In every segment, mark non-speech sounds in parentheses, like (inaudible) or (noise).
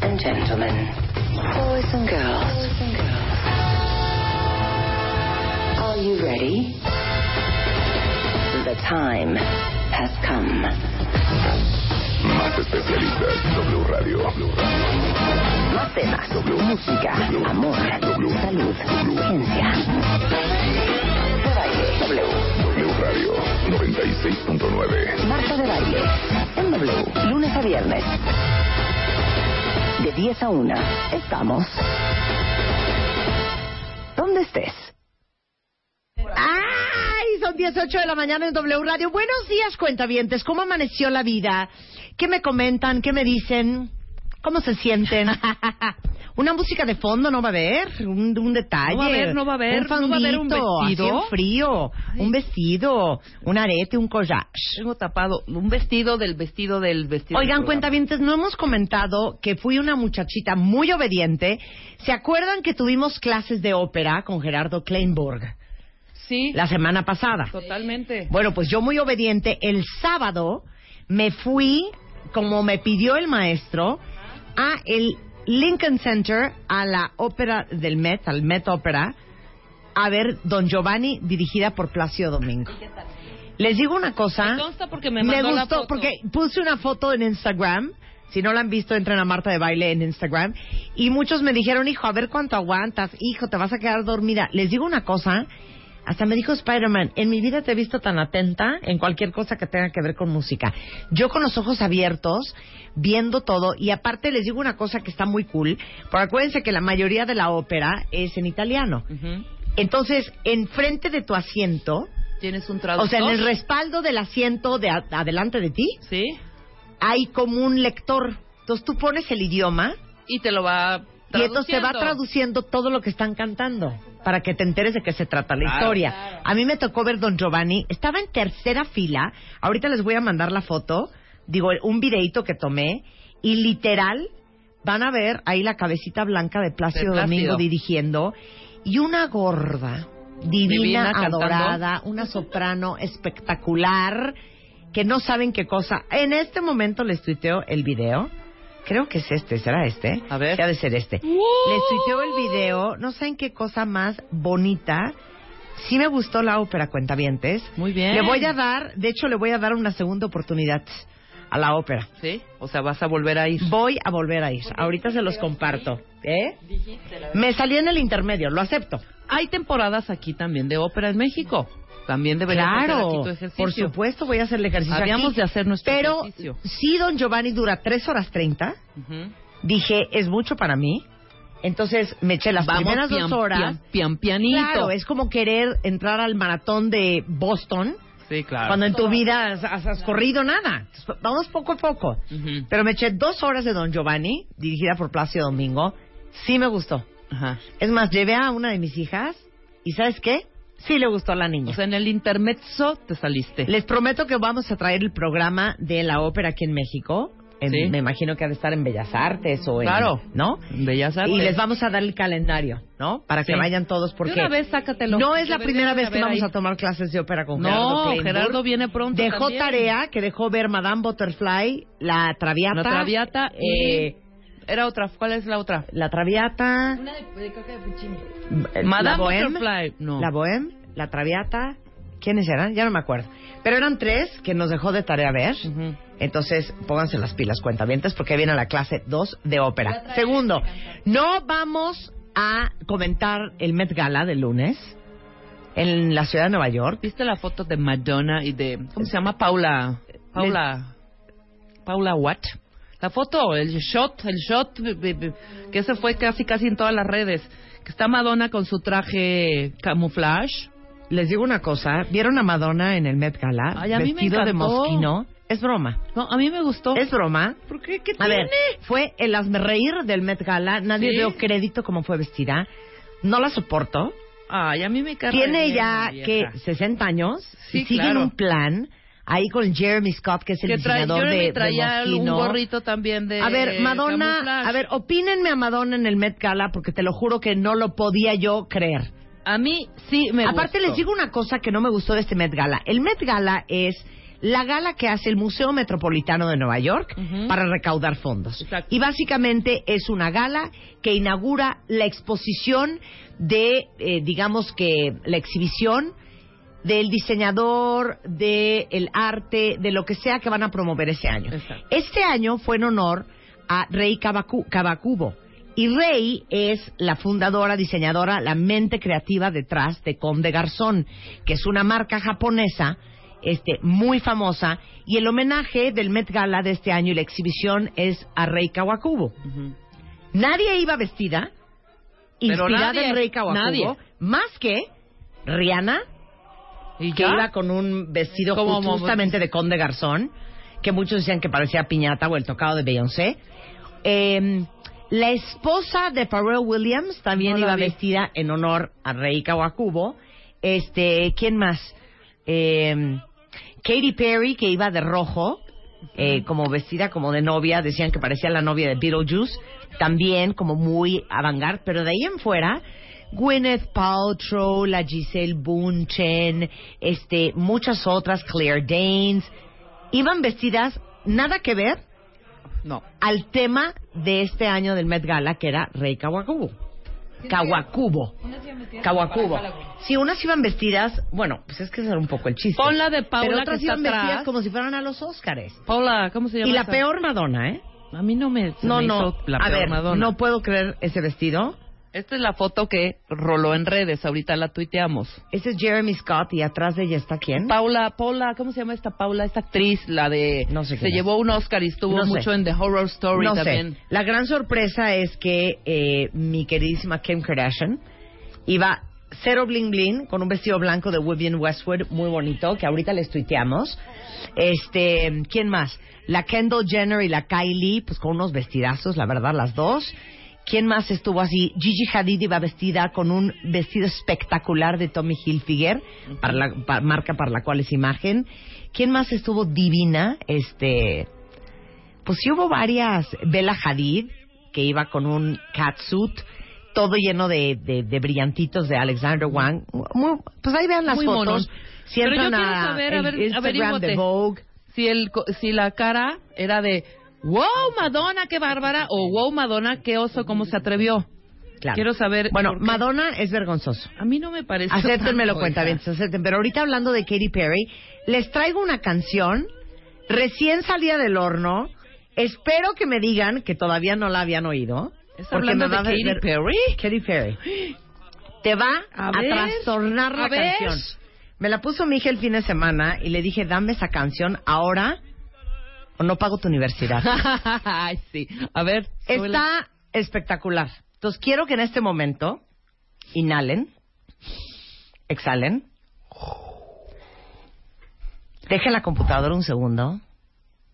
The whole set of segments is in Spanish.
And gentlemen, boys and girls, are you ready? The time has come. Más especialistas, W Radio. Más temas, música, amor, salud, ciencia. De baile. W. W Radio 96.9. Marta de Baile. En W. Lunes a viernes. De 10 a 1. Estamos. ¿Dónde estés? ¡Ay! Son 18 de la mañana en W Radio. Buenos días, cuentavientes. ¿Cómo amaneció la vida? ¿Qué me comentan? ¿Qué me dicen? ¿Cómo se sienten? (laughs) Una música de fondo no va a haber, un, un detalle. No va a haber, no va a haber, un no va a haber un fondito, así vestido. frío, un vestido, un arete, un collage. Tengo tapado un vestido del vestido del vestido. Oigan, cuentavientes, no hemos comentado que fui una muchachita muy obediente. ¿Se acuerdan que tuvimos clases de ópera con Gerardo Kleinburg Sí, la semana pasada? totalmente. Bueno, pues yo muy obediente, el sábado me fui, como me pidió el maestro, a el Lincoln Center, a la ópera del Met, al Met Opera, a ver Don Giovanni, dirigida por Placio Domingo. Les digo una cosa. Me consta porque me mandó la gustó foto. porque puse una foto en Instagram. Si no la han visto, entren a Marta de Baile en Instagram. Y muchos me dijeron, hijo, a ver cuánto aguantas. Hijo, te vas a quedar dormida. Les digo una cosa. Hasta me dijo Spider-Man, en mi vida te he visto tan atenta en cualquier cosa que tenga que ver con música. Yo con los ojos abiertos, viendo todo. Y aparte les digo una cosa que está muy cool. Porque acuérdense que la mayoría de la ópera es en italiano. Entonces, enfrente de tu asiento, Tienes un o traductor. sea, en el respaldo del asiento de adelante de ti, Sí, hay como un lector. Entonces tú pones el idioma y te lo va y entonces te va traduciendo. traduciendo todo lo que están cantando para que te enteres de qué se trata la Claro, historia. claro. A mí me tocó ver Don Giovanni, estaba en tercera fila, ahorita les voy a mandar la foto, digo, un videito que tomé y literal van a ver ahí la cabecita blanca de Plácido, De Plácido. Domingo dirigiendo y una gorda divina, Divina, cantando. adorada, una soprano espectacular que no saben qué cosa. En este momento les tuiteo el video. Creo que es este, ¿será este? A ver. Ha de ser este. ¡Wow! Les tuiteo el video, no saben qué cosa más bonita. Sí me gustó la ópera, cuentavientes. Muy bien. Le voy a dar, de hecho le voy a dar una segunda oportunidad a la ópera. Sí, o sea, vas a volver a ir. Voy a volver a ir. Ahorita se los comparto. ¿Eh? Me salí en el intermedio, lo acepto. Hay temporadas aquí también de ópera en México. También deberías hacer aquí Claro, tu ejercicio. por supuesto voy a hacer el ejercicio Habríamos aquí. de hacer nuestro Pero ejercicio. si Don Giovanni dura tres horas 30, Ujú. dije, es mucho para mí. Entonces me eché las Vamos primeras pian, dos horas. pian, pian, pianito. Claro, es como querer entrar al maratón de Boston Sí, claro. cuando en tu vida has, has- has corrido nada. Entonces, Vamos poco a poco. Pero me eché dos horas de Don Giovanni, dirigida por Plácido Domingo. Sí me gustó. Ajá. Es más, llevé a una de mis hijas y ¿sabes qué? Sí le gustó a la niña. O sea, en el intermezzo te saliste. Les prometo que vamos a traer el programa de la ópera aquí en México. En- Sí. Me imagino que ha de estar en Bellas Artes o en... Claro. ¿No? Bellas Artes. Y les vamos a dar el calendario, ¿no? Para que Sí. vayan todos porque... De una vez sácatelo. No es la primera vez que vamos ahí. a tomar clases de ópera con No, Gerardo Kleinburg. Gerardo viene pronto Dejó también. tarea que dejó ver Madame Butterfly, la Traviata. La Traviata y- eh, era otra. ¿Cuál es la otra? La Traviata. Una de, creo que de Puccini. eh, Madame la Bohème, Butterfly. No. La Bohème, la Traviata. ¿Quiénes eran? Ya no me acuerdo. Pero eran tres que nos dejó de tarea ver. Ujú. Entonces, pónganse las pilas, cuentavientes, porque viene la clase 2 de ópera. Segundo, no vamos a comentar el Met Gala del lunes en la ciudad de Nueva York. ¿Viste la foto de Madonna y de... ¿Cómo se llama? Paula... Paula... Paula what? La foto, el shot, el shot, be- be- que ese fue casi casi en todas las redes. Que está Madonna con su traje camouflage. Les digo una cosa, ¿vieron a Madonna en el Met Gala? Ay, a mí me vestido de mosquino. Es broma. No, a mí me gustó. Es broma. ¿Por qué? ¿Qué A tiene? ver, fue el reír del Met Gala. Nadie ¿Sí? dio crédito como fue vestida. No la soporto. Ay, a mí me cae Tiene ya que 60 años Sí, y sigue claro. un plan ahí con Jeremy Scott que es el que diseñador de, de traía un gorrito también de A ver, Madonna, camuflaje. a ver, opínenme a Madonna en el Met Gala porque te lo juro que no lo podía yo creer. A mí sí me Aparte gustó. les digo una cosa que no me gustó de este Met Gala. El Met Gala es la gala que hace el Museo Metropolitano de Nueva York para recaudar fondos. Exacto. Y básicamente es una gala que inaugura la exposición de, eh, digamos que, la exhibición del diseñador, del arte, de lo que sea que van a promover ese año. Exacto. Este año fue en honor a Rei Kabaku- Kawakubo. Y Rei es la fundadora, diseñadora, la mente creativa detrás de Comme de Garzón, que es una marca japonesa este, muy famosa. Y el homenaje del Met Gala de este año y la exhibición es a Rei Kawakubo. Nadie iba vestida Pero inspirada nadie, en Rei Kawakubo, nadie. más que Rihanna, ¿Y que ya? iba con un vestido justamente de Conde Garzón, que muchos decían que parecía piñata o el tocado de Beyoncé. Eh, la esposa de Pharrell Williams también No iba vi. vestida en honor a Rei Kawakubo. Este, ¿quién más? Eh, Katy Perry, que iba de rojo, eh, como vestida como de novia, decían que parecía la novia de Beetlejuice, también como muy avant pero de ahí en fuera, Gwyneth Paltrow, la Giselle Bunchen, este, muchas otras, Claire Danes, iban vestidas nada que ver No. al tema de este año del Met Gala, que era Rey Kawakubo. Kawakubo. Kawakubo. Si unas iban vestidas, bueno, pues es que ese era un poco el chiste. Pon la de Paula Pero otras que está iban vestidas atrás. como si fueran a los Óscares. Paula, ¿cómo se llama? Y la esa? peor Madonna, ¿eh? A mí no me, se No, me no. hizo la a peor ver, Madonna. no puedo creer ese vestido. Esta es la foto que roló en redes. Ahorita la tuiteamos. Ese es Jeremy Scott y atrás de ella está quién? Paula, Paula, ¿cómo se llama esta Paula? Esta actriz, la de... No sé Se es. llevó un Oscar y estuvo No sé. mucho en The Horror Story no también. sé. La gran sorpresa es que eh, mi queridísima Kim Kardashian iba cero bling bling con un vestido blanco de Vivienne Westwood muy bonito que ahorita les tuiteamos. Este, ¿quién más? La Kendall Jenner y la Kylie, pues con unos vestidazos, la verdad, las dos. ¿Quién más estuvo así? Gigi Hadid iba vestida con un vestido espectacular de Tommy Hilfiger, para la marca para la cual es imagen. ¿Quién más estuvo divina? Este, pues sí hubo varias. Bella Hadid, que iba con un catsuit, todo lleno de, de, de brillantitos de Alexander Wang. Muy- pues ahí vean las Muy fotos. monos. Si Pero yo quiero a saber, a ver, Instagram de Vogue. Si, el, si la cara era de... ¡Wow, Madonna, qué bárbara! O ¡Wow, Madonna, qué oso, cómo se atrevió! Claro. Quiero saber... Bueno. Madonna es vergonzoso. A mí no me parece Acéptenmelo, cuenta bien, acepten. Pero ahorita hablando de Katy Perry, les traigo una canción recién salida del horno. Espero que me digan que todavía no la habían oído. ¿Estás hablando de Katy ver- Perry? Katy Perry. Te va a, A ver, trastornar la a canción. Me la puso mi hija el fin de semana y le dije, dame esa canción ahora no pago tu universidad. (laughs) Ay, sí. A ver. Está espectacular. Entonces quiero que en este momento inhalen, exhalen, dejen la computadora un segundo,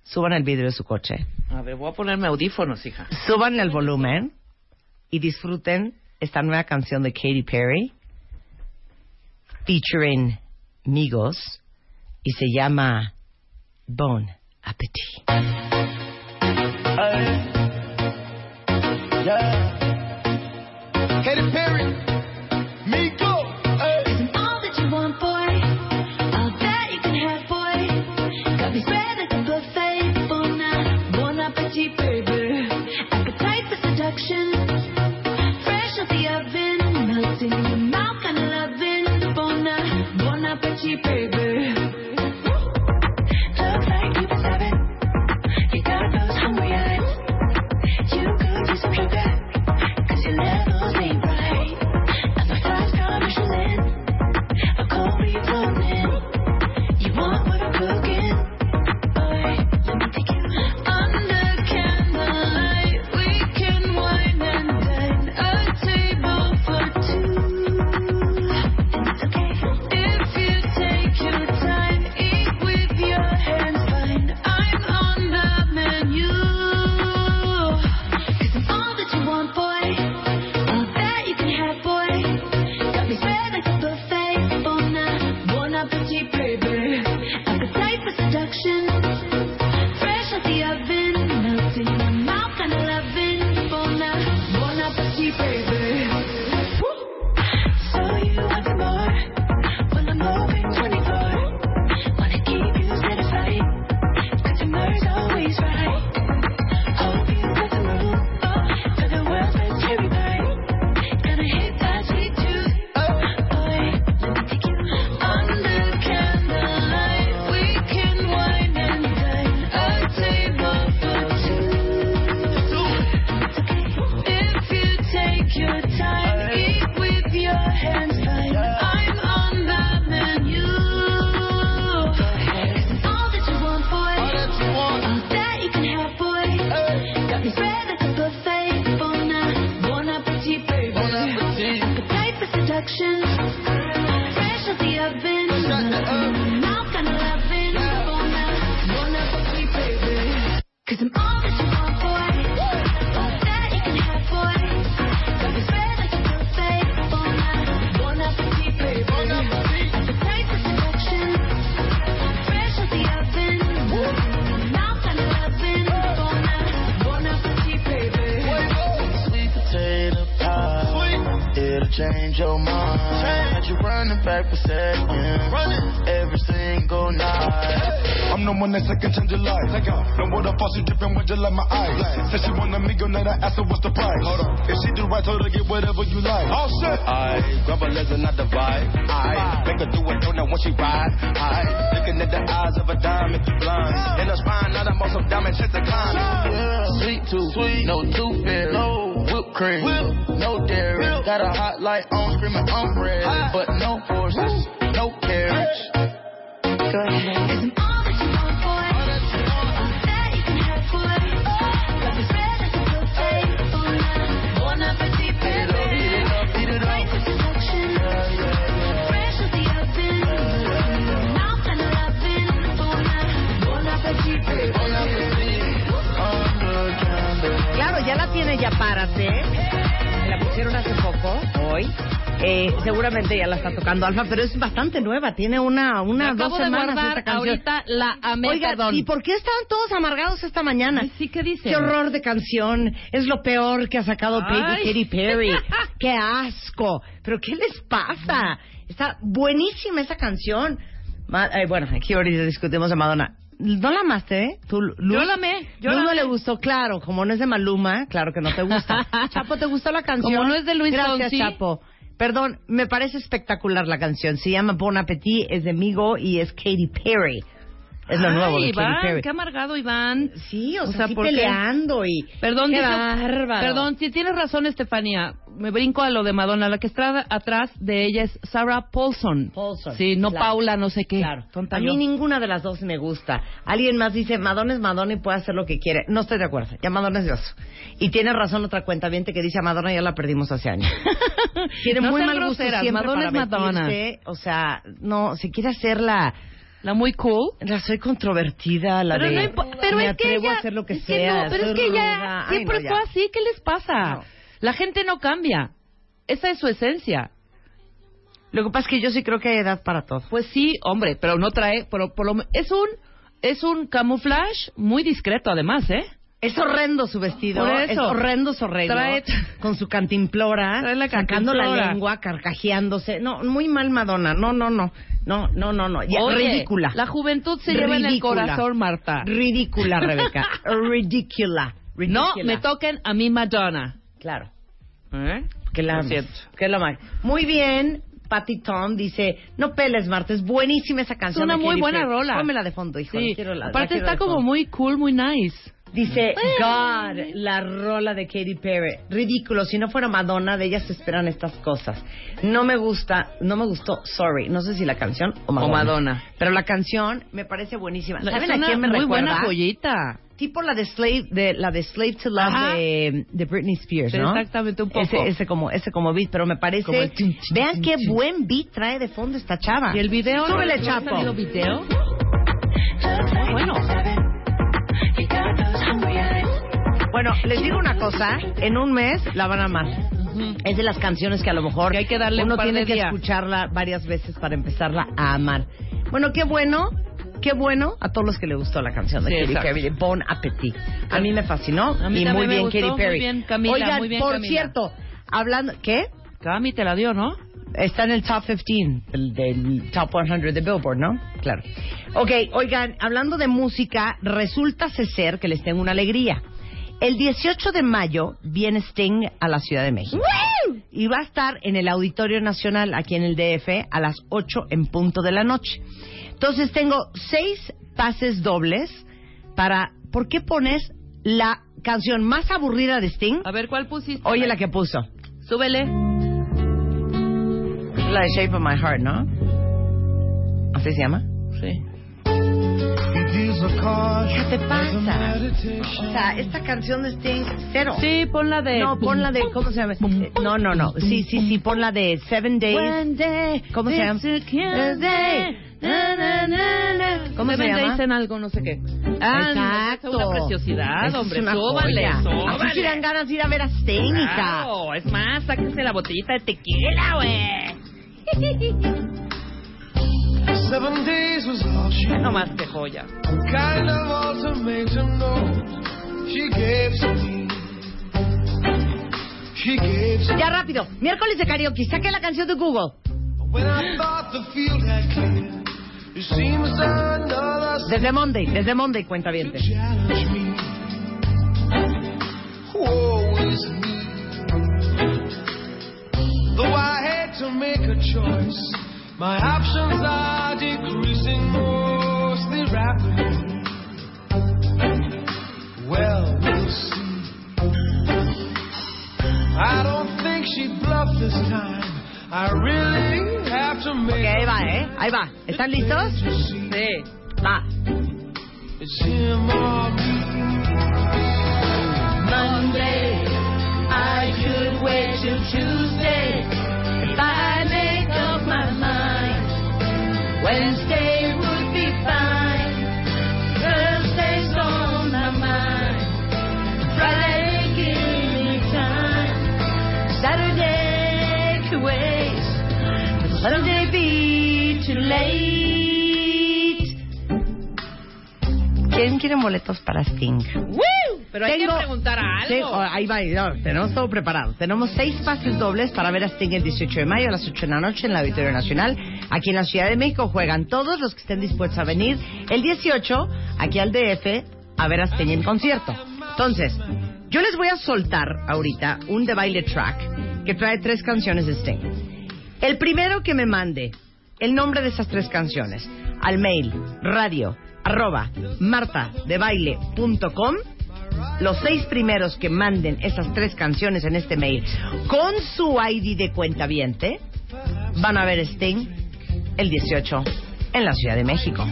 suban el vidrio de su coche, A ver, voy a ponerme audífonos, hija. suban el volumen y disfruten esta nueva canción de Katy Perry featuring Migos y se llama Bon Appetit. Katy told her get whatever you like. All set. I grab a lesson, not the vibe. I make her do it, don't when she ride. I looking at the eyes of a diamond, you blind. In her spine, now I'm on some diamond shit to climb. Yeah. Sweet tooth, sweet, no tooth fairy, no whipped cream, no dairy. Got a hot light on, screaming I'm ready, but no forces, no carriage. Go ahead. Ya la tiene ya párate. Me la pusieron hace poco, hoy. Eh, seguramente ya la está tocando Alfa, pero es bastante nueva. Tiene una, una Me dos acabo de semanas guardar esta canción. ahorita la amé, Oiga, perdón. ¿y por qué estaban todos amargados esta mañana? Ay, sí, ¿qué dicen? Qué horror de canción. Es lo peor que ha sacado Baby. Katy Perry. (laughs) Qué asco. Pero ¿qué les pasa? Está buenísima esa canción. Ma- eh, bueno, aquí ahorita discutimos de Madonna. ¿No la amaste, eh? ¿Tú, Luz? Yo la amé, yo Luz la no amé. le gustó, claro. Como no es de Maluma, claro que no te gusta. (laughs) Chapo, ¿te gustó la canción? Como no es de Luis Gracias, Fonsi. Chapo. Perdón, me parece espectacular la canción. Se llama Bon Appetit, es de Migo y es Katy Perry. Es lo nuevo de Iván, Katy Perry. qué amargado, Iván. Sí, o, O sea, sea, sí ¿por qué? peleando y... Perdón, qué bárbaro. perdón, si tienes razón, Estefanía. Me brinco a lo de Madonna. La que está atrás de ella es Sarah Paulson. Paulson, Sí, no claro. Paula, no sé qué. Claro. Tonta a yo. mí ninguna de las dos me gusta. Alguien más dice, Madonna es Madonna y puede hacer lo que quiere. No estoy de acuerdo. Ya Madonna es Dios. Y tiene razón otra cuenta que dice, a Madonna ya la perdimos hace años. (laughs) Tiene No muy mal gusto siempre Madonna para es Madonna. vestirse. O sea, no, si quiere hacer la... Muy cool. La soy controvertida, la Pero, de... no pero me es que ella, a hacer lo que es sea. no, pero es que ella siempre fue así. ¿Qué les pasa? No. La gente no cambia. Esa es su esencia. Lo que pasa es que yo sí creo que hay edad para todo. Pues sí, hombre, pero no trae, pero por lo es un es un camuflaje muy discreto además, ¿eh? Es horrendo su vestido. Por eso. Es horrendo su arreglo. Trae- Con su cantimplora. Trae la Sacando la cantimplora. lengua, carcajeándose. No, muy mal Madonna. No, no, no. No, no, no, no. Ya, Oye, ridícula. La juventud se lleva en el Ridícula. corazón, Marta. Ridícula, (laughs) Rebeca. Ridícula. No Ridícula. me toquen a mi Madonna. Claro. ¿Eh? Que la, que la ma- Muy bien. Patty Tom dice, no peles, Marta, es buenísima esa Es canción. una de muy buena rola. Pónmela de fondo, hijo. Sí. quiero la- la Aparte quiero está como muy cool, muy nice. Dice. God, la rola de Katy Perry. Ridículo, si no fuera Madonna, de ella se esperan estas cosas. No me gusta, no me gustó, sorry, no sé si la canción o Madonna. O Madonna. Pero la canción me parece buenísima. La- ¿Saben a quién me muy recuerda? buena joyita. Tipo la de Slave, de, la de Slave to Love de, de Britney Spears, Sí, ¿no? exactamente, un poco. Ese, ese como, ese como beat, pero me parece... Como el chin, chin, vean chin, qué buen beat trae de fondo esta chava. Y el video. Súbele, ¿no? Chapo. Bueno. Bueno, les digo una cosa, en un mes la van a amar. Es de las canciones que a lo mejor Que hay que darle un uno par tiene de que escucharla varias veces para empezarla a amar. Bueno, qué bueno, qué bueno a todos los que le gustó la canción de Sí, Katy exacto. Perry, Bon Appetit. A mí me fascinó A mí y también muy me bien gustó, Katy muy Perry. bien, Camila, Oigan, muy bien, por Camila. cierto, hablando, ¿qué? Cami te la dio, ¿no? Está en el top 15 del, del top 100 de Billboard, ¿no? Claro. Ok, oigan, hablando de música, resulta ser que les tengo una alegría. El 18 de mayo viene Sting a la Ciudad de México. Y va a estar en el Auditorio Nacional, aquí en el DF, a las 8 en punto de la noche. Entonces tengo seis pases dobles para... ¿Por qué pones la canción más aburrida de Sting? A ver, ¿cuál pusiste? Oye la que puso. Súbele. La de Shape of My Heart, ¿no? ¿Así se llama? Sí. ¿Qué te pasa? O sea, esta canción de Sting, cero. Sí, pon la de... No, pon la de, ¿cómo se llama? No, no, no. Sí, sí, sí, pon la de Seven Days. ¿Cómo se llama? ¿Cómo se Seven llama? Days en algo, no sé qué. Ah, Exacto. Es una preciosidad, Esa hombre. Es una Súbale, súbale. Así dan ganas de ir a ver a Sting, hija. Claro, es más, sáquense la botellita de tequila, güey. (laughs) No más que joya. Ya rápido. Miércoles de karaoke. Saque la canción de Google. Desde Monday, desde Monday, cuenta bien. challenge me. Woe is me. Though I had to make a choice, my options are decreasing mostly rapidly. Well, we'll see. I don't think she bluffed this time. I really have to make Ok, ahí va, ¿eh? Ahí va. ¿Están listos? Sí. Va. It's him or me. Monday, I could wait till Tuesday Wednesday would be fine. Thursday's on my mind. Friday, give me time. Saturday could wait. But Sunday be too late. ¿Quién quiere boletos para Sting? Pero hay Tengo- que preguntar algo. Sí, oh, ahí va, no, tenemos todo preparado. Tenemos seis pases dobles para ver a Sting el 18 de mayo a las 8 de la noche en la Auditorio Nacional. Aquí en la Ciudad de México juegan todos los que estén dispuestos a venir el 18 aquí al DF a ver a Sting en concierto. Entonces, yo les voy a soltar ahorita un de baile track que trae tres canciones de Sting. El primero que me mande el nombre de esas tres canciones al mail radio arroba martadebaile.com los seis primeros que manden esas tres canciones en este mail con su ID de cuenta van a ver Sting el 18 en la Ciudad de México.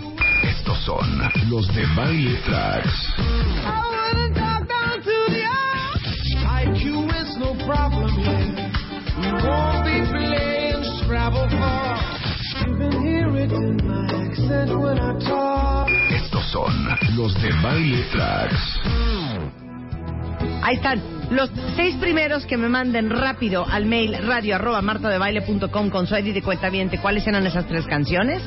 Estos son los de Baile Tracks. IQ is no problem here. We won't be playing Scrabble for. Estos son los de Baile Tracks. Ahí están. Los seis primeros que me manden rápido al mail radio arroba martadebaile.com con su ID de cuenta cuáles eran esas tres canciones.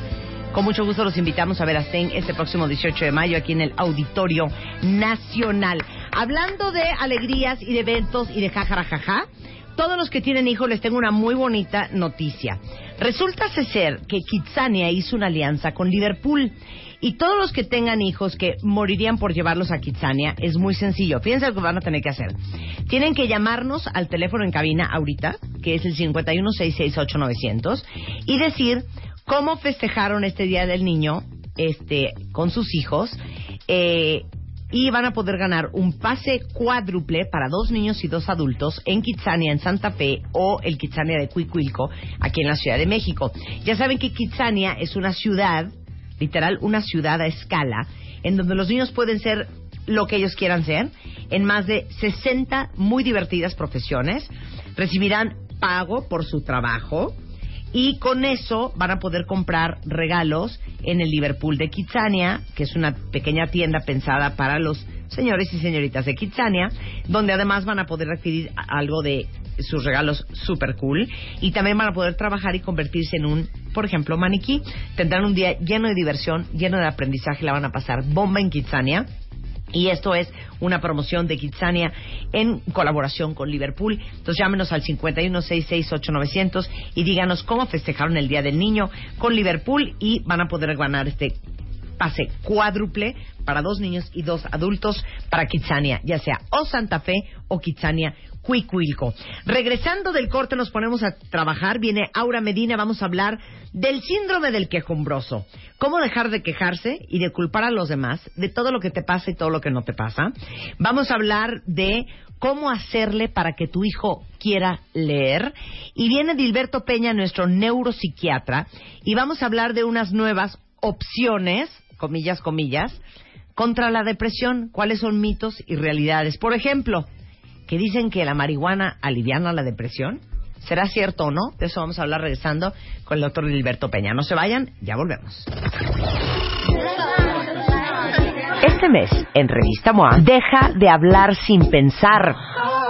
Con mucho gusto los invitamos a ver a Sting este próximo 18 de mayo aquí en el Auditorio Nacional. Hablando de alegrías y de eventos y de jajarajaja, todos los que tienen hijos les tengo una muy bonita noticia. Resulta ser que Kitsania hizo una alianza con Liverpool y todos los que tengan hijos que morirían por llevarlos a Kitsania es muy sencillo. Fíjense lo que van a tener que hacer. Tienen que llamarnos al teléfono en cabina ahorita, que es el 51668-900, y decir cómo festejaron este Día del Niño este, con sus hijos. Eh, y van a poder ganar un pase cuádruple para dos niños y dos adultos en Kitsania, en Santa Fe, o el Kitsania de Cuicuilco, aquí en la Ciudad de México. Ya saben que Kitsania es una ciudad, literal, una ciudad a escala, en donde los niños pueden ser lo que ellos quieran ser, en más de 60 muy divertidas profesiones, recibirán pago por su trabajo, y con eso van a poder comprar regalos en el Liverpool de Kitsania, que es una pequeña tienda pensada para los señores y señoritas de Kitsania, donde además van a poder adquirir algo de sus regalos super cool y también van a poder trabajar y convertirse en un, por ejemplo, maniquí. Tendrán un día lleno de diversión, lleno de aprendizaje, la van a pasar bomba en Kitsania. Y esto es una promoción de Kitsania en colaboración con Liverpool. Entonces llámenos al 51668900 y díganos cómo festejaron el Día del Niño con Liverpool y van a poder ganar este pase cuádruple para dos niños y dos adultos para Kitsania, ya sea o Santa Fe o Kitsania Cuicuilco. Regresando del corte nos ponemos a trabajar, viene Aura Medina, vamos a hablar del síndrome del quejumbroso. Cómo dejar de quejarse y de culpar a los demás de todo lo que te pasa y todo lo que no te pasa. Vamos a hablar de cómo hacerle para que tu hijo quiera leer. Y viene Dilberto Peña, nuestro neuropsiquiatra, y vamos a hablar de unas nuevas opciones comillas, comillas, contra la depresión. ¿Cuáles son mitos y realidades? Por ejemplo, que dicen que la marihuana aliviana la depresión. ¿Será cierto o no? De eso vamos a hablar regresando con el doctor Gilberto Peña. No se vayan, ya volvemos. Este mes, en Revista MOA, deja de hablar sin pensar.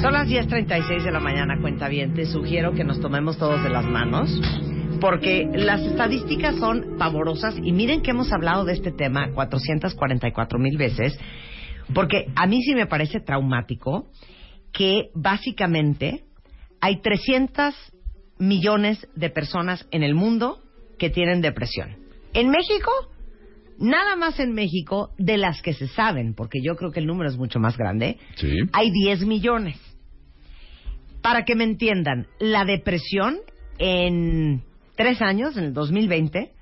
Son las 10.36 de la mañana, cuenta bien. Te sugiero que nos tomemos todos de las manos, porque las estadísticas son pavorosas y miren que hemos hablado de este tema 444 mil veces, porque a mí sí me parece traumático que básicamente hay 300 millones de personas en el mundo que tienen depresión. En México, nada más en México, de las que se saben, porque yo creo que el número es mucho más grande, Sí. hay 10 millones. Para que me entiendan, la depresión en tres años, en el 2020,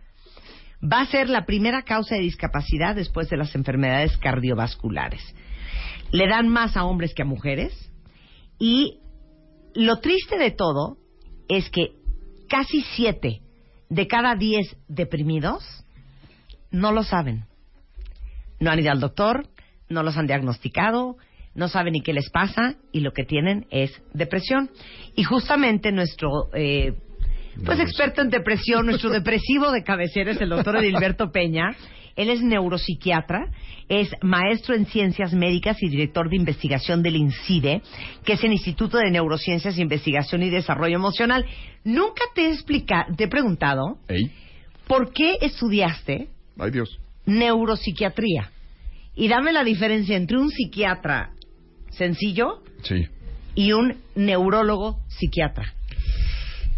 va a ser la primera causa de discapacidad después de las enfermedades cardiovasculares. Le dan más a hombres que a mujeres y lo triste de todo es que casi siete de cada diez deprimidos no lo saben. No han ido al doctor, no los han diagnosticado, no saben ni qué les pasa y lo que tienen es depresión. Y justamente nuestro eh, pues experto en depresión, nuestro (laughs) depresivo de cabecera es el doctor Edilberto Peña. Él es neuropsiquiatra, es maestro en ciencias médicas y director de investigación del INCIDE, que es el Instituto de Neurociencias, Investigación y Desarrollo Emocional. Nunca te he explicado, te he preguntado, Ey. ¿por qué estudiaste Ay, Dios. neuropsiquiatría? Y dame la diferencia entre un psiquiatra sencillo Sí. y un neurólogo psiquiatra.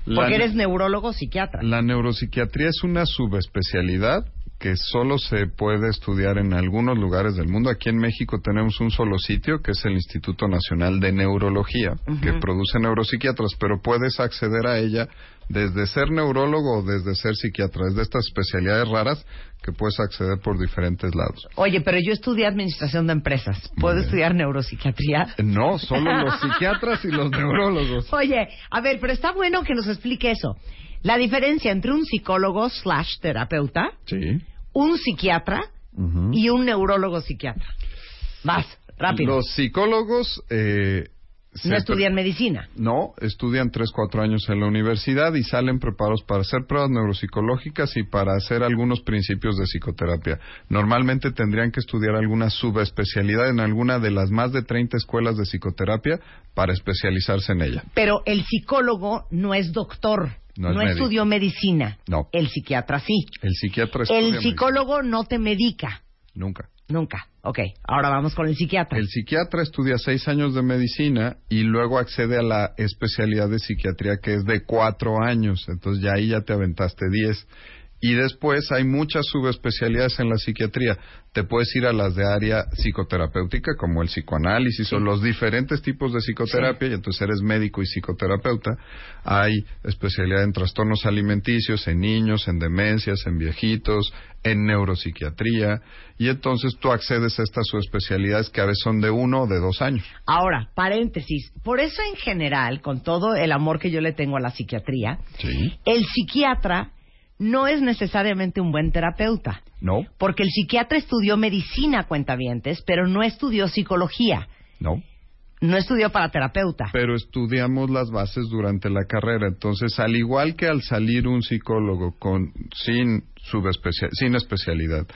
Porque La- eres neurólogo psiquiatra. La neuropsiquiatría es una subespecialidad que solo se puede estudiar en algunos lugares del mundo. Aquí en México tenemos un solo sitio, que es el Instituto Nacional de Neurología, que produce neuropsiquiatras, pero puedes acceder a ella desde ser neurólogo o desde ser psiquiatra. Es de estas especialidades raras que puedes acceder por diferentes lados. Oye, pero yo estudié administración de empresas. ¿Puedo estudiar neuropsiquiatría? No, solo los (laughs) psiquiatras y los neurólogos. Oye, a ver, pero está bueno que nos explique eso. La diferencia entre un psicólogo slash terapeuta, Sí. un psiquiatra y un neurólogo psiquiatra. Vas, rápido. Los psicólogos eh, no estudian medicina. No, estudian 3, 4 años en la universidad y salen preparados para hacer pruebas neuropsicológicas y para hacer algunos principios de psicoterapia. Normalmente tendrían que estudiar alguna subespecialidad en alguna de las más de 30 escuelas de psicoterapia para especializarse en ella. Pero el psicólogo no es doctor. No es médico. estudió medicina. No. El psiquiatra sí. El psiquiatra El medicina. psicólogo no te medica. Nunca. Nunca. Ok, ahora vamos con el psiquiatra. El psiquiatra estudia seis años de medicina y luego accede a la especialidad de psiquiatría que es de cuatro años. Entonces ya ahí ya te aventaste diez. Y después hay muchas subespecialidades en la psiquiatría. Te puedes ir a las de área psicoterapéutica, como el psicoanálisis o los diferentes tipos de psicoterapia, y entonces eres médico y psicoterapeuta. Hay especialidad en trastornos alimenticios, en niños, en demencias, en viejitos, en neuropsiquiatría, y entonces tú accedes a estas subespecialidades que a veces son de uno o de dos años. Ahora, paréntesis. Por eso en general, con todo el amor que yo le tengo a la psiquiatría, Sí. el psiquiatra no es necesariamente un buen terapeuta. No, Porque el psiquiatra estudió medicina, cuentavientes, pero no estudió psicología. no. No estudió para terapeuta. pero estudiamos las bases durante la carrera. Entonces, al igual que al salir un psicólogo con sin subespecia- sin especialidad,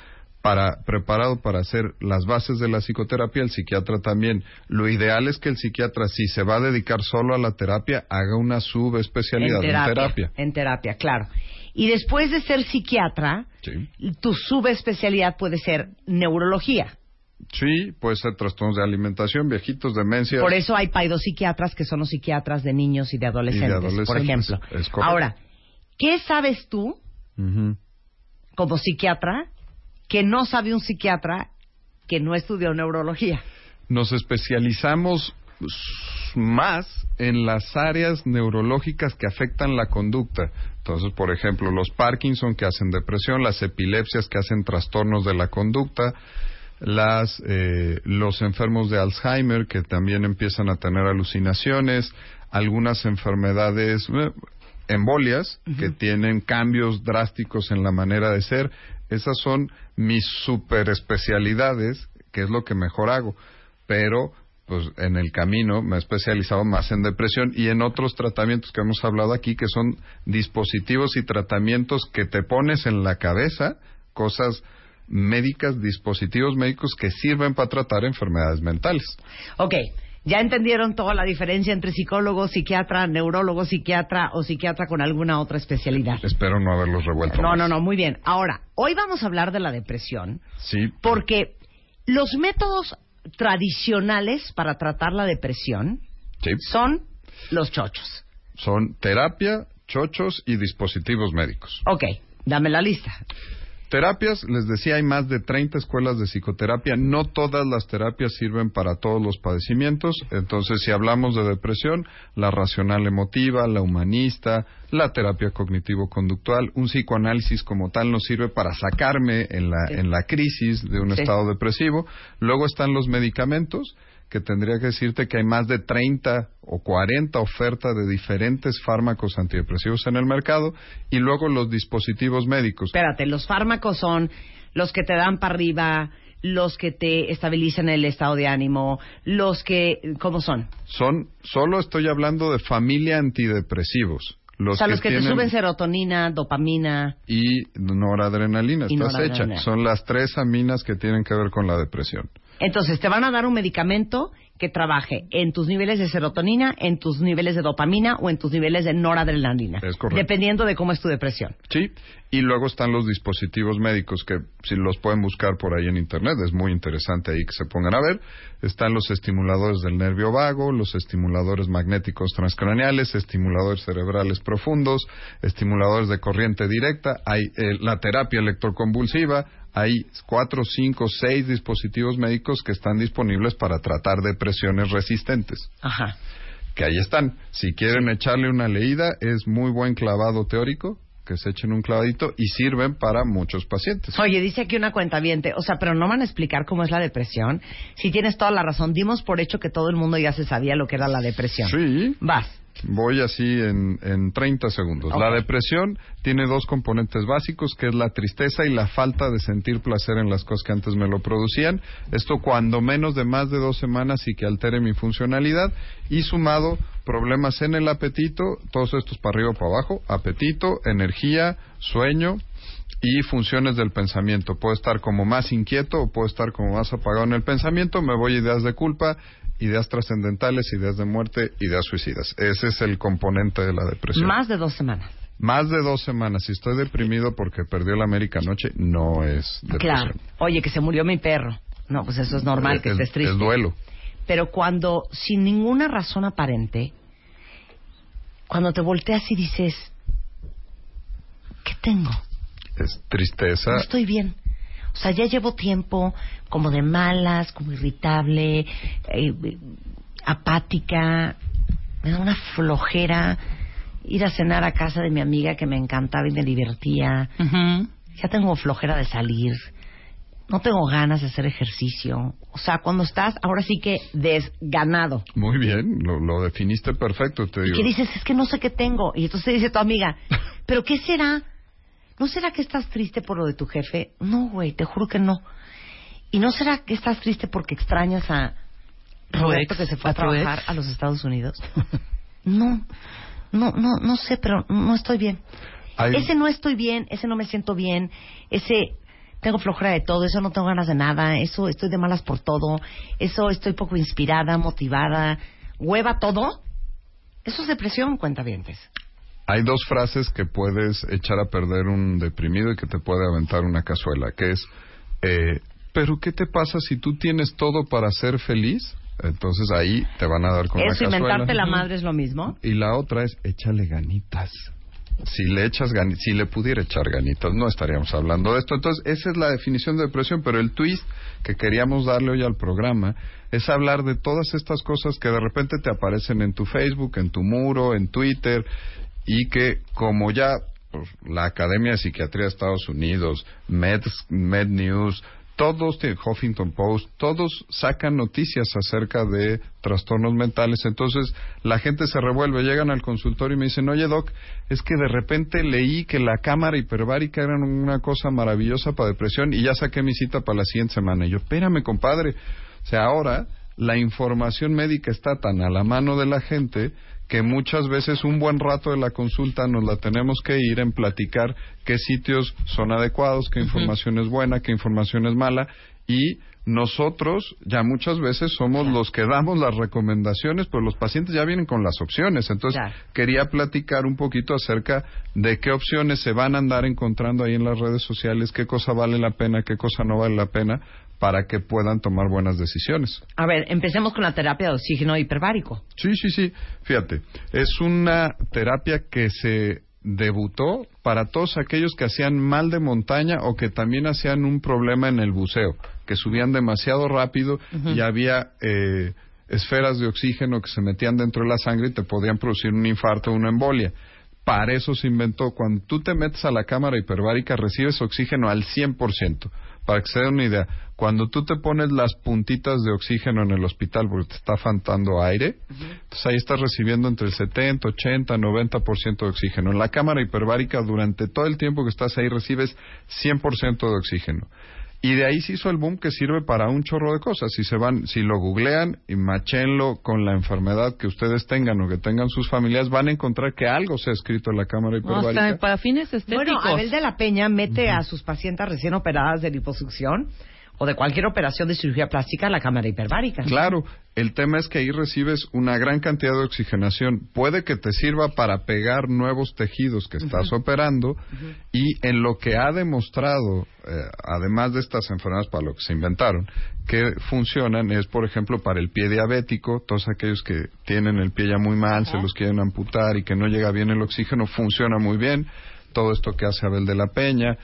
para preparado para hacer las bases de la psicoterapia, el psiquiatra también. Lo ideal es que el psiquiatra, si se va a dedicar solo a la terapia, haga una subespecialidad en terapia. En terapia, claro. Y después de ser psiquiatra, Sí. tu subespecialidad puede ser neurología. Sí, puede ser trastornos de alimentación, viejitos, demencia. Por eso hay paidopsiquiatras que son los psiquiatras de niños y de adolescentes, por adolescentes, ejemplo. es. Ahora, ¿qué sabes tú como psiquiatra que no sabe un psiquiatra que no estudió neurología? nos especializamos más en las áreas neurológicas que afectan la conducta. Entonces, por ejemplo, los Parkinson que hacen depresión, las epilepsias que hacen trastornos de la conducta, las, eh, los enfermos de Alzheimer que también empiezan a tener alucinaciones, algunas enfermedades, eh, embolias que tienen cambios drásticos en la manera de ser. Esas son mis super especialidades, que es lo que mejor hago. Pero, pues en el camino me he especializado más en depresión y en otros tratamientos que hemos hablado aquí, que son dispositivos y tratamientos que te pones en la cabeza, cosas médicas, dispositivos médicos que sirven para tratar enfermedades mentales. Ok, ya entendieron toda la diferencia entre psicólogo, psiquiatra, neurólogo, psiquiatra o psiquiatra con alguna otra especialidad. Espero no haberlos revuelto. No, más. no, no, muy bien. Ahora, hoy vamos a hablar de la depresión Sí, porque los métodos tradicionales para tratar la depresión sí. son los chochos. Son terapia, chochos y dispositivos médicos. Ok, dame la lista. Terapias, les decía, hay más de 30 escuelas de psicoterapia. No todas las terapias sirven para todos los padecimientos. Entonces, si hablamos de depresión, la racional emotiva, la humanista, la terapia cognitivo-conductual, un psicoanálisis como tal nos sirve para sacarme en la, Sí. en la crisis de un Sí. estado depresivo. Luego están los medicamentos, que tendría que decirte que hay más de 30 o 40 ofertas de diferentes fármacos antidepresivos en el mercado. Y luego los dispositivos médicos. Espérate, los fármacos son los que te dan para arriba, los que te estabilizan el estado de ánimo, los que, ¿cómo son? Son, solo estoy hablando de familia antidepresivos. Los o sea, que los que te suben serotonina, dopamina. y noradrenalina, Y estás noradrenalina. hecha. Son las tres aminas que tienen que ver con la depresión. Entonces, te van a dar un medicamento que trabaje en tus niveles de serotonina, en tus niveles de dopamina o en tus niveles de noradrenalina. Es correcto. Dependiendo de cómo es tu depresión. Sí, y luego están los dispositivos médicos que si los pueden buscar por ahí en internet, es muy interesante ahí que se pongan a ver. Están los estimuladores del nervio vago, los estimuladores magnéticos transcraneales, estimuladores cerebrales profundos, estimuladores de corriente directa, hay eh, la terapia electroconvulsiva, hay cuatro, cinco, seis dispositivos médicos que están disponibles para tratar depresiones resistentes Ajá. que ahí están. Si quieren echarle una leída, es muy buen clavado teórico, que se echen un clavadito y sirven para muchos pacientes. Oye, dice aquí una cuenta o sea, pero no van a explicar cómo es la depresión. Si tienes toda la razón, dimos por hecho que todo el mundo ya se sabía lo que era la depresión. Sí, Vas. Voy así en, en 30 segundos. La depresión tiene dos componentes básicos, que es la tristeza y la falta de sentir placer en las cosas que antes me lo producían. Esto cuando menos de más de dos semanas y que altere mi funcionalidad. Y sumado problemas en el apetito, todos estos para arriba o para abajo, apetito, energía, sueño y funciones del pensamiento. Puedo estar como más inquieto o puedo estar como más apagado en el pensamiento, me voy a ideas de culpa, ideas trascendentales, ideas de muerte, ideas suicidas. Ese es el componente de la depresión. Más de dos semanas. Más de dos semanas. Si estoy deprimido porque perdió la América anoche, no es depresión. Claro. Oye, que se murió mi perro. No, pues eso es normal, que es, estés triste. es duelo. Pero cuando, sin ninguna razón aparente, cuando te volteas y dices, ¿qué tengo? Es tristeza. No estoy bien. O sea, ya llevo tiempo como de malas, como irritable, eh, apática, me da una flojera ir a cenar a casa de mi amiga que me encantaba y me divertía. Ya tengo flojera de salir. No tengo ganas de hacer ejercicio. O sea, cuando estás ahora sí que desganado. Muy bien, lo, lo definiste perfecto, te Y digo. que dices, es que no sé qué tengo. Y entonces te dice tu amiga, (laughs) ¿pero qué será? ¿No será que estás triste por lo de tu jefe? No, güey, te juro que no. ¿Y no será que estás triste porque extrañas a Roberto que se fue a, trabajar a los Estados Unidos? (laughs) no, no, no, no sé, pero no estoy bien. Ese no estoy bien, ese no me siento bien, ese tengo flojera de todo, eso no tengo ganas de nada, eso estoy de malas por todo, eso estoy poco inspirada, motivada, hueva todo. Eso es depresión, cuentavientes. Hay dos frases que puedes echar a perder un deprimido y que te puede aventar una cazuela, que es, eh, pero ¿qué te pasa si tú tienes todo para ser feliz? Entonces ahí te van a dar con Eso, la cazuela. inventarte la madre es lo mismo. Y la otra es, échale ganitas. Si le echas ganitas, si le pudiera echar ganitas, no estaríamos hablando de esto. Entonces, esa es la definición de depresión, pero el twist que queríamos darle hoy al programa es hablar de todas estas cosas que de repente te aparecen en tu Facebook, en tu muro, en Twitter, y que como ya pues, la Academia de Psiquiatría de Estados Unidos, Med, Med News, todos, tienen- Huffington Post, todos sacan noticias acerca de trastornos mentales. Entonces la gente se revuelve, llegan al consultorio y me dicen, oye doc, es que de repente leí que la cámara hiperbárica era una cosa maravillosa para depresión y ya saqué mi cita para la siguiente semana. Y yo, espérame compadre, o sea, ahora la información médica está tan a la mano de la gente que muchas veces un buen rato de la consulta nos la tenemos que ir en platicar qué sitios son adecuados, qué información es buena, qué información es mala y nosotros ya muchas veces somos los que damos las recomendaciones, pero los pacientes ya vienen con las opciones. Entonces, Claro. quería platicar un poquito acerca de qué opciones se van a andar encontrando ahí en las redes sociales, qué cosa vale la pena, qué cosa no vale la pena, para que puedan tomar buenas decisiones. A ver, empecemos con la terapia de oxígeno hiperbárico. Sí, sí, sí. Fíjate, es una terapia que se debutó para todos aquellos que hacían mal de montaña o que también hacían un problema en el buceo, que subían demasiado rápido y había eh, esferas de oxígeno que se metían dentro de la sangre y te podían producir un infarto o una embolia. Para eso se inventó. Cuando tú te metes a la cámara hiperbárica, recibes oxígeno al 100%. Para que se den una idea, cuando tú te pones las puntitas de oxígeno en el hospital porque te está faltando aire, entonces ahí estás recibiendo entre el 70, 80, 90% de oxígeno. En la cámara hiperbárica, durante todo el tiempo que estás ahí, recibes 100% de oxígeno. Y de ahí se hizo el boom que sirve para un chorro de cosas. Si se van, si lo googlean y machenlo con la enfermedad que ustedes tengan o que tengan sus familias, van a encontrar que algo se ha escrito en la cámara No, hiperbárica. para fines estéticos. Bueno, Abel de la Peña mete a sus pacientes recién operadas de liposucción o de cualquier operación de cirugía plástica a la cámara hiperbárica. Claro, el tema es que ahí recibes una gran cantidad de oxigenación. Puede que te sirva para pegar nuevos tejidos que estás operando y en lo que ha demostrado, eh, además de estas enfermedades para lo que se inventaron, que funcionan es, por ejemplo, para el pie diabético, todos aquellos que tienen el pie ya muy mal, se los quieren amputar y que no llega bien el oxígeno, funciona muy bien. Todo esto que hace Abel de la Peña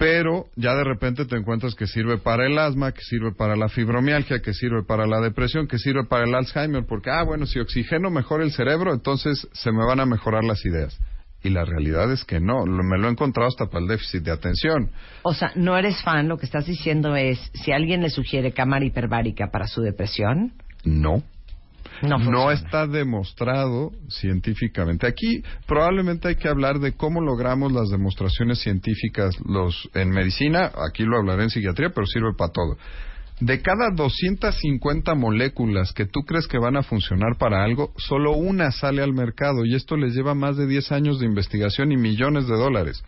pero ya de repente te encuentras que sirve para el asma, que sirve para la fibromialgia, que sirve para la depresión, que sirve para el Alzheimer, porque, ah, bueno, si oxigeno mejora el cerebro, entonces se me van a mejorar las ideas. Y la realidad es que no, lo- me lo he encontrado hasta para el déficit de atención. O sea, no eres fan, lo que estás diciendo es, si alguien le sugiere cámara hiperbárica para su depresión, No. No está demostrado científicamente. Aquí probablemente hay que hablar de cómo logramos las demostraciones científicas los en medicina, aquí lo hablaré en psiquiatría, pero sirve para todo. De cada 250 moléculas que tú crees que van a funcionar para algo, solo una sale al mercado y esto les lleva más de 10 años de investigación y millones de dólares.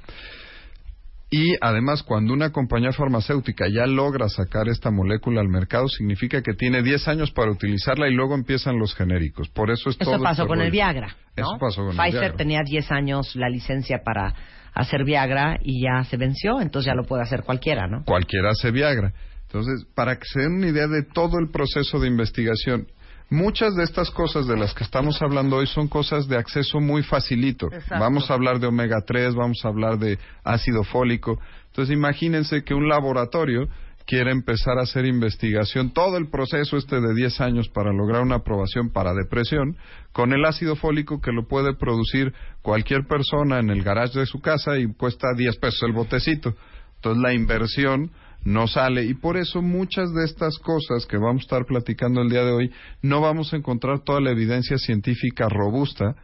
Y además, cuando una compañía farmacéutica ya logra sacar esta molécula al mercado, significa que tiene 10 años para utilizarla y luego empiezan los genéricos. Por eso es todo Eso pasó este con el. Viagra. ¿no? Eso pasó con el Pfizer Viagra. tenía 10 años la licencia para hacer Viagra y ya se venció, entonces ya lo puede hacer cualquiera, ¿no? Cualquiera hace Viagra. Entonces, para que se den una idea de todo el proceso de investigación, muchas de estas cosas de las que estamos hablando hoy son cosas de acceso muy facilito. Exacto. Vamos a hablar de omega 3, vamos a hablar de ácido fólico. Entonces, imagínense que un laboratorio quiere empezar a hacer investigación, todo el proceso este de 10 años para lograr una aprobación para depresión, con el ácido fólico que lo puede producir cualquier persona en el garage de su casa y cuesta 10 pesos el botecito. Entonces la inversión no sale y por eso muchas de estas cosas que vamos a estar platicando el día de hoy no vamos a encontrar toda la evidencia científica robusta.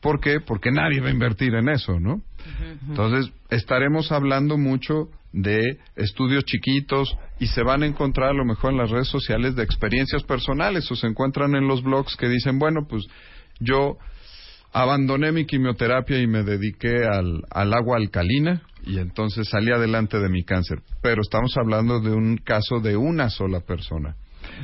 ¿Por qué? Porque nadie va a invertir en eso, ¿no? Entonces, estaremos hablando mucho de estudios chiquitos y se van a encontrar a lo mejor en las redes sociales de experiencias personales o se encuentran en los blogs que dicen, bueno, pues yo abandoné mi quimioterapia y me dediqué al, al agua alcalina y entonces salí adelante de mi cáncer. Pero estamos hablando de un caso de una sola persona.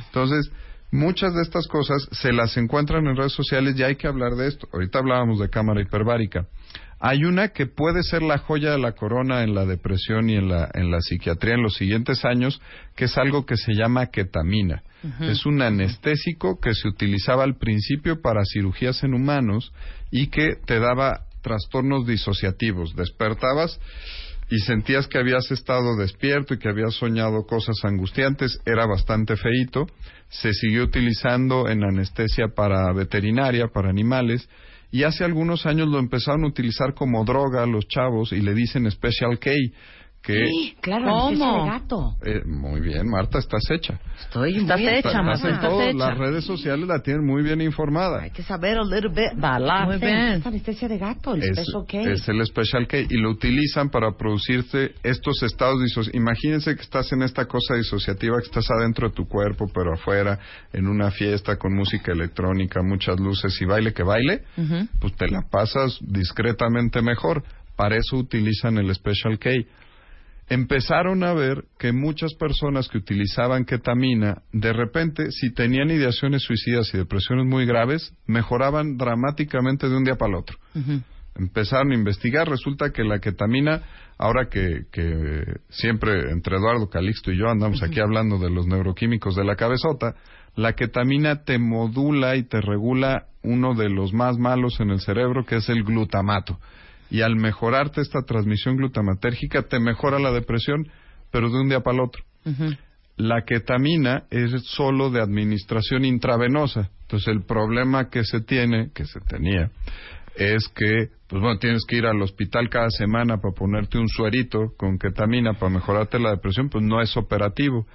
Entonces, muchas de estas cosas se las encuentran en redes sociales y hay que hablar de esto. Ahorita hablábamos de cámara hiperbárica. Hay una que puede ser la joya de la corona en la depresión y en la, en la psiquiatría en los siguientes años, que es algo que se llama ketamina. Es un anestésico que se utilizaba al principio para cirugías en humanos y que te daba trastornos disociativos. Despertabas y sentías que habías estado despierto y que habías soñado cosas angustiantes, era bastante feíto. Se siguió utilizando en anestesia para veterinaria, para animales, y hace algunos años lo empezaron a utilizar como droga los chavos y le dicen Special K, que... Sí, claro, ¿Cómo? anestesia de gato. Eh, muy bien, Marta, estás hecha. Estoy Estás muy hecha. Marta, en estás todo. hecha. Las redes sociales la tienen muy bien informada. Hay que saber a little bit about. Muy bien. Es anestesia de gato, el es, special K. es el Special K y lo utilizan para producirte estos estados disociativos. Imagínense que estás en esta cosa disociativa, que estás adentro de tu cuerpo, pero afuera, en una fiesta con música electrónica, muchas luces y baile que baile, Ujú. pues te la pasas discretamente mejor. Para eso utilizan el Special K. Empezaron a ver que muchas personas que utilizaban ketamina, de repente, si tenían ideaciones suicidas y depresiones muy graves, mejoraban dramáticamente de un día para el otro empezaron a investigar. Resulta que la ketamina, ahora que, que siempre entre Eduardo Calixto y yo andamos aquí hablando de los neuroquímicos de la cabezota, la ketamina te modula y te regula uno de los más malos en el cerebro, que es el glutamato. Y al mejorarte esta transmisión glutamatérgica, te mejora la depresión, pero de un día para el otro. La ketamina es solo de administración intravenosa. Entonces el problema que se tiene, que se tenía, es que, pues bueno, tienes que ir al hospital cada semana para ponerte un suerito con ketamina para mejorarte la depresión, pues no es operativo.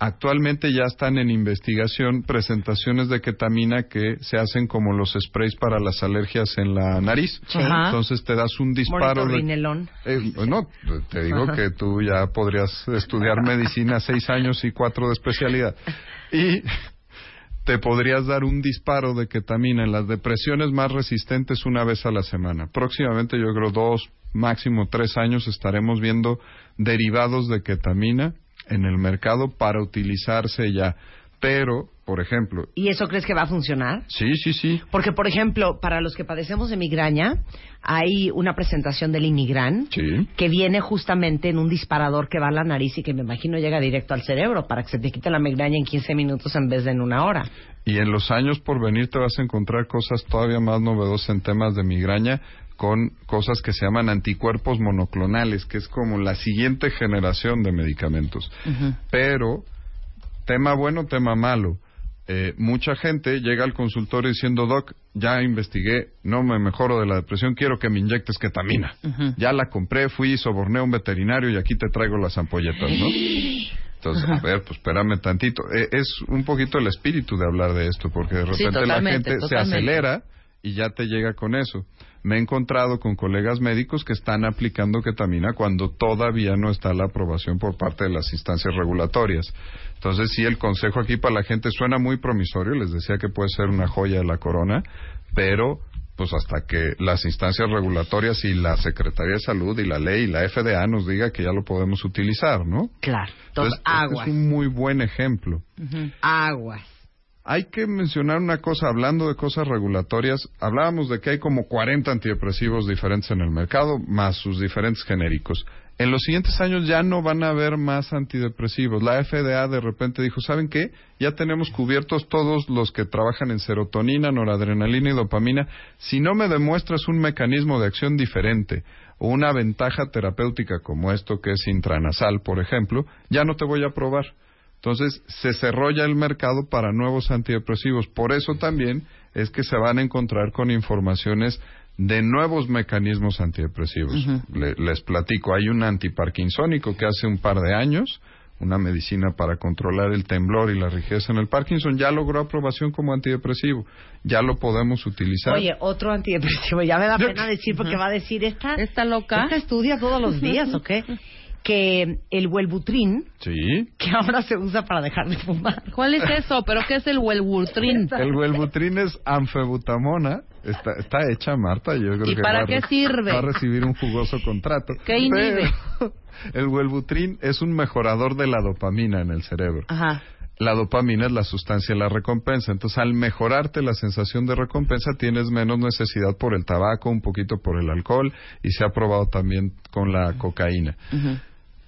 Actualmente ya están en investigación presentaciones de ketamina que se hacen como los sprays para las alergias en la nariz. Ajá. Entonces te das un disparo de, eh, no, te digo Ajá. que tú ya podrías estudiar medicina seis años y cuatro de especialidad. Y te podrías dar un disparo de ketamina en las depresiones más resistentes una vez a la semana. Próximamente, yo creo dos, máximo tres años, estaremos viendo derivados de ketamina en el mercado para utilizarse ya. Pero, por ejemplo, ¿Y eso crees que va a funcionar? sí, sí, sí, Porque, por ejemplo, para los que padecemos de migraña, hay una presentación del Inigran sí. que viene justamente en un disparador que va a la nariz y que me imagino llega directo al cerebro para que se te quite la migraña en 15 minutos en vez de en una hora. Y en los años por venir te vas a encontrar cosas todavía más novedosas en temas de migraña con cosas que se llaman anticuerpos monoclonales, que es como la siguiente generación de medicamentos. Pero, tema bueno, tema malo. Eh, mucha gente llega al consultorio diciendo, Doc, ya investigué, no me mejoro de la depresión, quiero que me inyectes ketamina. Ya la compré, fui, soborné a un veterinario y aquí te traigo las ampolletas, ¿no? Entonces, a ver, pues espérame tantito. Eh, es un poquito el espíritu de hablar de esto, porque de Sí, repente la totalmente, gente se acelera y ya te llega con eso. Me he encontrado con colegas médicos que están aplicando ketamina cuando todavía no está la aprobación por parte de las instancias regulatorias. Entonces, sí, el consejo aquí para la gente suena muy promisorio, les decía que puede ser una joya de la corona, pero pues hasta que las instancias regulatorias y la Secretaría de Salud y la ley y la FDA nos diga que ya lo podemos utilizar, ¿no? Claro. Entonces, Entonces, este es un muy buen ejemplo. Ujú. Aguas. Hay que mencionar una cosa, hablando de cosas regulatorias, hablábamos de que hay como 40 antidepresivos diferentes en el mercado, más sus diferentes genéricos. En los siguientes años ya no van a haber más antidepresivos. La FDA de repente dijo, ¿saben qué? Ya tenemos cubiertos todos los que trabajan en serotonina, noradrenalina y dopamina. Si no me demuestras un mecanismo de acción diferente o una ventaja terapéutica como esto que es intranasal, por ejemplo, ya no te voy a aprobar. Entonces se cerró ya el mercado para nuevos antidepresivos. Por eso también es que se van a encontrar con informaciones de nuevos mecanismos antidepresivos. Le- les platico, hay un antiparkinsónico que hace un par de años, una medicina para controlar el temblor y la rigidez en el Parkinson, ya logró aprobación como antidepresivo. Ya lo podemos utilizar. Oye, otro antidepresivo, ya me da pena decir porque va a decir esta. ¿Está loca? Esta estudia todos los días, ¿o qué? (laughs) Que el Wellbutrin, Sí. que ahora se usa para dejar de fumar. ¿Cuál es eso? ¿Pero qué es el Wellbutrin? (laughs) El Wellbutrin es anfebutamona. Está, está hecha, Marta. Yo creo ¿Y que para va a qué re- sirve? Va a recibir un jugoso contrato. ¿Qué inhibe? Pero (laughs) el Wellbutrin es un mejorador de la dopamina en el cerebro. Ajá. La dopamina es la sustancia de la recompensa. Entonces, al mejorarte la sensación de recompensa, tienes menos necesidad por el tabaco, un poquito por el alcohol, y se ha probado también con la cocaína.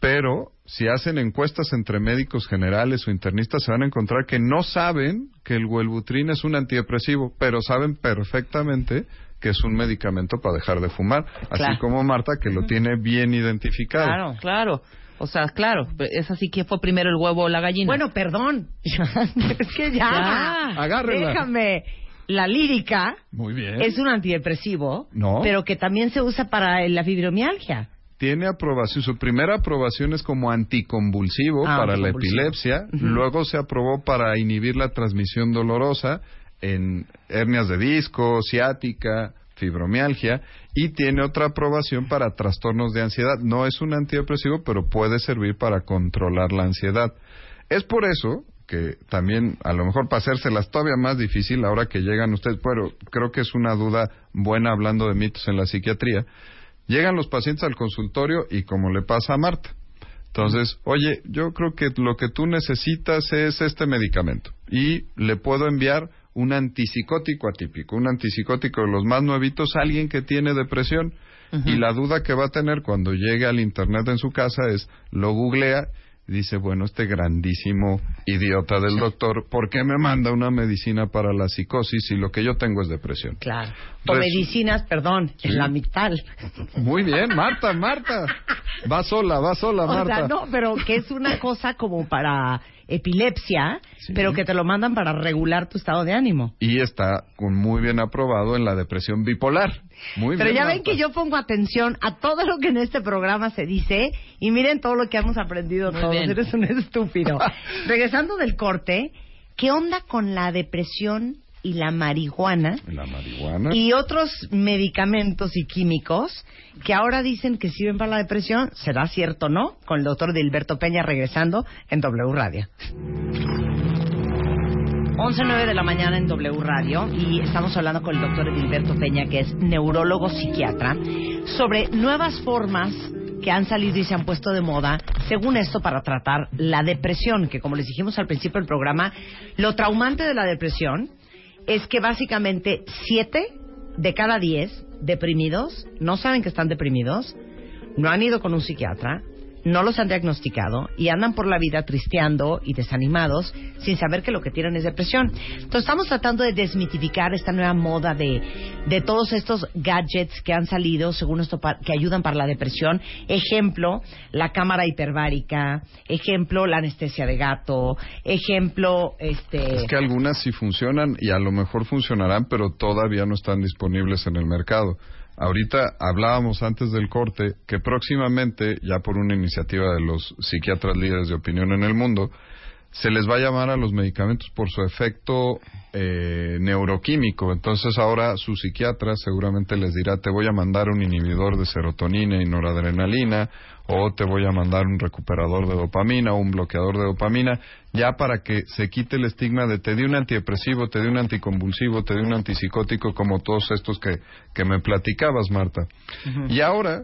Pero si hacen encuestas entre médicos generales o internistas, se van a encontrar que no saben que el Wellbutrin es un antidepresivo, pero saben perfectamente que es un medicamento para dejar de fumar, Claro. así como Marta, que lo tiene bien identificado. Claro, claro. O sea, claro, es así que fue primero el huevo o la gallina. Bueno, perdón. (laughs) es que ya. Ya. Déjame. La lírica Muy bien. es un antidepresivo, No. pero que también se usa para la fibromialgia. Tiene aprobación, su primera aprobación es como anticonvulsivo Ah, para la epilepsia, luego se aprobó para inhibir la transmisión dolorosa en hernias de disco, ciática, fibromialgia y tiene otra aprobación para trastornos de ansiedad. No es un antidepresivo, pero puede servir para controlar la ansiedad. Es por eso que también, a lo mejor para hacérselas todavía más difícil ahora que llegan ustedes, pero creo que es una duda buena hablando de mitos en la psiquiatría, Llegan los pacientes al consultorio y como le pasa a Marta. Entonces, oye, yo creo que lo que tú necesitas es este medicamento y le puedo enviar un antipsicótico atípico, un antipsicótico de los más nuevitos, a alguien que tiene depresión. Y la duda que va a tener cuando llegue al internet en su casa es, lo googlea dice, bueno, este grandísimo idiota del doctor, ¿por qué me manda una medicina para la psicosis si lo que yo tengo es depresión? Claro. O Resu- medicinas, perdón, Sí. en la mitad. Muy bien, Marta, Marta. Va sola, va sola, O Marta. sea, no, pero que es una cosa como para epilepsia, Sí. pero que te lo mandan para regular tu estado de ánimo. Y está muy bien aprobado en la depresión bipolar. Muy Pero bien. ya ven Marta. que yo pongo atención a todo lo que en este programa se dice y miren todo lo que hemos aprendido Muy todos. bien. Eres un estúpido. (laughs) Regresando del corte, ¿qué onda con la depresión y la marihuana La marihuana. y otros medicamentos y químicos que ahora dicen que sirven para la depresión? ¿Será cierto o no? Con el doctor Dilberto Peña regresando en W Radio. 11.09 de la mañana en W Radio y estamos hablando con el doctor Edilberto Peña, que es neurólogo psiquiatra, sobre nuevas formas que han salido y se han puesto de moda, según esto, para tratar la depresión, que como les dijimos al principio del programa, lo traumante de la depresión es que básicamente siete de cada diez deprimidos no saben que están deprimidos, no han ido con un psiquiatra, no los han diagnosticado y andan por la vida tristeando y desanimados sin saber que lo que tienen es depresión. Entonces estamos tratando de desmitificar esta nueva moda de, de todos estos gadgets que han salido según esto que ayudan para la depresión. Ejemplo, la cámara hiperbárica, ejemplo, la anestesia de gato, ejemplo, este... Es que algunas sí funcionan y a lo mejor funcionarán, pero todavía no están disponibles en el mercado. Ahorita hablábamos antes del corte que próximamente, ya por una iniciativa de los psiquiatras líderes de opinión en el mundo, se les va a llamar a los medicamentos por su efecto eh, neuroquímico. Entonces ahora su psiquiatra seguramente les dirá, te voy a mandar un inhibidor de serotonina y noradrenalina, o te voy a mandar un recuperador de dopamina o un bloqueador de dopamina, ya para que se quite el estigma de te di un antidepresivo, te di un anticonvulsivo, te di un antipsicótico, como todos estos que, que me platicabas, Marta. Y ahora,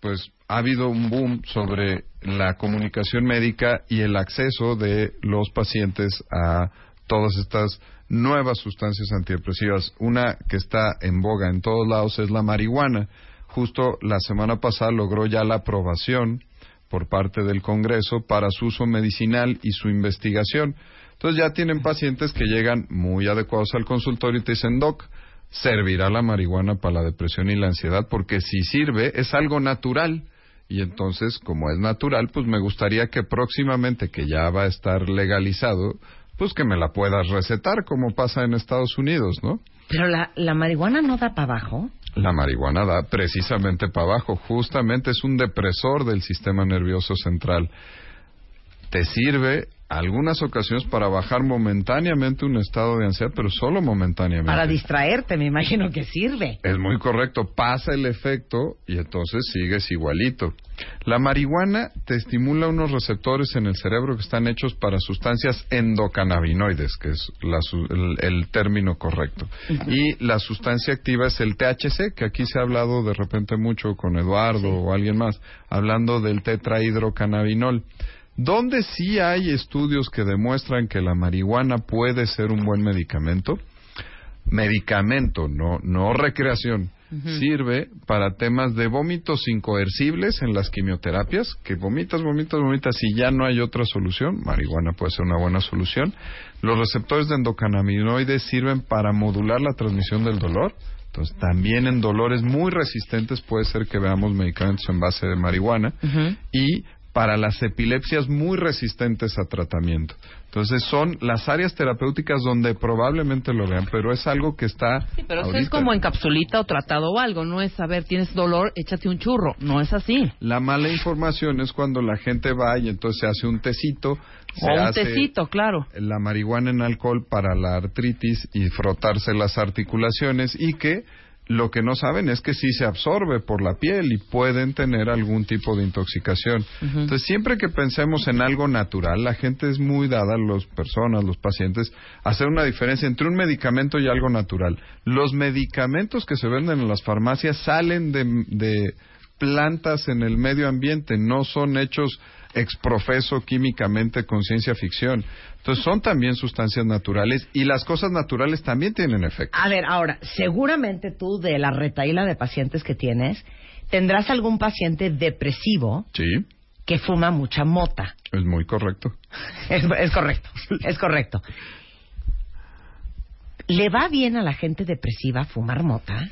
pues ha habido un boom sobre la comunicación médica y el acceso de los pacientes a todas estas nuevas sustancias antidepresivas. Una que está en boga en todos lados es la marihuana. Justo la semana pasada logró ya la aprobación por parte del Congreso para su uso medicinal y su investigación. Entonces ya tienen pacientes que llegan muy adecuados al consultorio y te dicen, Doc, servirá la marihuana para la depresión y la ansiedad porque si sirve es algo natural. Y entonces, como es natural, pues me gustaría que próximamente, que ya va a estar legalizado, pues que me la puedas recetar como pasa en Estados Unidos, ¿no? Pero la, la marihuana no da para abajo. La marihuana da precisamente para abajo, justamente es un depresor del sistema nervioso central. te sirve algunas ocasiones para bajar momentáneamente un estado de ansiedad, pero solo momentáneamente. Para distraerte, me imagino que sirve. Es muy correcto, pasa el efecto y entonces sigues igualito. La marihuana te estimula unos receptores en el cerebro que están hechos para sustancias endocannabinoides, que es la el, el término correcto. Y la sustancia activa es el THC, que aquí se ha hablado de repente mucho con Eduardo o alguien más, hablando del tetrahidrocannabinol. ¿Dónde sí hay estudios que demuestran que la marihuana puede ser un buen medicamento? Medicamento, no, no recreación. Sirve para temas de vómitos incoercibles en las quimioterapias, que vomitas, vomitas, vomitas y ya no hay otra solución. Marihuana puede ser una buena solución. Los receptores de endocannabinoides sirven para modular la transmisión del dolor. Entonces, también en dolores muy resistentes puede ser que veamos medicamentos en base de marihuana y para las epilepsias muy resistentes a tratamiento. Entonces son las áreas terapéuticas donde probablemente lo vean, pero es algo que está Sí, pero eso es como en capsulita o tratado o algo. No es saber, tienes dolor, échate un churro. No es así. La mala información es cuando la gente va y entonces se hace un tecito, se O un hace tecito, claro. la marihuana en alcohol para la artritis y frotarse las articulaciones y que lo que no saben es que sí se absorbe por la piel y pueden tener algún tipo de intoxicación. Entonces, siempre que pensemos en algo natural, la gente es muy dada, las personas, los pacientes, a hacer una diferencia entre un medicamento y algo natural. Los medicamentos que se venden en las farmacias salen de, de plantas en el medio ambiente, no son hechos exprofeso químicamente con ciencia ficción. Entonces son también sustancias naturales y las cosas naturales también tienen efecto. A ver, ahora, seguramente tú de la retaíla de pacientes que tienes, tendrás algún paciente depresivo Sí, que fuma mucha mota. es muy correcto. (laughs) Es, es correcto, es correcto. ¿Le va bien a la gente depresiva fumar mota?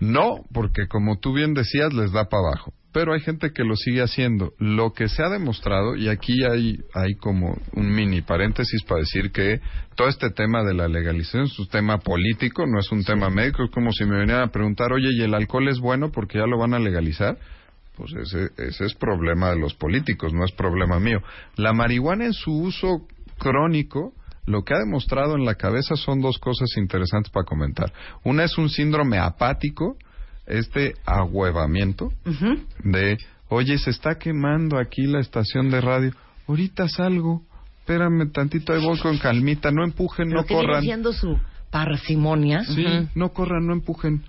No, porque como tú bien decías, les da para abajo. Pero hay gente que lo sigue haciendo. Lo que se ha demostrado, y aquí hay, hay como un mini paréntesis para decir que todo este tema de la legalización es un tema político, no es un tema médico. Es como si me vinieran a preguntar, oye, ¿y el alcohol es bueno porque ya lo van a legalizar? Pues ese, ese es problema de los políticos, no es problema mío. La marihuana en su uso crónico, lo que ha demostrado en la cabeza son dos cosas interesantes para comentar. Una es un síndrome apático, este ahuevamiento de, oye, se está quemando aquí la estación de radio, ahorita salgo, espérame tantito, ahí voy con calmita, no empujen, Pero no que corran. siendo su parsimonia. Sí, no corran, no empujen.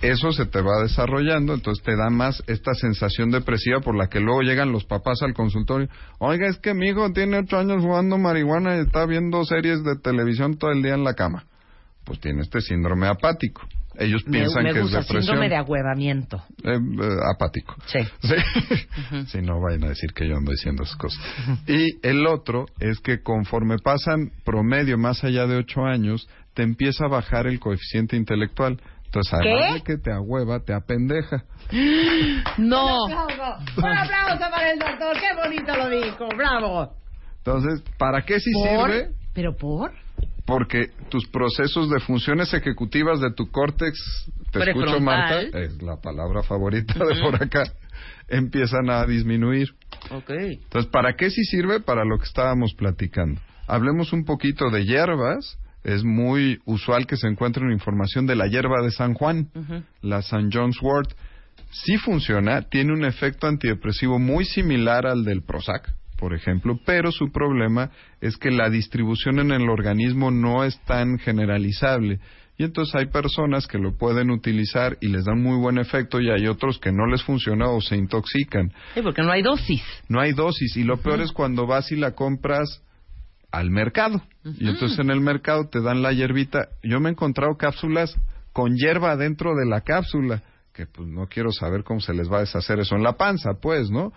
Eso se te va desarrollando, entonces te da más esta sensación depresiva por la que luego llegan los papás al consultorio. Oiga, es que mi hijo tiene ocho años jugando marihuana y está viendo series de televisión todo el día en la cama. Pues tiene este síndrome apático. Ellos Me, piensan me que gusta, es depresión. síndrome de agüevamiento. Eh, eh, apático. Sí. Sí. (laughs) Sí, no vayan a decir que yo ando diciendo esas cosas. Y el otro es que conforme pasan promedio más allá de ocho años, te empieza a bajar el coeficiente intelectual. Entonces, además ¿Qué? de que te ahueva, te apendeja. (gasps) No. Un aplauso para el doctor, qué bonito lo dijo, bravo. Entonces, ¿para qué sí ¿Por? sirve? ¿Pero por? Porque tus procesos de funciones ejecutivas de tu córtex, te escucho. Marta, es la palabra favorita de por acá, empiezan a disminuir. Ok. Entonces, ¿para qué sí sirve? Para lo que estábamos platicando. Hablemos un poquito de hierbas. Es muy usual que se encuentre información de la hierba de San Juan, la St. John's Wort. Sí funciona, tiene un efecto antidepresivo muy similar al del Prozac, por ejemplo, pero su problema es que la distribución en el organismo no es tan generalizable. Y entonces hay personas que lo pueden utilizar y les dan muy buen efecto y hay otros que no les funciona o se intoxican. Sí, porque no hay dosis. No hay dosis y lo peor es cuando vas y la compras al mercado. Y entonces en el mercado te dan la hierbita. Yo me he encontrado cápsulas con hierba dentro de la cápsula, que pues no quiero saber cómo se les va a deshacer eso en la panza, pues, ¿no?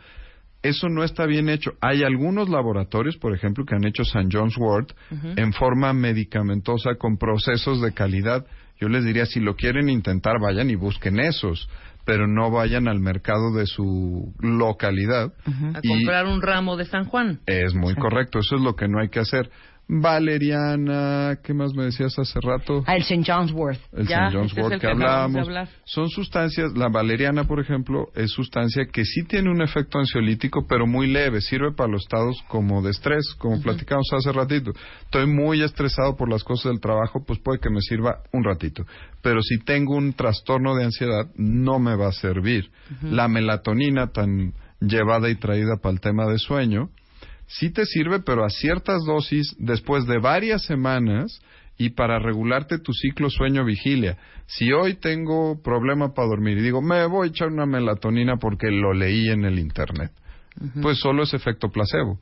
Eso no está bien hecho. Hay algunos laboratorios, por ejemplo, que han hecho St. John's Wort en forma medicamentosa con procesos de calidad. Yo les diría, si lo quieren intentar, vayan y busquen esos, pero no vayan al mercado de su localidad. A Y- comprar un ramo de San Juan. es muy correcto, eso es lo que no hay que hacer. Valeriana, ¿qué más me decías hace rato? Ah, el St. John's Wort. El St. John's es Wort que, que hablábamos. Son sustancias, la valeriana, por ejemplo, es sustancia que sí tiene un efecto ansiolítico, pero muy leve. Sirve para los estados como de estrés, como platicamos hace ratito. Estoy muy estresado por las cosas del trabajo, pues puede que me sirva un ratito. Pero si tengo un trastorno de ansiedad, no me va a servir. La melatonina tan llevada y traída para el tema de sueño, sí te sirve, pero a ciertas dosis después de varias semanas y para regularte tu ciclo sueño-vigilia. Si hoy tengo problema para dormir y digo, me voy a echar una melatonina porque lo leí en el Internet, pues solo es efecto placebo.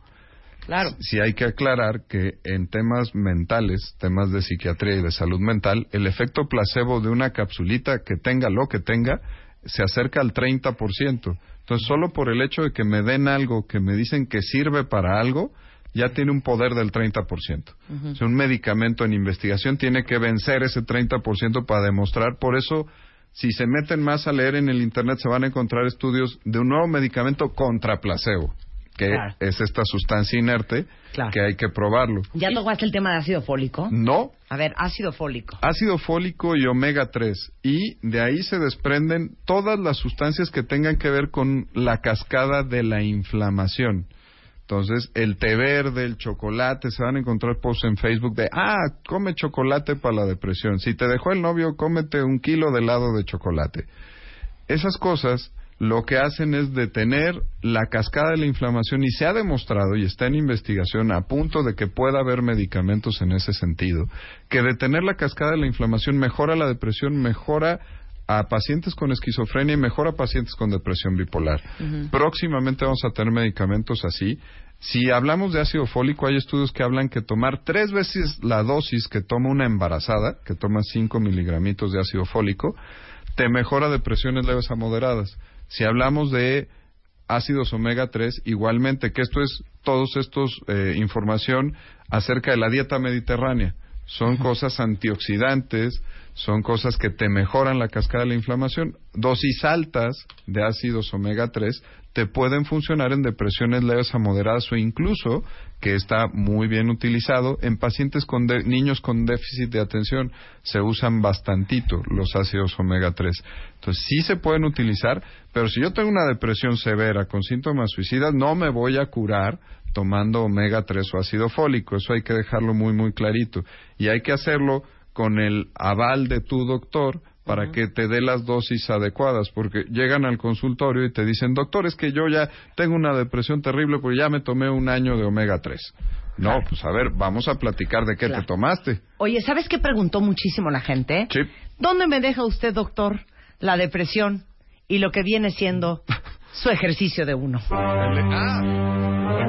Claro. Sí hay que aclarar que en temas mentales, temas de psiquiatría y de salud mental, el efecto placebo de una capsulita que tenga lo que tenga se acerca al 30%. Entonces, solo por el hecho de que me den algo que me dicen que sirve para algo, ya tiene un poder del 30%. O sea, un medicamento en investigación tiene que vencer ese 30% para demostrar. Por eso, si se meten más a leer en el Internet, se van a encontrar estudios de un nuevo medicamento contra placebo, que Claro. es esta sustancia inerte Claro. que hay que probarlo. ¿Ya tocaste el tema de ácido fólico? No, A ver, ácido fólico. ácido fólico y omega 3 y de ahí se desprenden todas las sustancias que tengan que ver con la cascada de la inflamación. Entonces, el té verde, el chocolate, se van a encontrar posts en Facebook de, ah, come chocolate para la depresión. Si te dejó el novio, cómete un kilo de helado de chocolate. Esas cosas lo que hacen es detener la cascada de la inflamación y se ha demostrado y está en investigación a punto de que pueda haber medicamentos en ese sentido, que detener la cascada de la inflamación mejora la depresión, mejora a pacientes con esquizofrenia y mejora a pacientes con depresión bipolar. Próximamente vamos a tener medicamentos así. Si hablamos de ácido fólico, hay estudios que hablan que tomar tres veces la dosis que toma una embarazada, que toma 5 miligramitos de ácido fólico, te mejora depresiones leves a moderadas. Si hablamos de ácidos omega 3, igualmente, que esto es todos estos eh, información acerca de la dieta mediterránea. Son cosas antioxidantes, son cosas que te mejoran la cascada de la inflamación. Dosis altas de ácidos omega 3 te pueden funcionar en depresiones leves a moderadas o incluso, que está muy bien utilizado, en pacientes con de- niños con déficit de atención. Se usan bastantito los ácidos omega 3. Entonces sí se pueden utilizar, pero si yo tengo una depresión severa con síntomas suicidas, no me voy a curar tomando omega 3 o ácido fólico. Eso hay que dejarlo muy, muy clarito. Y hay que hacerlo con el aval de tu doctor para que te dé las dosis adecuadas, porque llegan al consultorio y te dicen, doctor, es que yo ya tengo una depresión terrible porque ya me tomé un año de omega 3. No, pues a ver, vamos a platicar de qué Claro. te tomaste. Oye, ¿sabes qué preguntó muchísimo la gente? Sí. ¿Dónde me deja usted, doctor, la depresión y lo que viene siendo (laughs) su ejercicio de uno?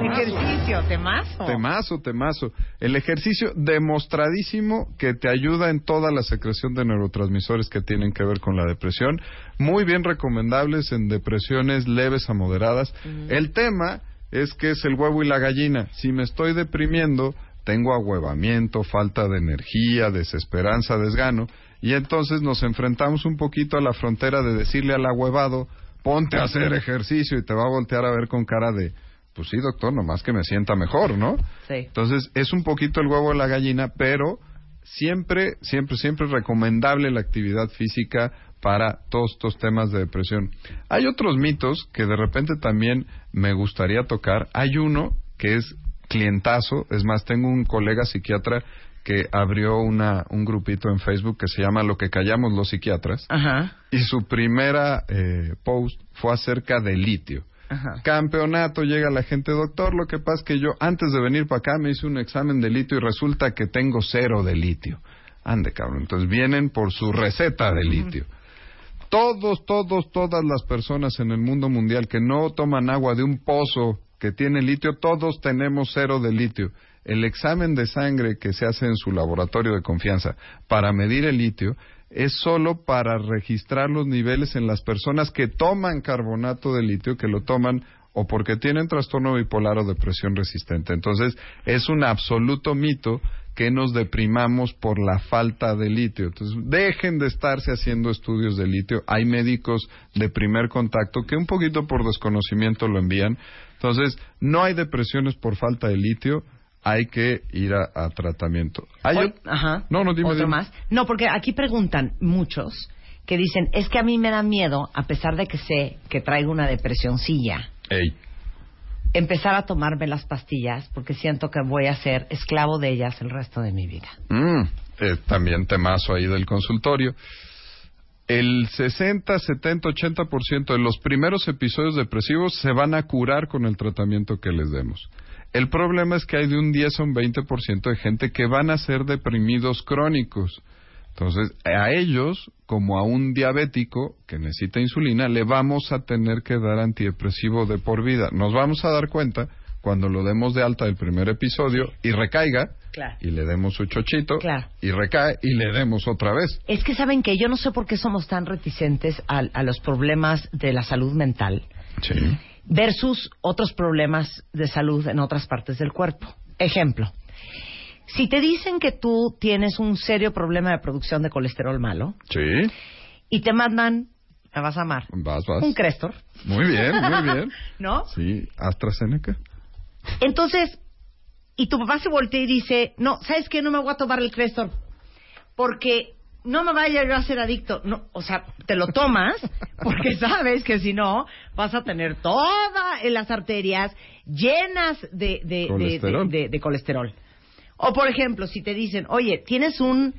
El ejercicio, temazo. Temazo, temazo. El ejercicio demostradísimo que te ayuda en toda la secreción de neurotransmisores que tienen que ver con la depresión. Muy bien recomendables en depresiones leves a moderadas. El tema es que es el huevo y la gallina. Si me estoy deprimiendo, tengo ahuevamiento, falta de energía, desesperanza, desgano. Y entonces nos enfrentamos un poquito a la frontera de decirle al ahuevado, ponte a hacer ejercicio y te va a voltear a ver con cara de, pues sí, doctor, nomás que me sienta mejor, ¿no? Sí. Entonces, es un poquito el huevo de la gallina, pero siempre, siempre, siempre es recomendable la actividad física para todos estos temas de depresión. Hay otros mitos que de repente también me gustaría tocar. Hay uno que es clientazo, es más, tengo un colega psiquiatra que abrió una, un grupito en Facebook que se llama Lo que callamos los psiquiatras Ajá. y su primera eh, post fue acerca del litio. Ajá. Campeonato, llega la gente, doctor, lo que pasa es que yo antes de venir para acá me hice un examen de litio y resulta que tengo cero de litio. Ande, cabrón. Entonces vienen por su receta de litio. Todos, todos, todas las personas en el mundo mundial que no toman agua de un pozo que tiene litio, todos tenemos cero de litio. El examen de sangre que se hace en su laboratorio de confianza para medir el litio es solo para registrar los niveles en las personas que toman carbonato de litio, que lo toman o porque tienen trastorno bipolar o depresión resistente. Entonces, es un absoluto mito que nos deprimamos por la falta de litio. Entonces, dejen de estarse haciendo estudios de litio. Hay médicos de primer contacto que un poquito por desconocimiento lo envían. Entonces, no hay depresiones por falta de litio. Hay que ir a, a tratamiento. Hay Hoy- ot- ajá. No, no, dime, Otro dime. más. No, porque aquí preguntan muchos que dicen, es que a mí me da miedo, a pesar de que sé que traigo una depresioncilla, Ey, empezar a tomarme las pastillas porque siento que voy a ser esclavo de ellas el resto de mi vida. Mm, eh, también temazo ahí del consultorio. El 60, 70, 80% de los primeros episodios depresivos se van a curar con el tratamiento que les demos. El problema es que hay de un 10 a un 20% de gente que van a ser deprimidos crónicos. Entonces, a ellos, como a un diabético que necesita insulina, le vamos a tener que dar antidepresivo de por vida. Nos vamos a dar cuenta cuando lo demos de alta del primer episodio y recaiga Claro. y le demos su chochito Claro. y recae y le demos otra vez. Es que saben que yo no sé por qué somos tan reticentes a, a los problemas de la salud mental Sí. Versus otros problemas de salud en otras partes del cuerpo. Ejemplo, si te dicen que tú tienes un serio problema de producción de colesterol malo Sí. y te mandan, me vas a amar, Vas, vas. un Crestor, Muy bien, muy bien. (laughs) ¿no? Sí, AstraZeneca. Entonces, y tu papá se voltea y dice, no, ¿sabes qué? No me voy a tomar el Crestor porque no me vaya yo a ser adicto. No, o sea, te lo tomas (laughs) porque sabes que si no vas a tener todas las arterias llenas de, de, Colesterol. de- de- de colesterol. O, por ejemplo, si te dicen, oye, tienes un,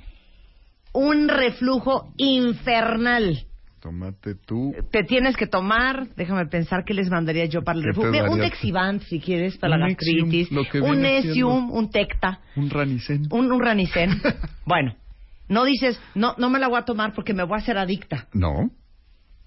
un reflujo infernal. Tómate tú. Te tienes que tomar, déjame pensar qué les mandaría yo para el ¿Qué te reflujo. Mira, Un? Dexivant, si quieres, para la Un gastritis. Un siendo- un Tecta, Un ranicén. un, un Ranicen. (laughs) bueno, no dices, no, no me la voy a tomar porque me voy a hacer adicta. No.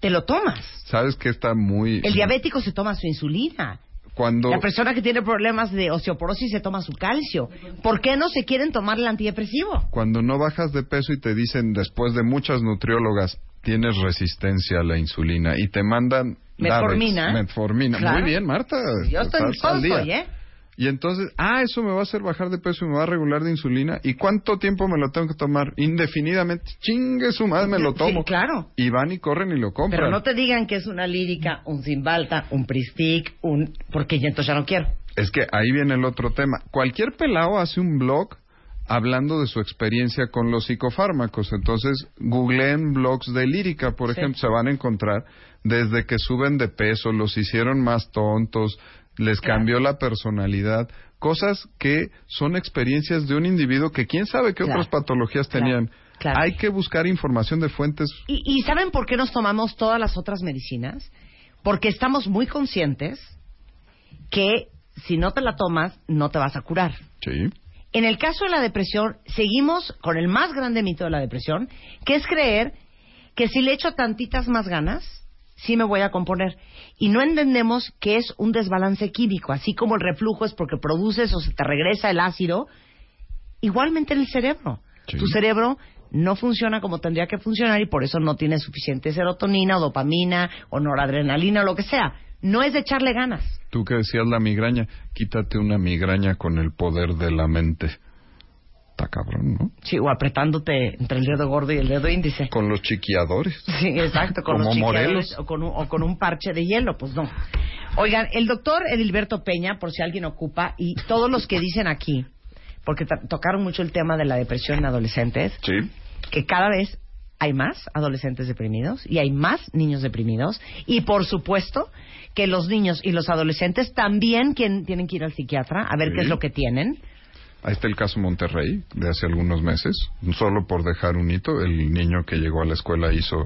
Te lo tomas. ¿Sabes que está muy... El diabético se toma su insulina. Cuando... La persona que tiene problemas de osteoporosis se toma su calcio. ¿Por qué no se quieren tomar el antidepresivo? Cuando no bajas de peso y te dicen después de muchas nutriólogas tienes resistencia a la insulina y te mandan Metformina. Davex, metformina. Claro. Muy bien, Marta. Yo estoy estoy, ¿eh? Y entonces, ah, eso me va a hacer bajar de peso y me va a regular de insulina. ¿Y cuánto tiempo me lo tengo que tomar? Indefinidamente. Chingue su madre, me lo Sí, tomo. claro. Y van y corren y lo compran. Pero no te digan que es una lírica, un Zimbalta, un Pristic, un... Porque ya entonces ya no quiero. Es que ahí viene el otro tema. Cualquier pelado hace un blog hablando de su experiencia con los psicofármacos. Entonces, googleen blogs de lírica, por Sí. ejemplo, se van a encontrar desde que suben de peso, los hicieron más tontos, les Claro. cambió la personalidad, cosas que son experiencias de un individuo que quién sabe qué Claro. otras patologías tenían. Claro. Hay que buscar información de fuentes. ¿Y, y saben por qué nos tomamos todas las otras medicinas? Porque estamos muy conscientes que si no te la tomas, no te vas a curar. Sí. En el caso de la depresión, seguimos con el más grande mito de la depresión, que es creer que si le echo tantitas más ganas, sí me voy a componer. Y no entendemos que es un desbalance químico, así como el reflujo es porque produces o se te regresa el ácido, igualmente en el cerebro. Sí. Tu cerebro no funciona como tendría que funcionar y por eso no tiene suficiente serotonina o dopamina o noradrenalina o lo que sea. No es de echarle ganas. Tú que decías la migraña, quítate una migraña con el poder de la mente. Está cabrón, ¿no? Sí, o apretándote entre el dedo gordo y el dedo índice. Con los chiquiadores. Sí, exacto, con Como los chiqueadores Morelos. o con, un, o con un parche de hielo, pues no. Oigan, el doctor Edilberto Peña, por si alguien ocupa, y todos los que dicen aquí, porque tocaron mucho el tema de la depresión en adolescentes, Sí. que cada vez hay más adolescentes deprimidos y hay más niños deprimidos, y por supuesto que los niños y los adolescentes también quien- tienen que ir al psiquiatra a ver Sí. qué es lo que tienen. Ahí está el caso Monterrey de hace algunos meses. Solo por dejar un hito, el niño que llegó a la escuela hizo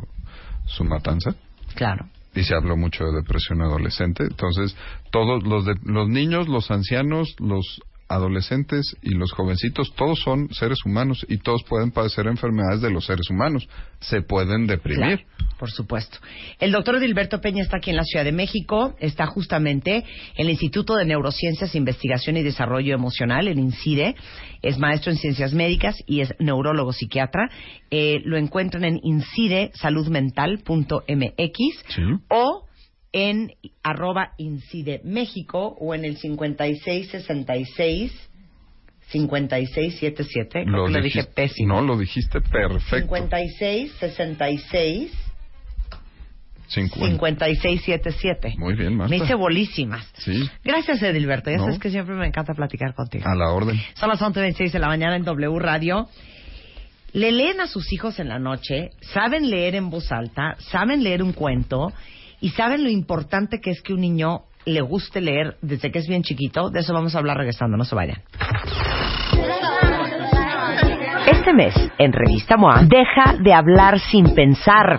su matanza. Claro. Y se habló mucho de depresión adolescente. Entonces, todos los, de- los niños, los ancianos, los adolescentes y los jovencitos, todos son seres humanos y todos pueden padecer enfermedades de los seres humanos. Se pueden deprimir. Claro, por supuesto. El doctor Edilberto Peña está aquí en la Ciudad de México, está justamente en el Instituto de Neurociencias, Investigación y Desarrollo Emocional, el INCIDE, es maestro en ciencias médicas y es neurólogo psiquiatra. Eh, lo encuentran en incidesaludmental.mx Sí. o en arroba incide México o en el 5666 5677. Creo Lo que lo dije pésimo. No, lo dijiste perfecto. 56 66 50. 5677. Muy bien, Marta. Me hice bolísimas. Sí, Gracias, Edilberto. Ya No. sabes que siempre me encanta platicar contigo. a la orden. Son las 11.26 de la mañana en W Radio. Le leen a sus hijos en la noche, saben leer en voz alta, saben leer un cuento y saben lo importante que es que un niño le guste leer desde que es bien chiquito. De eso vamos a hablar regresando, no se vayan. Este mes, en Revista MOA, deja de hablar sin pensar.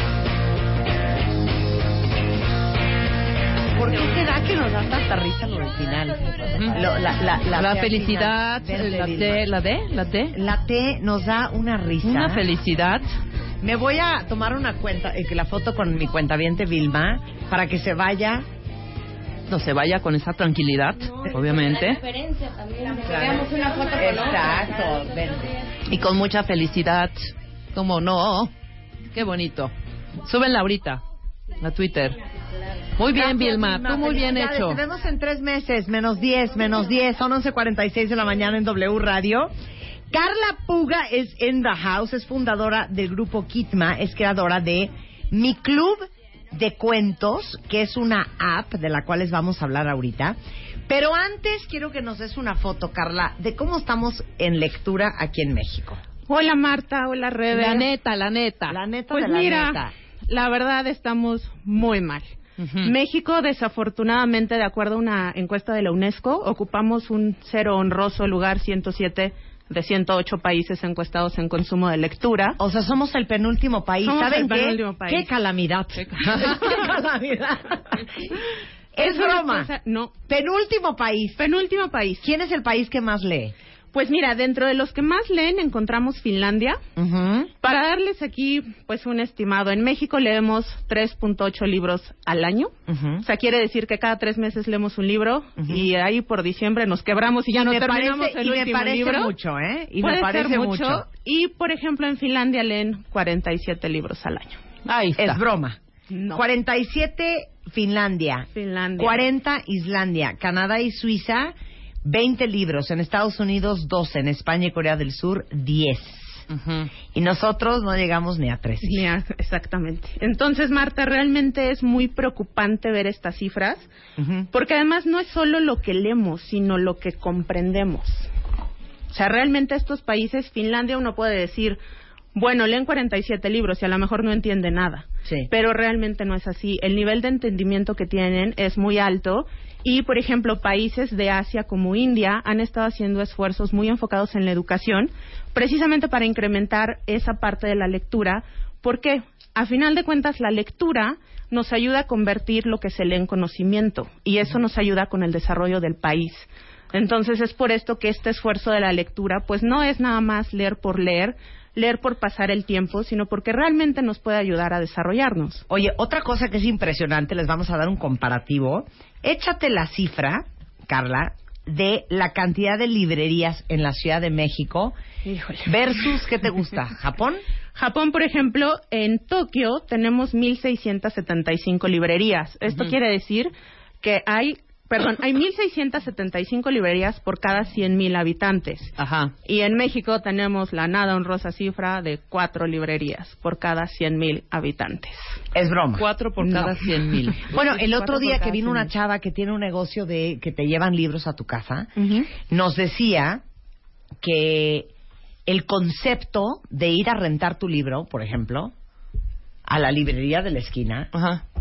¿Por qué será que nos da tanta risa lo del final? Lo- la, la, la La T felicidad, final. Verde, la Vilma. D, la D, la D. La T nos da una risa. Una felicidad. Me voy a tomar una cuenta, eh, que la foto con mi cuentaviente Vilma, para que se vaya. No se vaya con esa tranquilidad, obviamente. Exacto, vente. Y con mucha felicidad. ¿Cómo no? Qué bonito. Súbenla ahorita a Twitter. Muy bien, Gracias, Vilma. Tú muy bien hecho. Te vemos en tres meses, menos 10, menos 10. Son 11.46 de la mañana en W Radio. Carla Puga es in the house, es fundadora del grupo Kitma, es creadora de Mi Club de Cuentos, que es una app de la cual les vamos a hablar ahorita. Pero antes quiero que nos des una foto, Carla, de cómo estamos en lectura aquí en México. Hola Marta, hola Rebe. La neta, la neta. La neta Pues de la mira, neta. la verdad estamos muy mal. México, desafortunadamente, de acuerdo a una encuesta de la UNESCO, ocupamos un cero honroso lugar 107 de 108 países encuestados en consumo de lectura. O sea, somos el penúltimo país. Somos ¿Saben el qué? penúltimo país. ¡Qué calamidad! Qué (laughs) ¡Qué calamidad! es Es broma. cosa- no, Penúltimo país. penúltimo país. ¿Quién es el país que más lee? Pues mira, dentro de los que más leen encontramos Finlandia. Para darles aquí, pues, un estimado, en México leemos 3.8 libros al año. O sea, quiere decir que cada tres meses leemos un libro y ahí por diciembre nos quebramos y ya no me terminamos parece, el y me último parece libro. mucho, ¿eh? Y Puede me parece ser mucho. mucho. Y, por ejemplo, en Finlandia leen 47 libros al año. Ahí está. Es broma. No. 47 Finlandia, Finlandia. 40 Islandia, Canadá y Suiza, 20 libros. En Estados Unidos, 12. En España y Corea del Sur, 10. Ujú. Y nosotros no llegamos ni a 13. Ni a- Exactamente. Entonces, Marta, realmente es muy preocupante ver estas cifras, porque además no es solo lo que leemos, sino lo que comprendemos. O sea, realmente estos países, Finlandia uno puede decir, bueno, leen 47 libros y a lo mejor no entiende nada. Sí. Pero realmente no es así. El nivel de entendimiento que tienen es muy alto y, por ejemplo, países de Asia como India han estado haciendo esfuerzos muy enfocados en la educación precisamente para incrementar esa parte de la lectura. porque A final de cuentas, la lectura nos ayuda a convertir lo que se lee en conocimiento y eso nos ayuda con el desarrollo del país. Entonces es por esto que este esfuerzo de la lectura, pues no es nada más leer por leer, leer por pasar el tiempo, sino porque realmente nos puede ayudar a desarrollarnos. Oye, otra cosa que es impresionante, les vamos a dar un comparativo. Échate la cifra, Carla, de la cantidad de librerías en la Ciudad de México versus, ¿qué te gusta? ¿Japón? (laughs) Japón, por ejemplo, en Tokio tenemos 1.675 librerías. Esto quiere decir que hay, perdón, hay 1.675 librerías por cada 100.000 habitantes. Ajá. Y en México tenemos la nada honrosa cifra de cuatro librerías por cada 100.000 habitantes. Es broma. Cuatro por cada No. cien mil. (laughs) Bueno, el otro día que cada vino una 100,000. chava que tiene un negocio de que te llevan libros a tu casa, nos decía que el concepto de ir a rentar tu libro, por ejemplo, a la librería de la esquina,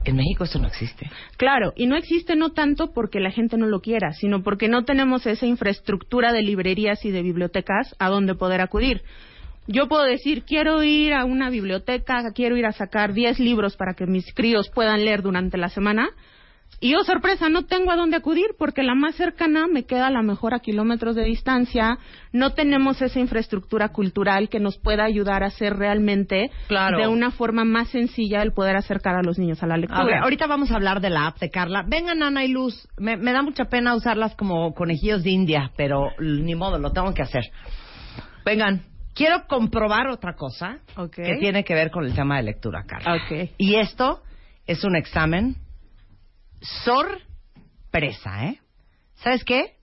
en México eso no existe. Claro, y no existe no tanto porque la gente no lo quiera, sino porque no tenemos esa infraestructura de librerías y de bibliotecas a donde poder acudir. Yo puedo decir, quiero ir a una biblioteca, quiero ir a sacar 10 libros para que mis críos puedan leer durante la semana. Y yo, sorpresa, no tengo a dónde acudir porque la más cercana me queda a lo mejor a kilómetros de distancia. No tenemos esa infraestructura cultural que nos pueda ayudar a hacer realmente Claro. de una forma más sencilla el poder acercar a los niños a la lectura. A ver, ahorita vamos a hablar de la app de Carla. Vengan, Ana y Luz. Me, me da mucha pena usarlas como conejillos de India, pero ni modo, lo tengo que hacer. Vengan, quiero comprobar otra cosa que tiene que ver con el tema de lectura, Carla. Y esto es un examen sorpresa, ¿eh? ¿Sabes qué?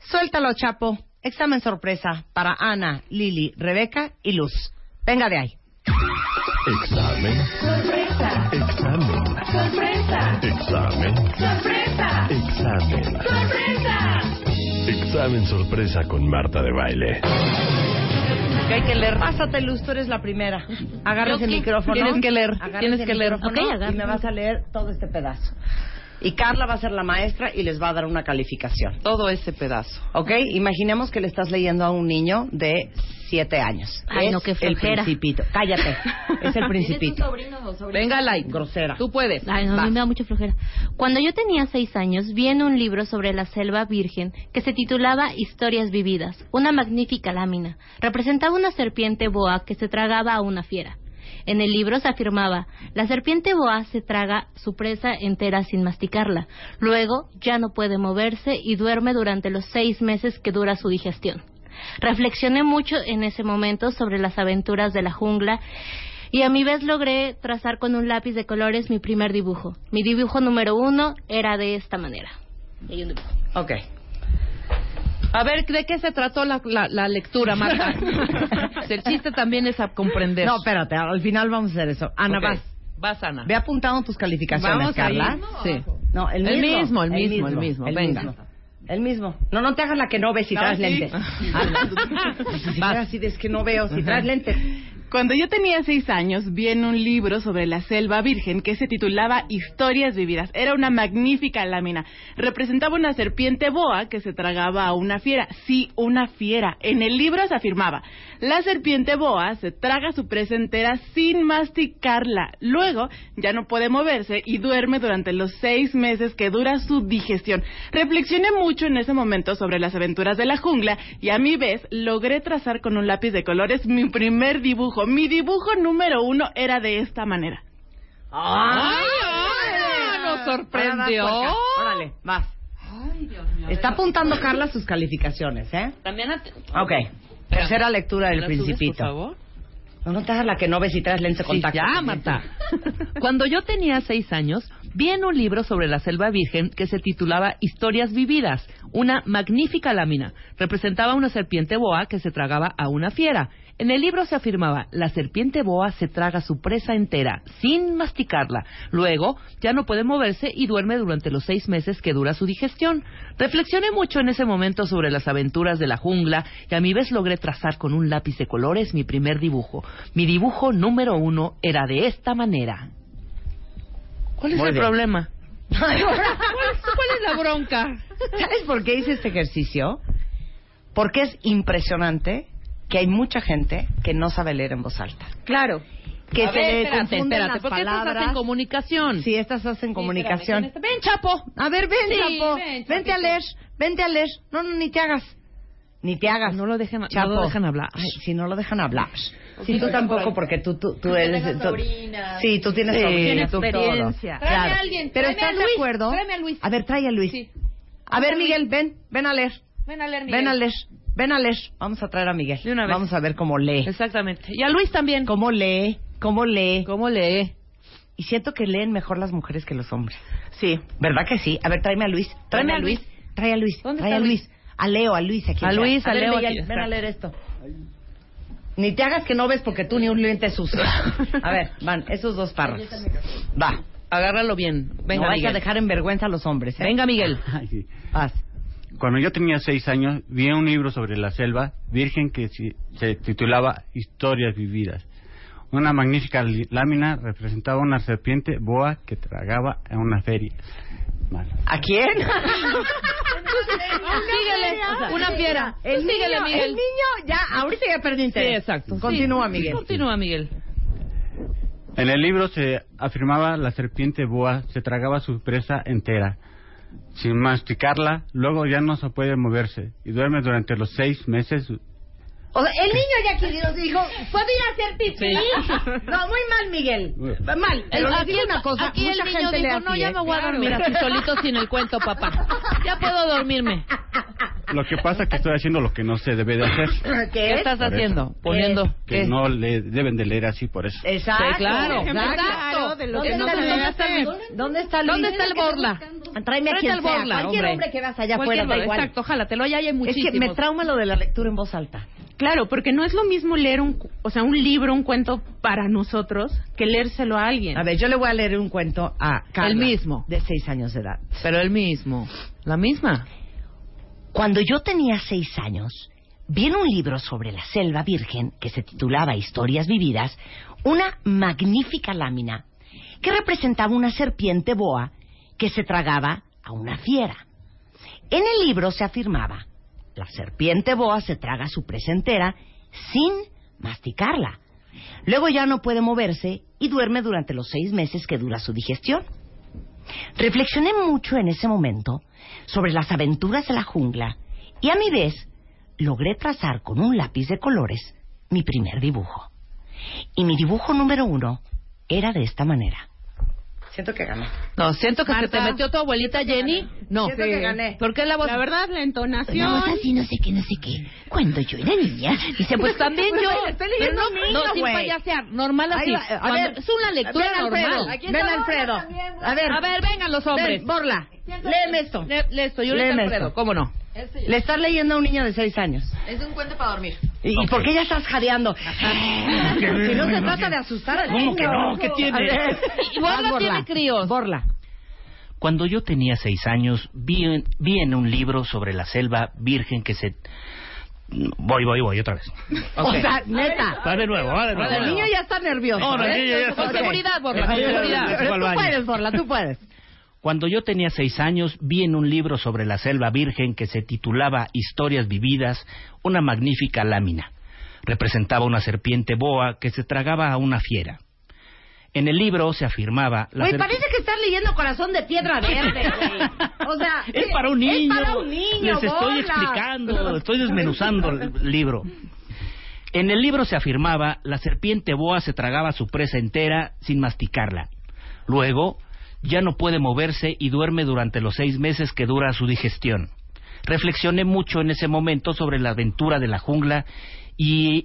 Suéltalo, Chapo. Examen sorpresa para Ana, Lili, Rebeca y Luz. Venga de ahí. Examen. Sorpresa. Examen. Sorpresa. Examen. Sorpresa. Examen. Sorpresa. Examen sorpresa con Marta de Baile. Que hay que leer. Pásate, Luz, tú eres la primera. Agarras ¿Yo el micrófono. Tienes que leer, Agarras tienes el que leer. micrófono Ok, agarra. y me vas a leer todo este pedazo. Y Carla va a ser la maestra y les va a dar una calificación. Todo ese pedazo. ¿Ok? Imaginemos que le estás leyendo a un niño de siete años. Ay, es no, qué el principito. Cállate. (laughs) Es el principito. Venga, Light. Grosera. Tú puedes. Ay, no, a mí me da mucha flojera. Cuando yo tenía seis años, vi en un libro sobre la selva virgen que se titulaba Historias vividas, una magnífica lámina. Representaba una serpiente boa que se tragaba a una fiera. En el libro se afirmaba, la serpiente boa se traga su presa entera sin masticarla. Luego ya no puede moverse y duerme durante los seis meses que dura su digestión. Reflexioné mucho en ese momento sobre las aventuras de la jungla y a mi vez logré trazar con un lápiz de colores mi primer dibujo. Mi dibujo número uno era de esta manera. Y hay un dibujo. Ok. A ver, ¿de qué se trató la, la, la lectura, Marta? (laughs) el chiste también es a comprender. No, espérate, al final vamos a hacer eso. Ana, vas. Vas, Ana. Ve apuntando tus calificaciones, Vamos. Carla. Sí. No, el El mismo. el mismo, el mismo. el Venga. mismo. El mismo. No, no te hagas la que no ves si No, traes sí. lentes. Si fuera así de es que no veo si traes lentes. Cuando yo tenía seis años, vi en un libro sobre la selva virgen que se titulaba Historias vividas. Era una magnífica lámina. Representaba una serpiente boa que se tragaba a una fiera. Sí, una fiera. En el libro se afirmaba, la serpiente boa se traga su presa entera sin masticarla. Luego ya no puede moverse y duerme durante los seis meses que dura su digestión. Reflexioné mucho en ese momento sobre las aventuras de la jungla y a mi vez logré trazar con un lápiz de colores mi primer dibujo. Mi dibujo número uno era de esta manera. ¡Ay, ay, nos sorprendió! Ahora vas, puerca. Órale, vas. Está apuntando Carla sus calificaciones, ¿eh? También a- Ok. Tercera lectura del ¿La subes, Principito. por favor? No, no te hagas la que no ves si traes lentes de Sí, contacto. ya, Marta. (laughs) Cuando yo tenía seis años, vi en un libro sobre la selva virgen que se titulaba Historias vividas, una magnífica lámina. Representaba una serpiente boa que se tragaba a una fiera. En el libro se afirmaba, la serpiente boa se traga su presa entera, sin masticarla. Luego, ya no puede moverse y duerme durante los seis meses que dura su digestión. Reflexioné mucho en ese momento sobre las aventuras de la jungla y a mi vez logré trazar con un lápiz de colores mi primer dibujo. Mi dibujo número uno era de esta manera. ¿Cuál es Muy el bien. problema? (laughs) ¿Cuál es, cuál es la bronca? (laughs) ¿Sabes por qué hice este ejercicio? Porque es impresionante que hay mucha gente que no sabe leer en voz alta. Claro. Que A se ver, espérate, confunden espérate, las porque estas palabras. hacen comunicación. Sí, estas hacen comunicación. espérame, ven, Chapo. A ver, ven, Sí, Chapo. ven, vente a leer, vente a leer. No, no, ni te hagas. Ni te hagas. No lo dejan, no Chapo. lo dejan hablar. Ay, si no lo dejan hablar. Sí, tú tampoco, porque tú, tú, tú eres... tú- sí, tú tienes Sí, sobrina, tú tú experiencia. todo. Tráeme Claro. a alguien, Pero ¿estás de Luis, acuerdo? tráeme a Luis. A ver, trae a Luis. Sí. A ver, Miguel, ven, ven a leer. Ven a leer, Ven a leer, ven a leer. Vamos a traer a Miguel. De una vez. Vamos a ver cómo lee. Exactamente. Y a Luis también. ¿Cómo lee? ¿Cómo lee? ¿Cómo lee? Y siento que leen mejor las mujeres que los hombres. Sí. ¿Verdad que sí? A ver, tráeme a Luis. Tráeme a Luis. Trae a Luis. ¿Dónde Trae está a Luis. A Leo, a Luis aquí. A. Luis, a ver, Leo Miguel, aquí, ven a leer esto. Ni te hagas que no ves porque tú ni un lente sucio. (laughs) A ver, van, esos dos párrafos. Va. Agárralo bien. Venga, no Miguel. a dejar en vergüenza a los hombres, ¿eh? Venga, Miguel. (laughs) Vas. Cuando yo tenía seis años, vi un libro sobre la selva virgen que si- se titulaba Historias vividas. Una magnífica lámina representaba una serpiente boa que tragaba en una feria. Mal. ¿A quién? (laughs) Síguele, una fiera. El síguele, niño, Miguel. el niño ya, ahorita ya perdí interés. Sí, exacto. Continúa, Sí, Miguel. Continúa, Miguel. En el libro se afirmaba la serpiente boa se tragaba su presa entera, sin masticarla, luego ya no se puede moverse y duerme durante los seis meses. O sea, el niño ya aquí Dios dijo, ¿puedo ir a hacer pipí? No, muy mal, Miguel. Mal. Pero les aquí una cosa, aquí el mucha niño gente dijo, no, ya ¿eh? me voy a dormir Claro. así solito sin el cuento, papá. Ya puedo dormirme. Lo que pasa es que estoy haciendo lo que no se debe de hacer. ¿Qué estás Por eso. haciendo? Poniendo. Que ¿qué? no le deben de leer así por eso. Exacto. Sí, claro, exacto. de lo ¿Dónde que no está debe hacer. ¿Dónde está Luis? ¿Dónde está el Borla? Tráeme a Tráete quien al sea. Borla, Cualquier hombre. hombre que veas allá afuera, da igual. Exacto, jálatelo, ya hay Es muchísimos. que me trauma lo de la lectura en voz alta. Claro, porque no es lo mismo leer un, o sea, un libro, un cuento para nosotros que leérselo a alguien. A ver, yo le voy a leer un cuento a Carla. El mismo. De seis años de edad. Pero el mismo. La misma. Cuando yo tenía seis años, vi en un libro sobre la selva virgen que se titulaba Historias vividas una magnífica lámina que representaba una serpiente boa que se tragaba a una fiera. En el libro se afirmaba, la serpiente boa se traga su presa entera sin masticarla. Luego ya no puede moverse y duerme durante los seis meses que dura su digestión. Reflexioné mucho en ese momento sobre las aventuras de la jungla y a mi vez logré trazar con un lápiz de colores mi primer dibujo. Y mi dibujo número uno era de esta manera. Siento que gané. No, siento que Marta. se te metió tu abuelita Jenny. No. Siento que gané. ¿Por qué la voz? La verdad, la entonación. No, así, no sé qué, no sé qué. Cuando yo era niña, Dice, pues (laughs) también Pues, yo. estoy Pero no, niño, no, sin payasear, normal así. Va, a Cuando- ver, es una lectura ven, Alfredo, normal. Ven, Alfredo. A ver, A ver, vengan los hombres. ven, Borla. Léeme esto. Le, le esto, yo le Léeme Alfredo, esto. ¿cómo no? Le estás leyendo a un niño de seis años. Es un cuento para dormir. ¿Y y por qué ya estás jadeando? (laughs) Si no se trata de asustar al niño. ¿Cómo que no? ¿Qué tiene? A ver. (laughs) Y Borla Vas, tiene críos. Borla. Cuando yo tenía seis años, vi en, vi en un libro sobre la selva virgen que se... Voy, voy, voy, otra vez. O sea, neta. Va de nuevo, va de nuevo. El niño ya está nervioso. No, no, el ¿eh? niño ya está- Ok. Con seguridad, Borla, con seguridad. Tú puedes, Borla, tú puedes. Cuando yo tenía seis años, vi en un libro sobre la selva virgen que se titulaba Historias vividas una magnífica lámina. Representaba una serpiente boa que se tragaba a una fiera. En el libro se afirmaba... la Güey, parece que estás leyendo Corazón de Piedra (laughs) Verde, güey. O sea, (laughs) Es para un niño. Es para un niño, Les estoy explicando, estoy desmenuzando el libro. En el libro se afirmaba, la serpiente boa se tragaba su presa entera sin masticarla. Luego, ya no puede moverse y duerme durante los seis meses que dura su digestión. Reflexioné mucho en ese momento sobre la aventura de la jungla y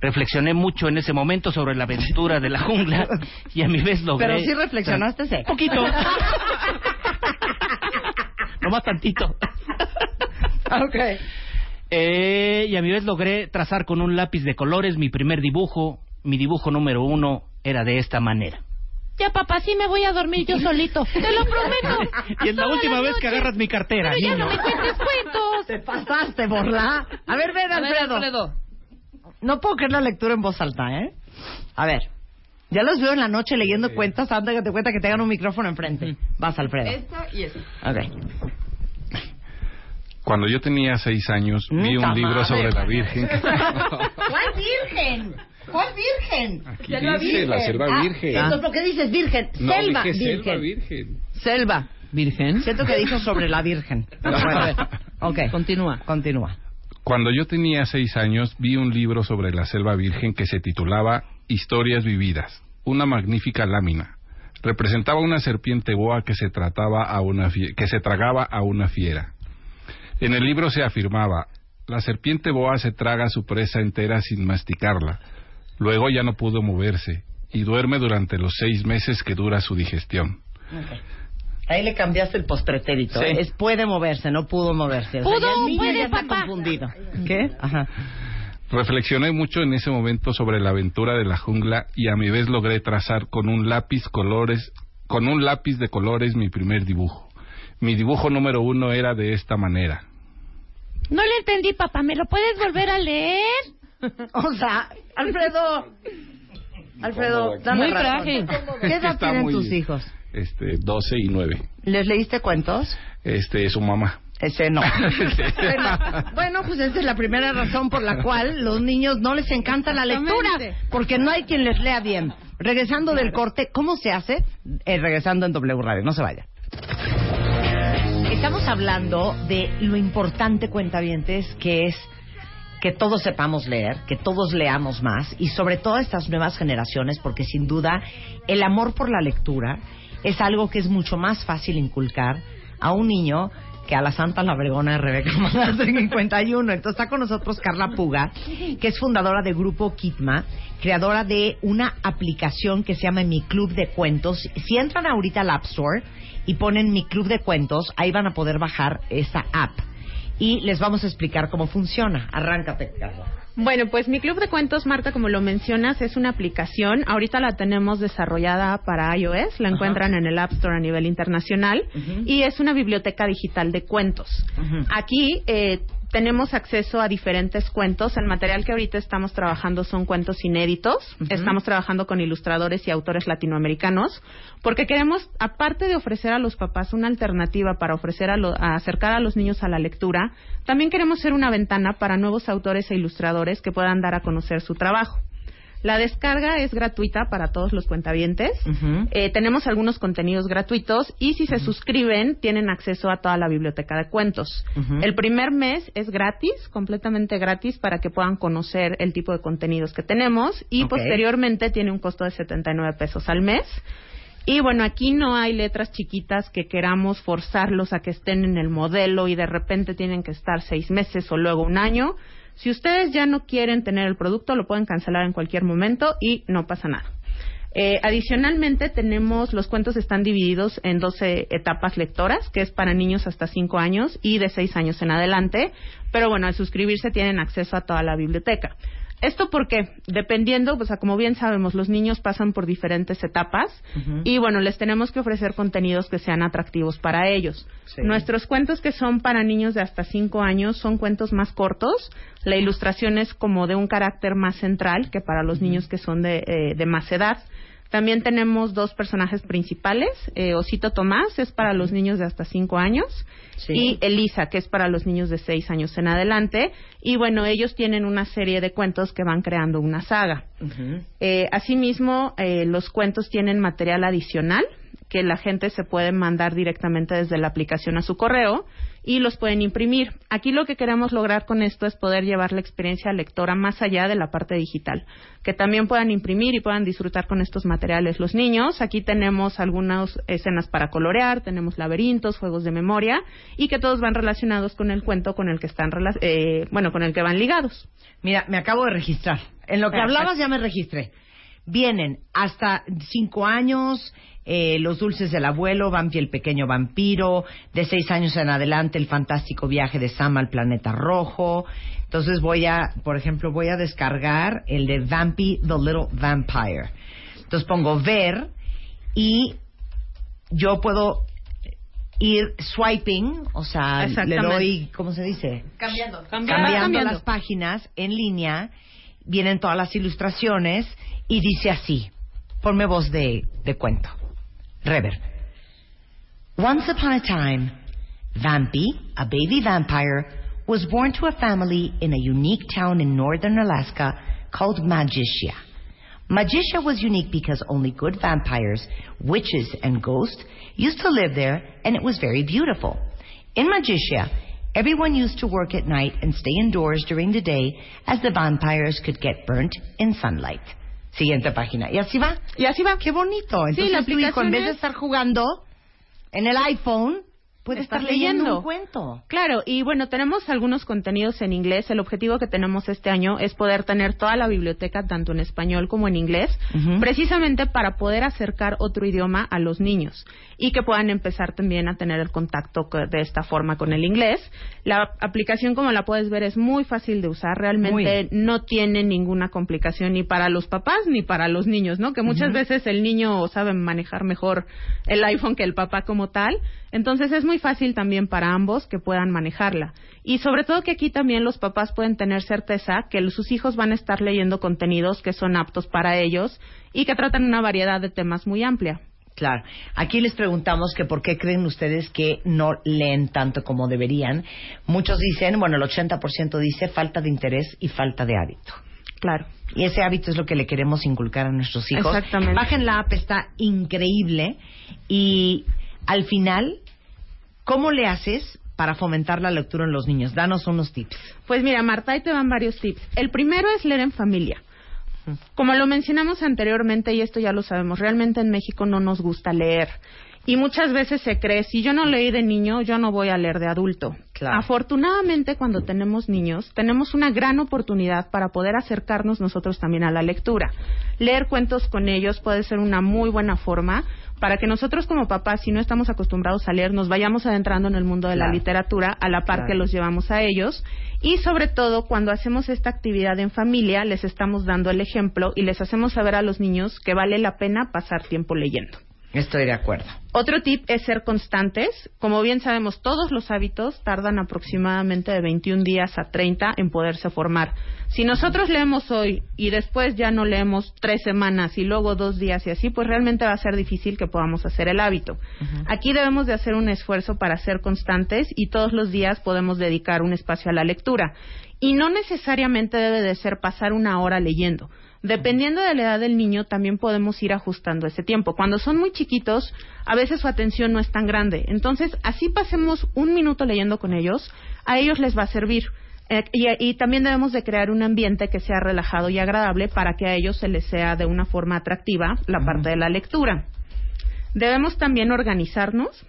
reflexioné mucho en ese momento sobre la aventura de la jungla y a mi vez logré Pero sí reflexionaste, sí. poquito (laughs) nomás tantito Ok. Eh, y a mi vez logré trazar con un lápiz de colores mi primer dibujo. Mi dibujo número uno era de esta manera. Ya, papá, sí me voy a dormir yo solito. Te lo prometo. Y es la última vez que agarras mi cartera, Pero ya niño. no me cuentes cuentos. Te pasaste, Borla. A ver, ven, A ver, Alfredo. Alfredo. No puedo creer la lectura en voz alta, ¿eh? A ver. Ya los veo en la noche leyendo cuentas antes que te cuenta que tengan un micrófono enfrente. Vas, Alfredo. Esta y esta. Ok. Cuando yo tenía seis años, vi un libro madre, sobre la. Virgen. (laughs) ¿Cuál virgen? ¿Cuál virgen? Aquí dice la selva Ah, virgen. Entonces, ¿por qué dices virgen? No, selva dije virgen. selva virgen. Selva, virgen. Siento que dijo sobre la virgen. (laughs) Pero bueno, a ver. Ok. Continúa. Continúa. Cuando yo tenía seis años, vi un libro sobre la selva virgen que se titulaba Historias vividas, una magnífica lámina. Representaba una serpiente boa que se trataba a una que se tragaba a una fiera. En el libro se afirmaba, la serpiente boa se traga a su presa entera sin masticarla. Luego ya no pudo moverse y duerme durante los seis meses que dura su digestión. Ahí le cambiaste el postpretérito. Sí. Es puede moverse, no pudo moverse. O sea, Pudo, ya el niño puede, ya está papá. confundido. ¿Qué? Ajá. Reflexioné mucho en ese momento sobre la aventura de la jungla y a mi vez logré trazar con un lápiz colores, con un lápiz de colores mi primer dibujo. mi dibujo número uno era de esta manera. No le entendí, papá. ¿Me lo puedes volver a leer? (laughs) O sea, Alfredo. Alfredo, dame Muy razón. frágil. ¿Qué edad Está tienen muy- tus hijos? Este, 12 y 9. ¿Les leíste cuentos? Este, su mamá. Ese no. (laughs) bueno, bueno, pues esa es la primera razón por la cual los niños no les encanta la lectura, Exactamente. porque no hay quien les lea bien. Regresando del corte, ¿cómo se hace? Eh, regresando en W Radio, no se vaya. Estamos hablando de lo importante, cuentavientes, que es que todos sepamos leer, que todos leamos más y sobre todo estas nuevas generaciones, porque sin duda el amor por la lectura es algo que es mucho más fácil inculcar a un niño que a la Santa la Vergona de Rebeca Mandas en 51. Entonces está con nosotros Carla Puga, que es fundadora de Grupo Kitma, creadora de una aplicación que se llama Mi Club de Cuentos. Si entran ahorita al App Store y ponen Mi Club de Cuentos, ahí van a poder bajar esa app. Y les vamos a explicar cómo funciona. Arráncate, Carla. Bueno, pues mi club de cuentos, Marta, como lo mencionas, es una aplicación. Ahorita la tenemos desarrollada para iOS, la Ajá. encuentran en el App Store a nivel internacional y es una biblioteca digital de cuentos. Aquí eh, tenemos acceso a diferentes cuentos. El material que ahorita estamos trabajando son cuentos inéditos. Estamos trabajando con ilustradores y autores latinoamericanos porque queremos, aparte de ofrecer a los papás una alternativa para ofrecer a, lo- a acercar a los niños a la lectura, también queremos ser una ventana para nuevos autores e ilustradores que puedan dar a conocer su trabajo. La descarga es gratuita para todos los cuentavientes. Eh, tenemos algunos contenidos gratuitos y si se suscriben tienen acceso a toda la biblioteca de cuentos. El primer mes es gratis, completamente gratis para que puedan conocer el tipo de contenidos que tenemos y posteriormente tiene un costo de 79 pesos al mes. Y bueno, aquí no hay letras chiquitas que queramos forzarlos a que estén en el modelo y de repente tienen que estar seis meses o luego un año. Si ustedes ya no quieren tener el producto, lo pueden cancelar en cualquier momento y no pasa nada. Eh, adicionalmente, tenemos los cuentos están divididos en 12 etapas lectoras, que es para niños hasta 5 años y de 6 años en adelante. Pero bueno, al suscribirse tienen acceso a toda la biblioteca. Esto porque, dependiendo, pues a como bien sabemos, los niños pasan por diferentes etapas y bueno, les tenemos que ofrecer contenidos que sean atractivos para ellos. Sí. Nuestros cuentos que son para niños de hasta 5 años son cuentos más cortos. La ilustración es como de un carácter más central que para los niños que son de, eh, de más edad. También tenemos dos personajes principales. Eh, Osito Tomás es para los niños de hasta 5 años Sí. y Elisa, que es para los niños de 6 años en adelante. Y bueno, ellos tienen una serie de cuentos que van creando una saga. Eh, asimismo, eh, los cuentos tienen material adicional que la gente se puede mandar directamente desde la aplicación a su correo y los pueden imprimir. Aquí lo que queremos lograr con esto es poder llevar la experiencia lectora más allá de la parte digital, que también puedan imprimir y puedan disfrutar con estos materiales los niños. Aquí tenemos algunas escenas para colorear, tenemos laberintos, juegos de memoria y que todos van relacionados con el cuento con el que están eh, bueno, con el que van ligados. Mira, me acabo de registrar. En lo que Perfecto. hablabas ya me registré. Vienen hasta cinco años, eh, Los dulces del abuelo, Vampi el pequeño vampiro, de seis años en adelante, El fantástico viaje de Sam al planeta rojo. Entonces voy a, por ejemplo, voy a descargar el de Vampy the Little Vampire. Entonces pongo ver y yo puedo ir swiping, o sea, le doy, ¿cómo se dice? Cambiando. cambiando, Cambiando. las páginas en línea, vienen todas las ilustraciones y dice así, ponme voz de, de cuento. Rever. Once upon a time, Vampy, a baby vampire, was born to a family in a unique town in northern Alaska called Magicia. Magicia was unique because only good vampires, witches, and ghosts used to live there, and it was very beautiful. In Magicia, everyone used to work at night and stay indoors during the day, as the vampires could get burnt in sunlight. Siguiente página. Y así va. Y así va. Qué bonito. Sí, Entonces la tu hijo, en vez de es- estar jugando en el iPhone, puede estar leyendo, leyendo. un cuento. Claro, y bueno, tenemos algunos contenidos en inglés. El objetivo que tenemos este año es poder tener toda la biblioteca, tanto en español como en inglés, precisamente para poder acercar otro idioma a los niños y que puedan empezar también a tener el contacto co- de esta forma con el inglés. La aplicación, como la puedes ver, es muy fácil de usar. Realmente no tiene ninguna complicación ni para los papás ni para los niños, ¿no? Que muchas veces el niño sabe manejar mejor el iPhone que el papá como tal. Entonces es muy muy fácil también para ambos que puedan manejarla. Y sobre todo que aquí también los papás pueden tener certeza que sus hijos van a estar leyendo contenidos que son aptos para ellos y que tratan una variedad de temas muy amplia. Claro. Aquí les preguntamos que por qué creen ustedes que no leen tanto como deberían. Muchos dicen, bueno, el 80% dice falta de interés y falta de hábito. Claro. Y ese hábito es lo que le queremos inculcar a nuestros hijos. Exactamente. Bajen la app, está increíble. Y al final, ¿cómo le haces para fomentar la lectura en los niños? Danos unos tips. Pues mira, Marta, ahí te van varios tips. El primero es leer en familia. Como lo mencionamos anteriormente, y esto ya lo sabemos, realmente en México no nos gusta leer. Y muchas veces se cree, si yo no leí de niño, yo no voy a leer de adulto. Afortunadamente, cuando tenemos niños, tenemos una gran oportunidad para poder acercarnos nosotros también a la lectura. Leer cuentos con ellos puede ser una muy buena forma para que nosotros como papás, si no estamos acostumbrados a leer, nos vayamos adentrando en el mundo de la literatura a la par Claro. que los llevamos a ellos. Y sobre todo, cuando hacemos esta actividad en familia, les estamos dando el ejemplo y les hacemos saber a los niños que vale la pena pasar tiempo leyendo. Estoy de acuerdo. Otro tip es ser constantes. Como bien sabemos, todos los hábitos tardan aproximadamente de 21 días a 30 en poderse formar. Si nosotros leemos hoy y después ya no leemos tres semanas y luego dos días y así, pues realmente va a ser difícil que podamos hacer el hábito. Aquí debemos de hacer un esfuerzo para ser constantes y todos los días podemos dedicar un espacio a la lectura. Y no necesariamente debe de ser pasar una hora leyendo. Dependiendo de la edad del niño, también podemos ir ajustando ese tiempo. Cuando son muy chiquitos, a veces su atención no es tan grande. Entonces, así pasemos un minuto leyendo con ellos, a ellos les va a servir. Eh, y, y también debemos de crear un ambiente que sea relajado y agradable para que a ellos se les sea de una forma atractiva la parte de la lectura. Debemos también organizarnos.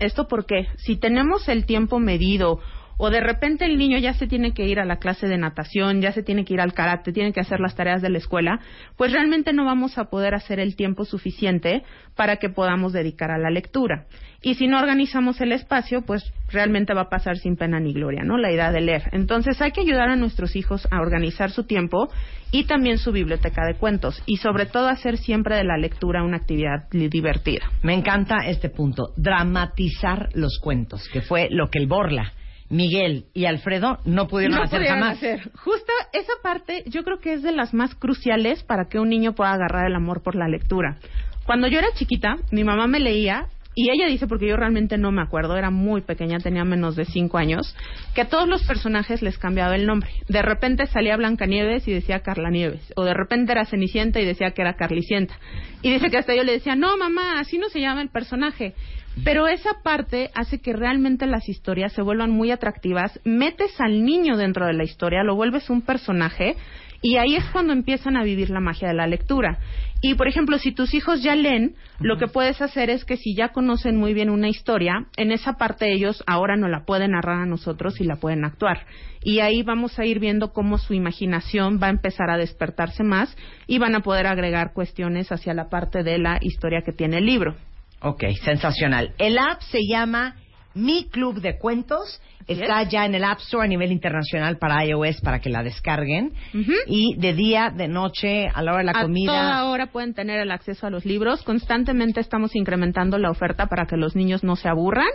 Esto porque si tenemos el tiempo medido o de repente el niño ya se tiene que ir a la clase de natación, ya se tiene que ir al karate, tiene que hacer las tareas de la escuela, pues realmente no vamos a poder hacer el tiempo suficiente para que podamos dedicar a la lectura. Y si no organizamos el espacio, pues realmente va a pasar sin pena ni gloria, ¿no? La idea de leer. Entonces hay que ayudar a nuestros hijos a organizar su tiempo y también su biblioteca de cuentos y sobre todo hacer siempre de la lectura una actividad divertida. Me encanta este punto, dramatizar los cuentos, que fue lo que el Borla, Miguel y Alfredo no pudieron no hacer pudieron jamás. hacer. Justo esa parte yo creo que es de las más cruciales para que un niño pueda agarrar el amor por la lectura. Cuando yo era chiquita, mi mamá me leía y ella dice, porque yo realmente no me acuerdo, era muy pequeña, tenía menos de cinco años, que a todos los personajes les cambiaba el nombre. De repente salía Blancanieves y decía Carla Nieves, o de repente era Cenicienta y decía que era Carlicienta. Y dice que hasta yo le decía, no mamá, así no se llama el personaje. Pero esa parte hace que realmente las historias se vuelvan muy atractivas, metes al niño dentro de la historia, lo vuelves un personaje y ahí es cuando empiezan a vivir la magia de la lectura. Y por ejemplo, si tus hijos ya leen, lo que puedes hacer es que si ya conocen muy bien una historia, en esa parte ellos ahora no la pueden narrar a nosotros y la pueden actuar. Y ahí vamos a ir viendo cómo su imaginación va a empezar a despertarse más y van a poder agregar cuestiones hacia la parte de la historia que tiene el libro. Ok, sensacional. El app se llama Mi Club de Cuentos. Está ya en el App Store a nivel internacional para iOS para que la descarguen. Y de día, de noche, a la hora de la a comida. toda hora pueden tener el acceso a los libros. Constantemente estamos incrementando la oferta para que los niños no se aburran.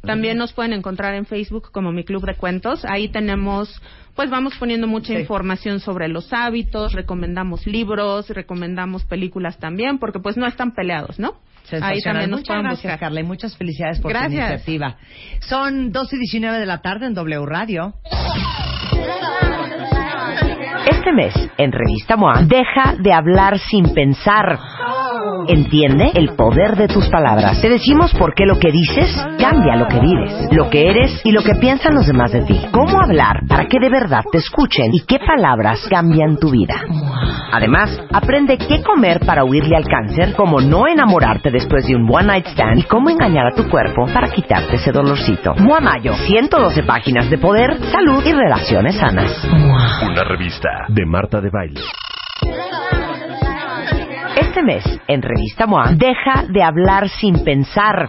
También nos pueden encontrar en Facebook como mi club de cuentos. Ahí tenemos, pues vamos poniendo mucha Sí. información sobre los hábitos, recomendamos libros, recomendamos películas también, porque pues no están peleados, ¿no? Ahí también nos Muchas pueden gracias, buscar. Carla, y muchas felicidades por tu Gracias. iniciativa. Son 12 y 19 de la tarde en W Radio. Este mes, en Revista MOA, deja de hablar sin pensar. Entiende el poder de tus palabras. Te decimos por qué lo que dices cambia lo que vives, lo que eres y lo que piensan los demás de ti. Cómo hablar para que de verdad te escuchen y qué palabras cambian tu vida. Además, aprende qué comer para huirle al cáncer, cómo no enamorarte después de un one night stand y cómo engañar a tu cuerpo para quitarte ese dolorcito. MOA Mayo, 112 páginas de poder, salud y relaciones sanas. Una revista de Marta de Baile. Este mes, en Revista MOA, deja de hablar sin pensar.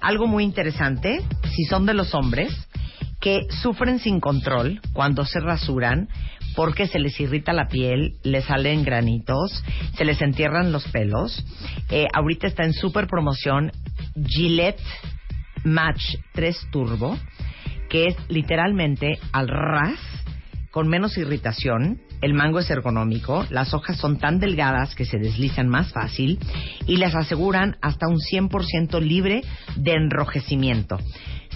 Algo muy interesante, si son de los hombres, que sufren sin control cuando se rasuran porque se les irrita la piel, les salen granitos, se les entierran los pelos. Eh, ahorita está en super promoción Gillette Match 3 Turbo, que es literalmente al ras, con menos irritación. El mango es ergonómico, las hojas son tan delgadas que se deslizan más fácil y les aseguran hasta un 100% libre de enrojecimiento.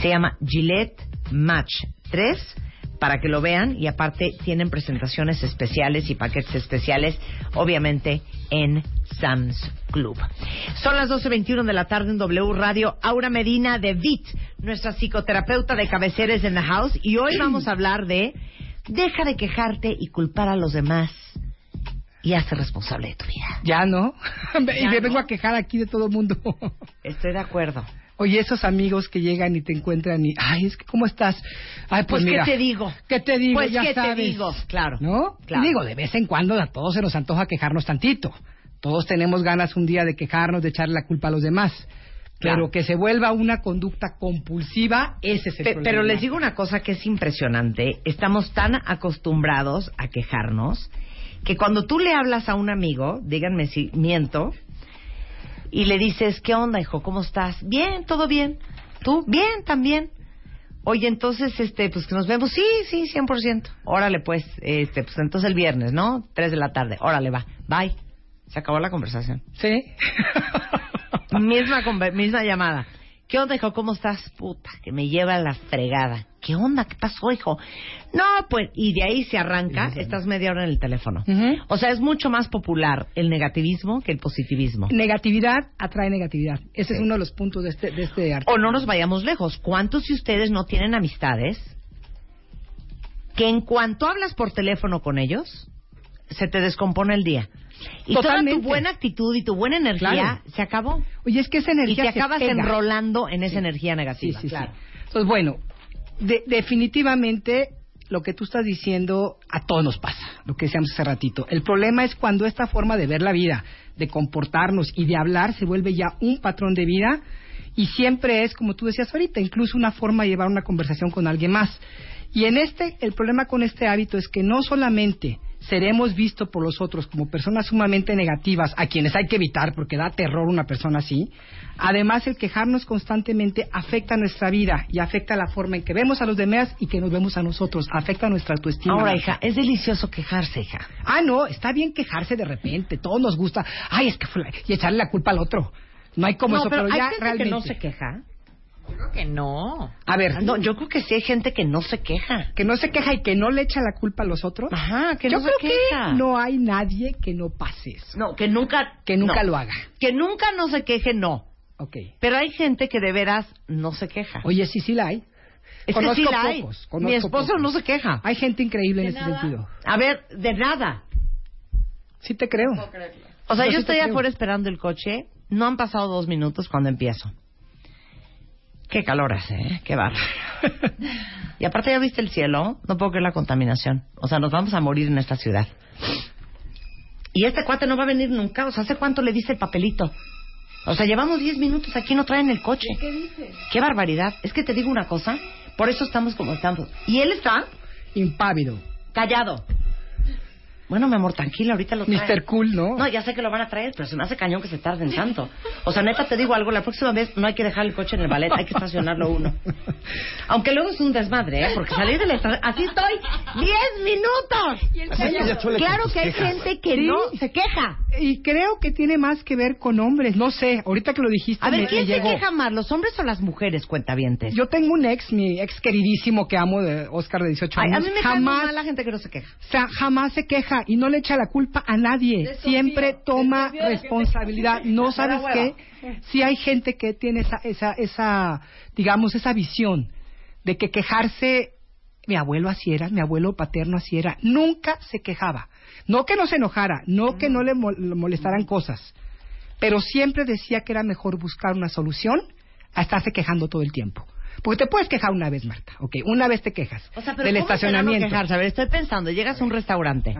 Se llama Gillette Match 3 para que lo vean y aparte tienen presentaciones especiales y paquetes especiales, obviamente en Sam's Club. Son las 12.21 de la tarde en W Radio. Aura Medina de VIT, nuestra psicoterapeuta de cabeceres en the house y hoy vamos a hablar de deja de quejarte y culpar a los demás y hazte responsable de tu vida. Ya no. (laughs) y me vengo a quejar aquí de todo el mundo. Estoy de acuerdo. Oye, esos amigos que llegan y te encuentran y, ay, es que, ¿cómo estás? Ay, pues, Pues, ¿qué mira. te digo? ¿Qué te digo? Pues, ya ¿qué te sabes. digo? Claro. ¿No? Claro. Y digo, de vez en cuando a todos se nos antoja quejarnos tantito. Todos tenemos ganas un día de quejarnos, de echarle la culpa a los demás. Claro. Pero que se vuelva una conducta compulsiva, ese es el Pe- problema. pero les digo una cosa que es impresionante. Estamos tan acostumbrados a quejarnos que cuando tú le hablas a un amigo, díganme si miento, y le dices, ¿qué onda, hijo? ¿Cómo estás? Bien, todo bien. ¿Tú? Bien, también. Oye, entonces, este, pues que nos vemos. Sí, sí, 100%. Órale, pues, este, pues entonces el viernes, ¿no? Tres de la tarde. Órale, va. Bye. Se acabó la conversación. Sí. (laughs) misma, misma llamada. ¿Qué onda, hijo? ¿Cómo estás? Puta, que me lleva la fregada. ¿Qué onda? ¿Qué pasó, hijo? No, pues, y de ahí se arranca, estás media hora en el teléfono. O sea, es mucho más popular el negativismo que el positivismo. Negatividad atrae negatividad. Ese es uno de los puntos de este, de este artículo. O no nos vayamos lejos. ¿Cuántos de ustedes no tienen amistades que en cuanto hablas por teléfono con ellos, se te descompone el día? Y toda tu buena actitud y tu buena energía Claro. se acabó. Oye, es que esa Y energía te se acabas pega. enrolando en esa Sí. energía negativa. Sí, sí, claro. sí. Entonces, bueno, de- definitivamente lo que tú estás diciendo a todos nos pasa, lo que decíamos hace ratito. El problema es cuando esta forma de ver la vida, de comportarnos y de hablar se vuelve ya un patrón de vida y siempre es, como tú decías ahorita, incluso una forma de llevar una conversación con alguien más. Y en este, el problema con este hábito es que no solamente seremos vistos por los otros como personas sumamente negativas, a quienes hay que evitar porque da terror una persona así, además el quejarnos constantemente afecta nuestra vida y afecta la forma en que vemos a los demás y que nos vemos a nosotros, afecta nuestra autoestima. Ahora, hija, es delicioso quejarse, hija. Ah, no, está bien quejarse de repente, todos nos gusta, ay, es que y echarle la culpa al otro. No hay como no, eso, pero, pero, hay ya gente realmente. que no se queja. Yo creo que no. A ver, No, yo creo que sí hay gente que no se queja. que no se queja y que no le echa la culpa a los otros. Ajá, que Yo no creo se queja. que no hay nadie que no pase eso. No, que nunca... Que nunca no. lo haga. Que nunca no se queje, no. Ok. Pero hay gente que de veras no se queja. Oye, sí, sí la hay. es conozco que sí la hay. pocos, Mi esposo pocos. no se queja. Hay gente increíble en ¿De ese nada? sentido. A ver, de nada. Sí te creo. O sea, Yo yo sí estoy afuera esperando el coche. No han pasado dos minutos cuando empiezo. Qué calor hace, ¿eh? Qué barro. (laughs) y aparte, ¿ya viste el cielo? No puedo creer la contaminación. O sea, nos vamos a morir en esta ciudad. Y este cuate no va a venir nunca. O sea, ¿hace cuánto le diste el papelito? O sea, llevamos diez minutos aquí, no traen el coche. ¿Qué dices? Qué barbaridad. Es que te digo una cosa. Por eso estamos como estamos. Y él está Impávido. callado. Bueno, mi amor, tranquila, ahorita lo traen. Mr. Cool, ¿no? No, ya sé que lo van a traer, pero se me hace cañón que se tarden tanto. O sea, neta, te digo algo, la próxima vez no hay que dejar el coche en el ballet, hay que estacionarlo uno. Aunque luego es un desmadre, ¿eh? Porque salir del estación... ¡Así estoy! ¡Diez minutos! Oye, claro que hay gente que Sí. no se queja. Y creo que tiene más que ver con hombres. No sé, ahorita que lo dijiste A ver, me- ¿quién me se llegó. queja más, los hombres o las mujeres, cuentavientes? Yo tengo un ex, mi ex queridísimo que amo, de Oscar de 18 Ay, a años. mí me jamás, mal la gente que no se queja. o sea, jamás se queja y no le echa la culpa a nadie. Siempre toma responsabilidad. (laughs) No sabes qué, si hay gente que tiene esa, esa, esa, digamos, esa visión de que quejarse, mi abuelo así era, mi abuelo paterno así era, nunca se quejaba. No que no se enojara, no que no le mol- le molestaran cosas, pero siempre decía que era mejor buscar una solución a estarse quejando todo el tiempo. Porque te puedes quejar una vez, Marta, ok, una vez te quejas O sea, pero del ¿cómo estacionamiento. quejarse? A ver, estoy pensando, llegas a un restaurante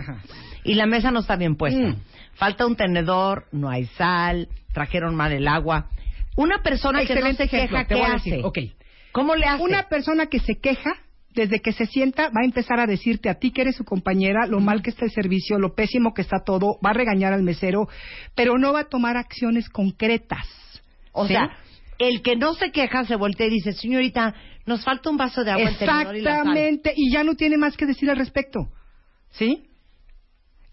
y la mesa no está bien puesta. Mm. Falta un tenedor, no hay sal, trajeron mal el agua. Una persona que no Excelente se ejemplo, queja, te ¿qué a hace? decir. ¿Cómo le hace? Una persona que se queja, desde que se sienta, va a empezar a decirte a ti que eres su compañera lo mal que está el servicio, lo pésimo que está todo, va a regañar al mesero, pero no va a tomar acciones concretas. O ¿Sí? sea, el que no se queja se voltea y dice, señorita, nos falta un vaso de agua, tenedor y la sal". Exactamente, y ya no tiene más que decir al respecto. ¿Sí?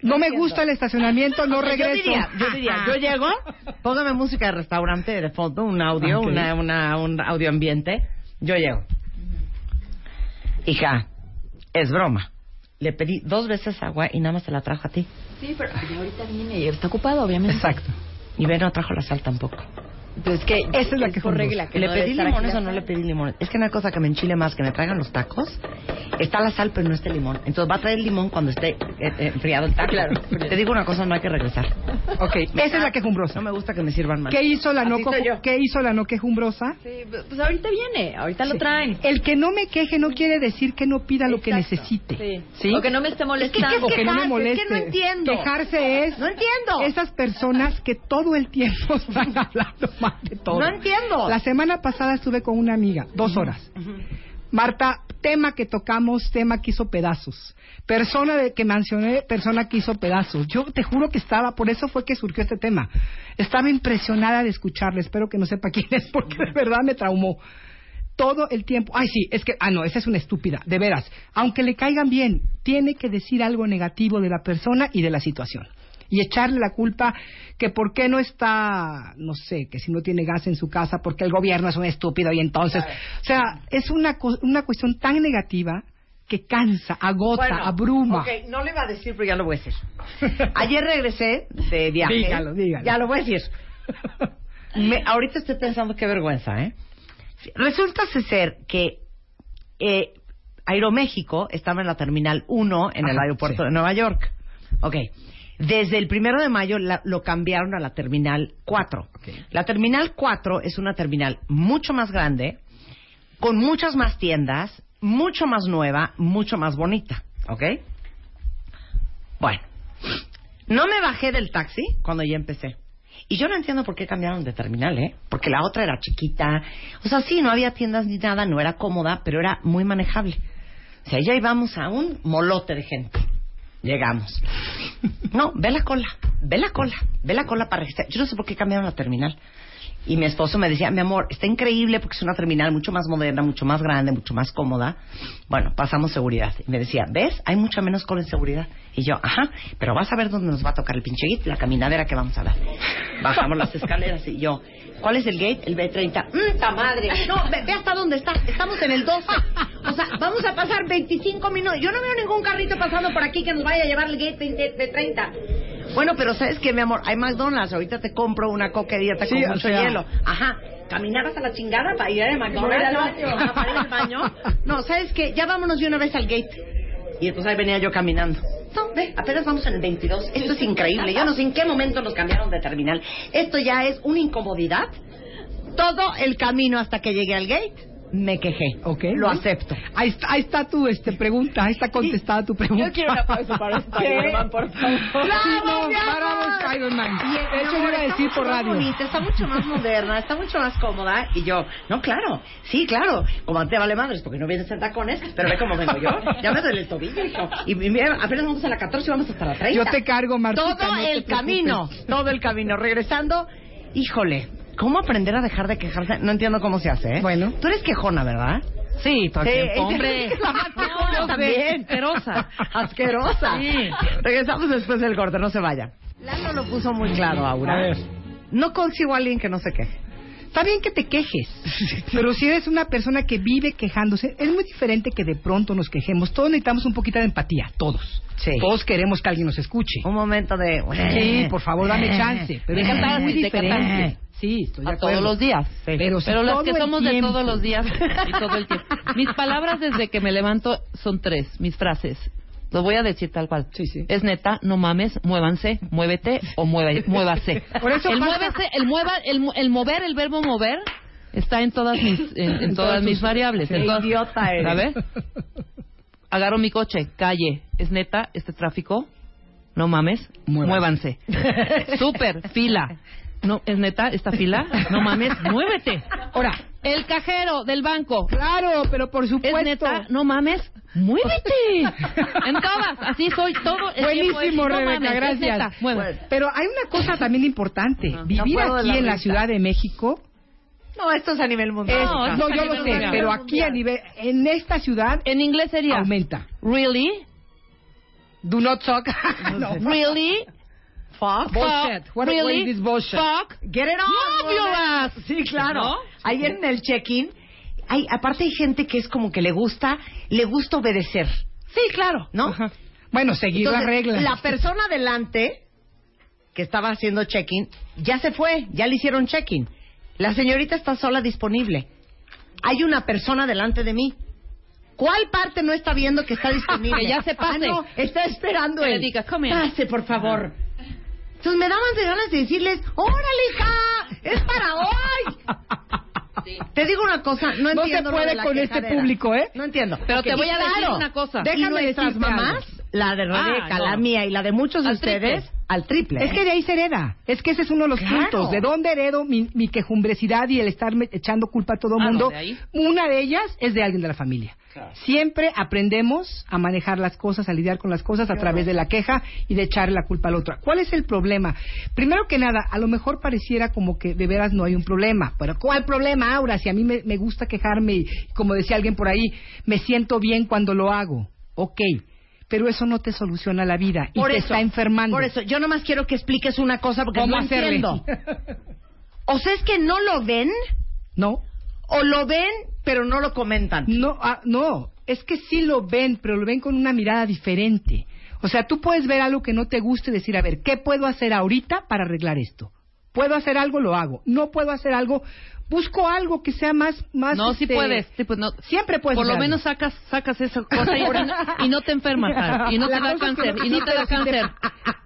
No, me gusta el estacionamiento, no O sea, regreso. Yo diría, yo, diría, yo llego, póngame música de restaurante de fondo, un audio, una, una, un audio ambiente. Yo llego. Hija, es broma. Le pedí dos veces agua y nada más te la trajo a ti. Sí, pero ahorita viene y está ocupado, obviamente. Exacto. Y ve, no trajo la sal tampoco. Entonces, que Esa es la que por regla que ¿Le no pedí limones o no le pedí limones? Es que una cosa que me enchile más que me traigan los tacos, está la sal pero no está el limón. Entonces va a traer el limón cuando esté eh, eh, enfriado el taco. Claro. Te digo una cosa, no hay que regresar. Ok, esa es la quejumbrosa. No me gusta que me sirvan mal. ¿Qué hizo la no. ¿Qué hizo la no quejumbrosa? Sí, pues ahorita viene, ahorita lo Sí. traen. El que no me queje no quiere decir que no pida lo que necesite. Sí. ¿Sí? O que no me esté molestando. o que no me moleste. Es que no entiendo. Quejarse es No entiendo. esas personas que todo el tiempo (laughs) están hablando mal de todo. No entiendo. La semana pasada estuve con una amiga, dos horas. Marta, tema que tocamos, tema que hizo pedazos. Persona de, que mencioné, persona que hizo pedazos. Yo te juro que estaba, por eso fue que surgió este tema. Estaba impresionada de escucharle, espero que no sepa quién es, porque de verdad me traumó. Todo el tiempo. Ay, sí, es que, ah, no, esa es una estúpida, de veras. Aunque le caigan bien, tiene que decir algo negativo de la persona y de la situación. Y echarle la culpa que por qué no está, no sé, que si no tiene gas en su casa, porque el gobierno es un estúpido y entonces. O sea, es una, una cuestión tan negativa que cansa, agota, Bueno, abruma. Ok, no le iba a decir, pero ya lo voy a decir. Ayer regresé de viaje. Dígalo, dígalo. Ya lo voy a decir. Me- ahorita estoy pensando qué vergüenza, ¿eh? Resulta ser que eh, Aeroméxico estaba en la Terminal 1 en el aeropuerto sí. de Nueva York. Ok. Desde el primero de mayo la- lo cambiaron a la Terminal 4. La Terminal 4 es una terminal mucho más grande, con muchas más tiendas, mucho más nueva, mucho más bonita. ¿Ok? Bueno, no me bajé del taxi cuando ya empecé. Y yo no entiendo por qué cambiaron de terminal, ¿eh? Porque la otra era chiquita. O sea, sí, no había tiendas ni nada, no era cómoda, pero era muy manejable. O sea, ya íbamos a un molote de gente. Llegamos. No, ve la cola, ve la cola, ve la cola para registrar. Yo no sé por qué cambiaron la terminal. Y mi esposo me decía, mi amor, está increíble porque es una terminal mucho más moderna, mucho más grande, mucho más cómoda. Bueno, pasamos seguridad. Y me decía, ¿ves? Hay mucha menos cola en seguridad. Y yo, ajá, pero vas a ver dónde nos va a tocar el pinche gate, la caminadera que vamos a dar. Bajamos las escaleras y yo, ¿cuál es el gate? El B30. ¡Mmm, madre! No, ve, ve hasta dónde está. Estamos en el 12. O sea, vamos a pasar 25 minutos. Yo no veo ningún carrito pasando por aquí que nos vaya a llevar el gate 20 de 30. Bueno, pero ¿sabes qué, mi amor? Hay McDonald's. Ahorita te compro una coca dieta Sí, con mucho sea- hielo. Ajá. Caminar hasta la chingada para ir al McDonald's. al baño. Ajá, para ir al baño. No, ¿sabes qué? Ya vámonos de una vez al gate. Y entonces ahí venía yo caminando. No, ve, apenas vamos en el 22. Esto es increíble. Yo no sé en qué momento nos cambiaron de terminal. Esto ya es una incomodidad. Todo el camino hasta que llegué al gate, me quejé. Ok. Lo acepto. Ahí está, ahí está tu este, pregunta, ahí está contestada tu pregunta. Yo quiero un aplauso para (laughs) Spider-Man, por favor. Sí, no, bravo, Spider-Man. De hecho, yo iba a decir por Está radio. mucho más bonita, está mucho más moderna, está mucho más cómoda. Y yo, no, claro, sí, claro. Como te vale madres, porque no vienes en tacones, pero ve cómo vengo yo. Ya me duele el tobillo, hijo. Y mira, apenas vamos a la 14 y vamos hasta la 30. Yo te cargo, Martita, Todo no el camino, todo el camino. Regresando, híjole, ¿cómo aprender a dejar de quejarse? No entiendo cómo se hace, ¿eh? Bueno. Tú eres quejona, ¿verdad? Sí, todo el (laughs) Sí, tiempo, hombre. (laughs) No, también. asquerosa. Asquerosa. Sí. Regresamos después del corte, no se vayan. Lalo lo puso muy claro, Aura. A ver. No consigo a alguien que no se queje. Está bien que te quejes, (laughs) pero si eres una persona que vive quejándose, es muy diferente que de pronto nos quejemos. Todos necesitamos un poquito de empatía, todos. Sí. Todos queremos que alguien nos escuche. Un momento de... Sí, por favor, dame chance. Pero es muy diferente. Sí, estoy de a acuerdo. todos los días. Pero si las todo que somos de todos los días (laughs) y todo el tiempo. Mis palabras desde que me levanto son tres, mis frases. Lo voy a decir tal cual. Es neta, no mames, muévanse, muévete o mueve, muévase. Por eso el pasa- muévese, el mueva, el, mu- el mover, el verbo mover está en todas mis en, en En todas todas mis variables. Qué En todas- idiota eres. A ver. Agarro mi coche, calle, es neta este tráfico. No mames, muévanse. Súper, fila. (laughs) No, es neta esta fila. No mames, muévete. Ahora, el cajero del banco. Claro, pero por supuesto. Es neta, no mames, muévete. En todas, así soy todo el tiempo. Buenísimo, No Rebeca, mames, gracias. Pero hay una cosa también importante. Vivir aquí la en la. Ciudad de México No, esto es a nivel es, mundial. no, yo lo sé, pero aquí a nivel, en esta ciudad, en inglés sería aumenta. Really? Do not talk. (laughs) no. Really? Fuck. Bullshit. What, what Really? is bullshit? Fuck. Get it on. Move your ass. Sí, claro. ¿No? Ayer en el check-in, hay, aparte hay gente que es como que le gusta, le gusta obedecer. Sí, claro. ¿No? Bueno, seguir las reglas. La persona delante que estaba haciendo check-in ya se fue, ya le hicieron check-in. La señorita está sola disponible. Hay una persona delante de mí. ¿Cuál parte no está viendo que está (laughs) disponible? Que ya se pase. Ah, no, está esperando Que le él. diga, "Come here". Pase, por favor. Entonces me daban de ganas de decirles, ¡órale, hija! ¡Es para hoy! (laughs) Te digo una cosa, no No se entiendo puede con este público, ¿eh? No entiendo. Pero te voy a decir claro, una cosa. Déjame nuestras mamás, la de Rebeca, Ah, no. la mía y la de muchos de Al ustedes, triple. al triple. Es que de ahí se hereda. Es que ese es uno de los Claro. puntos. ¿De dónde heredo mi, mi quejumbresidad y el estarme echando culpa a todo el Ah, no, mundo? de ahí. Una de ellas es de alguien de la familia. Siempre aprendemos a manejar las cosas, a lidiar con las cosas a través de la queja y de echarle la culpa al otro. ¿Cuál es el problema? Primero que nada, a lo mejor pareciera como que de veras no hay un problema. Pero ¿cuál problema, Aura? Si a mí me, me gusta quejarme y, como decía alguien por ahí, me siento bien cuando lo hago. Ok. Pero eso no te soluciona la vida y por te eso, está enfermando. Por eso, yo nomás quiero que expliques una cosa porque ¿Cómo no hacerle? entiendo. (laughs) O sea, es que no lo ven No. O lo ven pero no lo comentan. No, ah, no, es que sí lo ven, pero lo ven con una mirada diferente. O sea, tú puedes ver algo que no te guste y decir, a ver, ¿qué puedo hacer ahorita para arreglar esto? ¿Puedo hacer algo? Lo hago. ¿No puedo hacer algo? Busco algo que sea más... más No, sí este, puedes. sí, pues no. Siempre puedes Por lo menos sacas, sacas esa cosa y, y no te enfermas. ¿sabes? Y no La te da cáncer. Y no sí, te da sí cáncer.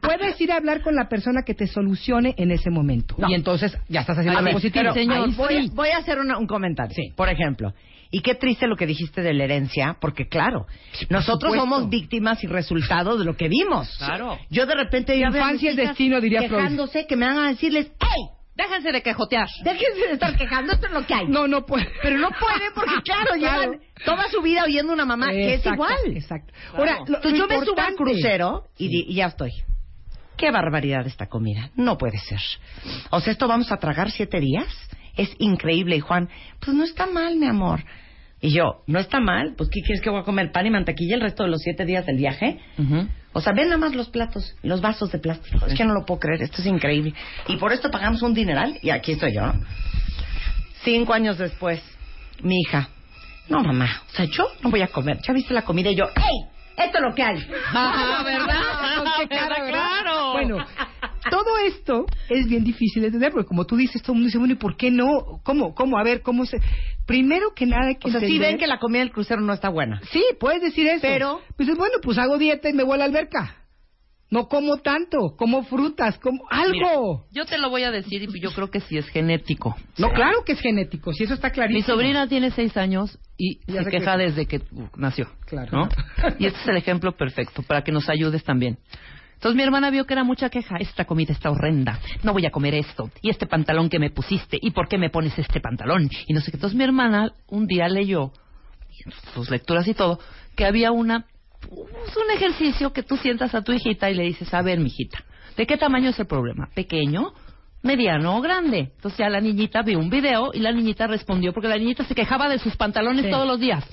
Puedes ir a hablar con la persona que te solucione en ese momento. Y entonces ya estás haciendo algo positivo. Ahí voy, sí. voy a hacer una- un comentario. Por ejemplo, y qué triste lo que dijiste de la herencia, porque claro, nosotros supuesto. somos víctimas y resultado de lo que vimos. Claro. Yo de repente Infancia es destino, diría Freud. quejándose que me van a decirles, ¡Ey! Déjense de quejotear. Déjense de estar quejando, esto es lo que hay. No, no puede. Pero no pueden porque, (laughs) claro, Claro. llevan toda su vida oyendo una mamá que es igual. Exacto. Ahora, lo- Entonces lo yo me subo al crucero y ya estoy. Qué barbaridad esta comida. No puede ser. O sea, esto vamos a tragar siete días. Es increíble. Y Juan, pues no está mal, mi amor. Y yo, ¿no está mal? Pues ¿qué quieres que voy a comer? ¿Pan y mantequilla el resto de los siete días del viaje? O sea, ven nada más los platos, los vasos de plástico. Es que no lo puedo creer, esto es increíble. Y por esto pagamos un dineral y aquí estoy yo. ¿no? Cinco años después, mi hija, no mamá, o sea, yo no voy a comer. ¿Ya viste la comida? Y yo, ¡Ey! Esto es lo que hay. Ah, ¿verdad? (laughs) Con qué cara, (laughs) ¿Verdad? Bueno, (laughs) todo esto es bien difícil de entender, porque como tú dices, todo el mundo dice, bueno, ¿y por qué no? ¿Cómo? ¿Cómo? A ver, ¿cómo se...? Primero que nada hay que O sea, sí entender- ven que la comida del crucero no está buena. Sí, puedes decir eso. Pero- Pues bueno, pues hago dieta y me voy a la alberca. No como tanto, como frutas, como algo. Mira, yo te lo voy a decir y yo creo que sí es genético. No, claro que es genético, si eso está clarísimo. Mi sobrina tiene seis años y Ya se queja que- desde que uh, nació. Claro. ¿no? Y este es el ejemplo perfecto para que nos ayudes también. Entonces mi hermana vio que era mucha queja. Esta comida está horrenda. No voy a comer esto. Y este pantalón que me pusiste. ¿Y por qué me pones este pantalón? Y no sé qué. Entonces mi hermana un día leyó, sus lecturas y todo, que había una pues, un ejercicio que tú sientas a tu hijita y le dices, a ver, mijita, ¿de qué tamaño es el problema? ¿Pequeño? mediano o grande. Entonces ya la niñita vio un video y la niñita respondió porque la niñita se quejaba de sus pantalones Sí. todos los días.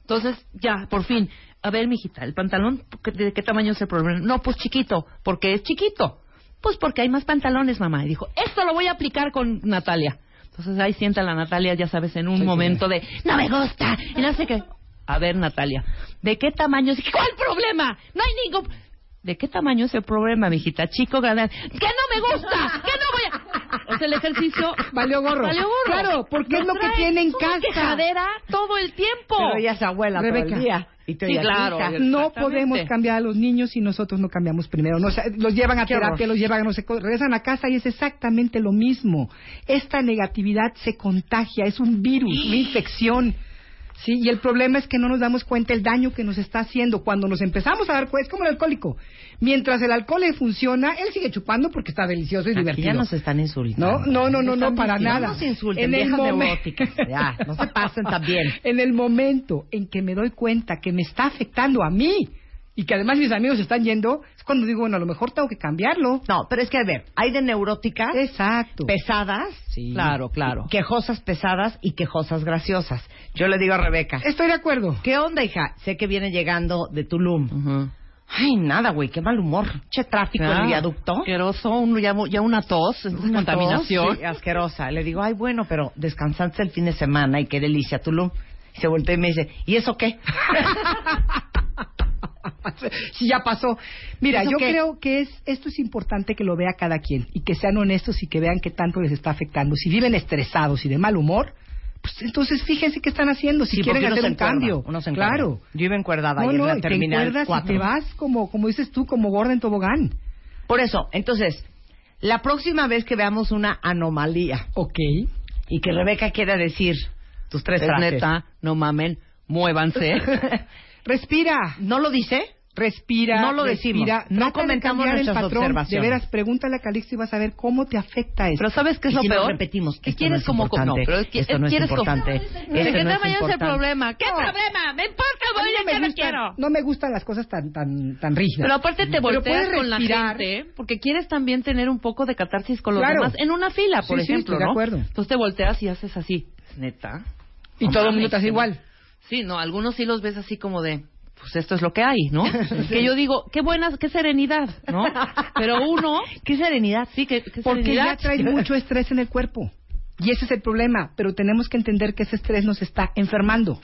Entonces ya, por fin, a ver, mijita, el pantalón, ¿de qué tamaño es el problema? No, pues chiquito, porque es chiquito. Pues porque hay más pantalones, mamá. Y dijo, esto lo voy a aplicar con Natalia. Entonces ahí sienta la Natalia, ya sabes, en un Sí, momento de, no me gusta, y no sé qué. A ver, Natalia, ¿de qué tamaño es? ¿Cuál problema? No hay ningún... ¿De qué tamaño es el problema, mijita? Chico, grande. ¡Que no me gusta! ¡Que no voy a...! O sea, el ejercicio Valió gorro. Valió gorro. Claro, porque es lo que tiene en casa. quejadera todo el tiempo. Pero ella es abuela todo Rebeca. el día. Y tú Sí, claro. No podemos cambiar a los niños si nosotros no cambiamos primero. No, o sea, los llevan a Qué terapia, horror. los llevan a no co- regresan a casa y es exactamente lo mismo. Esta negatividad se contagia, es un virus, una infección. Sí, y el problema es que no nos damos cuenta el daño que nos está haciendo. Cuando nos empezamos a dar cuenta, es como el alcohólico. Mientras el alcohol le funciona, él sigue chupando porque está delicioso y Aquí divertido. ya nos están insultando. No, no, no, no, no, para nada. No se insulten, En el neuróticas. (laughs) Ya, no se pasen también. En el momento en que me doy cuenta que me está afectando a mí y que además mis amigos están yendo, es cuando digo, bueno, a lo mejor tengo que cambiarlo. No, pero es que, a ver, hay de neuróticas Exacto. pesadas, Claro, claro. quejosas pesadas y quejosas graciosas. Yo le digo a Rebeca, Estoy de acuerdo. ¿qué onda, hija? Sé que viene llegando de Tulum. Ujú. Ay, nada, güey, qué mal humor. Che, tráfico en Ah, el viaducto. Asqueroso, un- ya, ya una tos, Una contaminación. tos, sí, asquerosa. Le digo, ay, bueno, pero descansaste el fin de semana y qué delicia, Tulum. Y se voltea y me dice, ¿y eso qué? (laughs) si ya pasó. Mira, ¿Eso yo qué? creo que es esto es importante que lo vea cada quien y que sean honestos y que vean qué tanto les está afectando. Si viven estresados y de mal humor, pues entonces fíjense qué están haciendo. Si Sí, quieren hacer un encuerda, cambio, claro. Yo iba encuerdada No, ahí en no, la y te terminal encuerdas y 4. te vas como, como dices tú, como gorda en tobogán. Por eso, entonces, la próxima vez que veamos una anomalía Ok. y que Rebeca quiera decir tus tres Es frases. neta, no mamen, muévanse. (laughs) Respira. ¿No lo dice? Respira, No lo decimos. respira. No de comentamos el nuestras patrón. observaciones. De veras, pregúntale a Calixto y vas a ver cómo te afecta eso. Pero ¿sabes qué es lo si peor? repetimos, ¿Qué esto quieres no es como No, pero es que- esto no es importante, De que no es vayas el problema. ¿Qué No. problema? Me importa, voy no a me que no gustan- quiero. no me gustan las cosas tan tan tan rígidas. Pero aparte te volteas con la gente porque quieres también tener un poco de catarsis con los demás en una fila, por ejemplo, de ¿no? acuerdo. Entonces te volteas y haces así. Neta. Y todo el mundo te hace que- igual. Sí, no, algunos sí los ves así como de, pues esto es lo que hay, ¿no? (laughs) Que yo digo, qué buena, qué serenidad, ¿no? Pero uno, ¿Qué serenidad? sí, que Porque ya traes mucho estrés en el cuerpo. Y ese es el problema. Pero tenemos que entender que ese estrés nos está enfermando.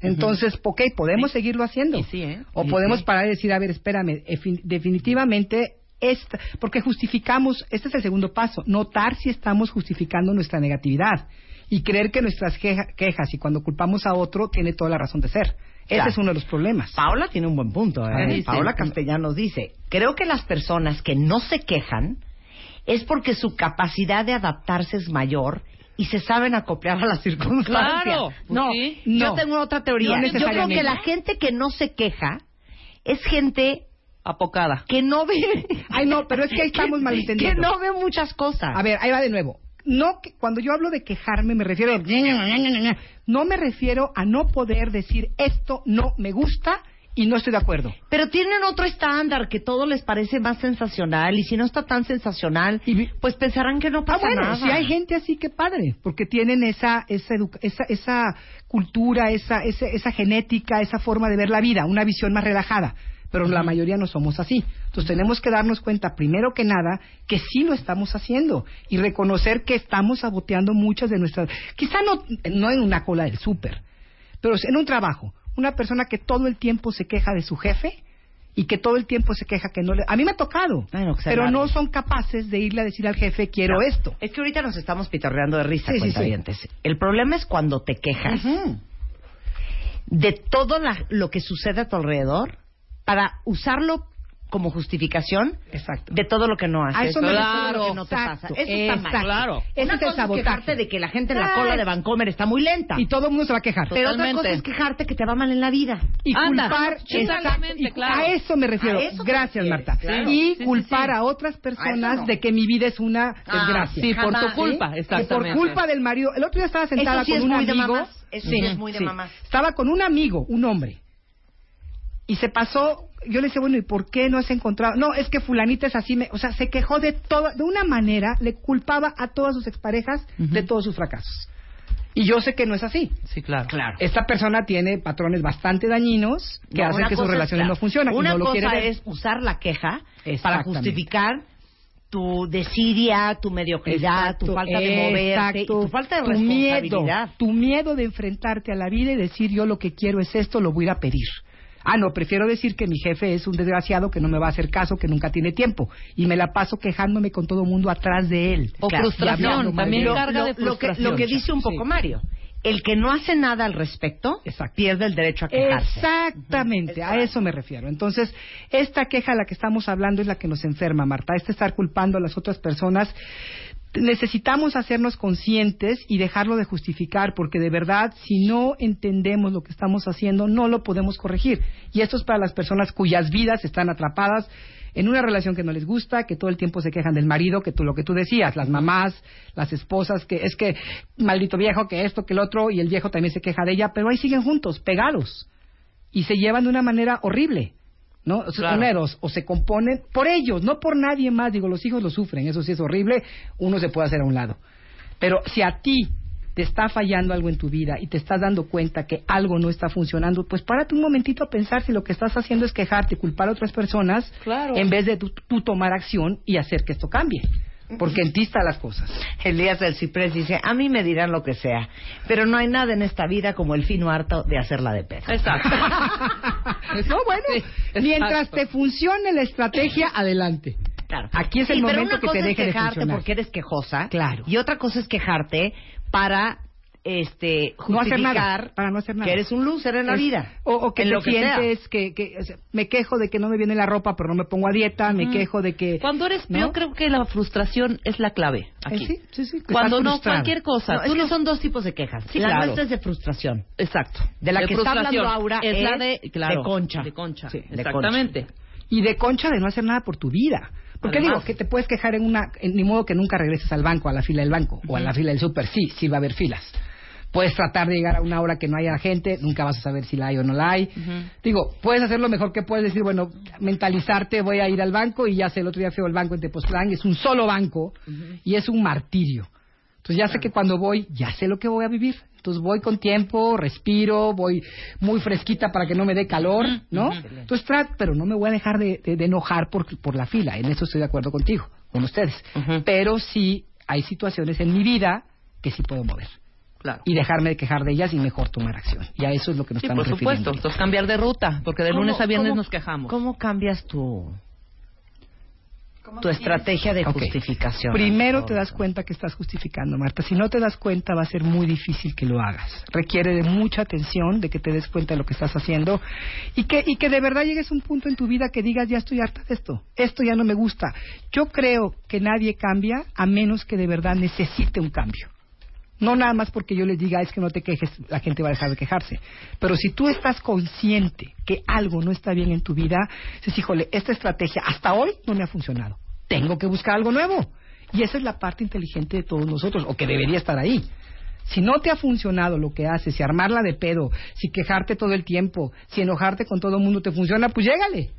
Entonces, ok, podemos seguirlo haciendo. Y sí, ¿eh? O podemos sí. parar y decir, a ver, espérame, efi- definitivamente, esta, porque justificamos, este es el segundo paso, notar si estamos justificando nuestra negatividad y creer que nuestras queja- quejas y cuando culpamos a otro tiene toda la razón de ser. Ese Claro. es uno de los problemas. Paola tiene un buen punto. ¿eh? Sí, sí. Paola Castellanos dice, creo que las personas que no se quejan es porque su capacidad de adaptarse es mayor y se saben acoplar a las circunstancias. Claro, pues no, sí. yo tengo otra teoría. No yo creo que la gente que no se queja es gente Apocada. que no ve... Ay, no, pero es que ahí estamos (laughs) malentendiendo. Que no ve muchas cosas. A ver, ahí va de nuevo. No, que- cuando yo hablo de quejarme me refiero a... No me refiero a no poder decir esto no me gusta y no estoy de acuerdo. Pero tienen otro estándar que todo les parece más sensacional y si no está tan sensacional, pues pensarán que no Ah, pasa bueno, nada. si hay gente así, que padre, porque tienen esa esa, educa- esa, esa cultura, esa, esa, esa genética, esa forma de ver la vida, una visión más relajada. Pero la mayoría no somos así. Entonces tenemos que darnos cuenta, primero que nada, que sí lo estamos haciendo y reconocer que estamos saboteando muchas de nuestras... Quizá no, no en una cola del súper, pero en un trabajo. Una persona que todo el tiempo se queja de su jefe y que todo el tiempo se queja que no le... A mí me ha tocado, Bueno, se pero no son capaces de irle a decir al jefe, quiero No, esto. Es que ahorita nos estamos pitorreando de risa, Sí, sí, cuentavientes. El problema es cuando te quejas de todo la- lo que sucede a tu alrededor para usarlo como justificación Exacto. de todo lo que no haces. A eso todo lo que no te pasa. Eso está mal. Claro. Una es el cosa sabotaje. quejarte de que la gente en la cola de Vancomer está muy lenta. Y todo el mundo se va a quejar. pero otra Totalmente. cosa es quejarte que te va mal en la vida. Y Anda, culpar, exactamente, claro. a eso me refiero. A eso Gracias, Marta. claro. Y Sí, sí, culpar sí. a otras A personas eso no. de que mi vida es una Ah, desgracia. Sí, por tu culpa, Que exactamente. por culpa del marido. El otro día estaba sentada Eso sí con es un amigo. Eso sí es muy de mamás. Estaba con un amigo, un hombre. Y se pasó, yo le decía, bueno, ¿y por qué no has encontrado? No, es que fulanita es así, me, o sea, se quejó de todo, de una manera, le culpaba a todas sus exparejas de todos sus fracasos. Y yo sé que no es así. Sí, claro. Claro. Esta persona tiene patrones bastante dañinos que No, hacen que sus relaciones no funcionan. y Una no lo quiere cosa es usar la queja para justificar tu desidia, tu mediocridad, tu falta de moverte, y tu falta de Tu miedo, responsabilidad. tu miedo de enfrentarte a la vida y decir yo lo que quiero es esto, lo voy a ir a pedir. Ah, no, prefiero decir que mi jefe es un desgraciado que no me va a hacer caso, que nunca tiene tiempo. Y me la paso quejándome con todo el mundo atrás de él. O Claro, frustración, también él. carga de lo, que, lo que dice un poco Mario. El que no hace nada al respecto pierde el derecho a quejarse. Exactamente, a eso me refiero. Entonces, esta queja a la que estamos hablando es la que nos enferma, Marta. Este estar culpando a las otras personas. Necesitamos hacernos conscientes y dejarlo de justificar, porque de verdad, si no entendemos lo que estamos haciendo, no lo podemos corregir. Y esto es para las personas cuyas vidas están atrapadas en una relación que no les gusta, que todo el tiempo se quejan del marido, que tú lo que tú decías, las mamás, las esposas, que es que maldito viejo, que esto, que el otro, y el viejo también se queja de ella, pero ahí siguen juntos, pegados, y se llevan de una manera horrible. ¿No? O, sea, Claro. uneros, o se componen por ellos, no por nadie más. Digo, los hijos lo sufren, eso sí es horrible, uno se puede hacer a un lado. Pero si a ti te está fallando algo en tu vida y te estás dando cuenta que algo no está funcionando, pues párate un momentito a pensar si lo que estás haciendo es quejarte y culpar a otras personas Claro. en vez de tú, tú tomar acción y hacer que esto cambie. Porque en ti las cosas. Elías del Ciprés dice, a mí me dirán lo que sea, pero no hay nada en esta vida como el fino harto de hacerla de pedo. Exacto. (laughs) no, bueno, mientras te funcione la estrategia, adelante. Claro. Aquí es Sí, el pero momento una que cosa te es deje de quejarte porque eres quejosa. Claro. Y otra cosa es quejarte para este No hacer justificar nada, para no hacer nada. que eres un loser en la Es- vida. O, o que en te lo sientes que, que o sea, me quejo de que no me viene la ropa, pero no me pongo a dieta, me Ujú. quejo de que... Cuando eres ¿no? yo creo que la frustración es la clave aquí. Eh, sí, sí, sí, que Cuando no cualquier cosa. No, tú no- son dos tipos de quejas. Sí, la claro. nuestra es de frustración. Exacto. De la que está hablando Aura es, la de, claro, de concha. De concha. Sí, Exactamente. Y de concha de no hacer nada por tu vida. Porque Además. digo, que te puedes quejar en una... en- ni modo que nunca regreses al banco, a la fila del banco, o a la fila del súper. Sí, sí va a haber filas. Puedes tratar de llegar a una hora que no haya gente, nunca vas a saber si la hay o no la hay. Digo, puedes hacer lo mejor que puedes decir, bueno, mentalizarte, voy a ir al banco y ya sé, el otro día fui al banco en Tepoztlán, es un solo banco y es un martirio. Entonces ya sé que cuando voy, ya sé lo que voy a vivir. Entonces voy con tiempo, respiro, voy muy fresquita para que no me dé calor, ¿no? Entonces trato, pero no me voy a dejar de, de- de enojar por, por la fila. En eso estoy de acuerdo contigo, con ustedes. Pero sí hay situaciones en mi vida que sí puedo mover. Claro. Y dejarme de quejar de ellas y mejor tomar acción. Y a eso es lo que nos Sí, estamos por supuesto. refiriendo. Entonces cambiar de ruta, porque de ¿Cómo- lunes a viernes nos quejamos. ¿Cómo cambias tu tu estrategia de justificación? Primero te das cuenta que estás justificando, Marta. Si no te das cuenta, va a ser muy difícil que lo hagas. Requiere de mucha atención, de que te des cuenta de lo que estás haciendo y que, y que de verdad llegues a un punto en tu vida que digas, ya estoy harta de esto, esto ya no me gusta. Yo creo que nadie cambia a menos que de verdad necesite un cambio. No nada más porque yo les diga es que no te quejes, la gente va a dejar de quejarse. Pero si tú estás consciente que algo no está bien en tu vida, dices, híjole, esta estrategia hasta hoy no me ha funcionado. Tengo que buscar algo nuevo. Y esa es la parte inteligente de todos nosotros, o que debería estar ahí. Si no te ha funcionado lo que haces, si armarla de pedo, si quejarte todo el tiempo, si enojarte con todo el mundo te funciona, pues llégale.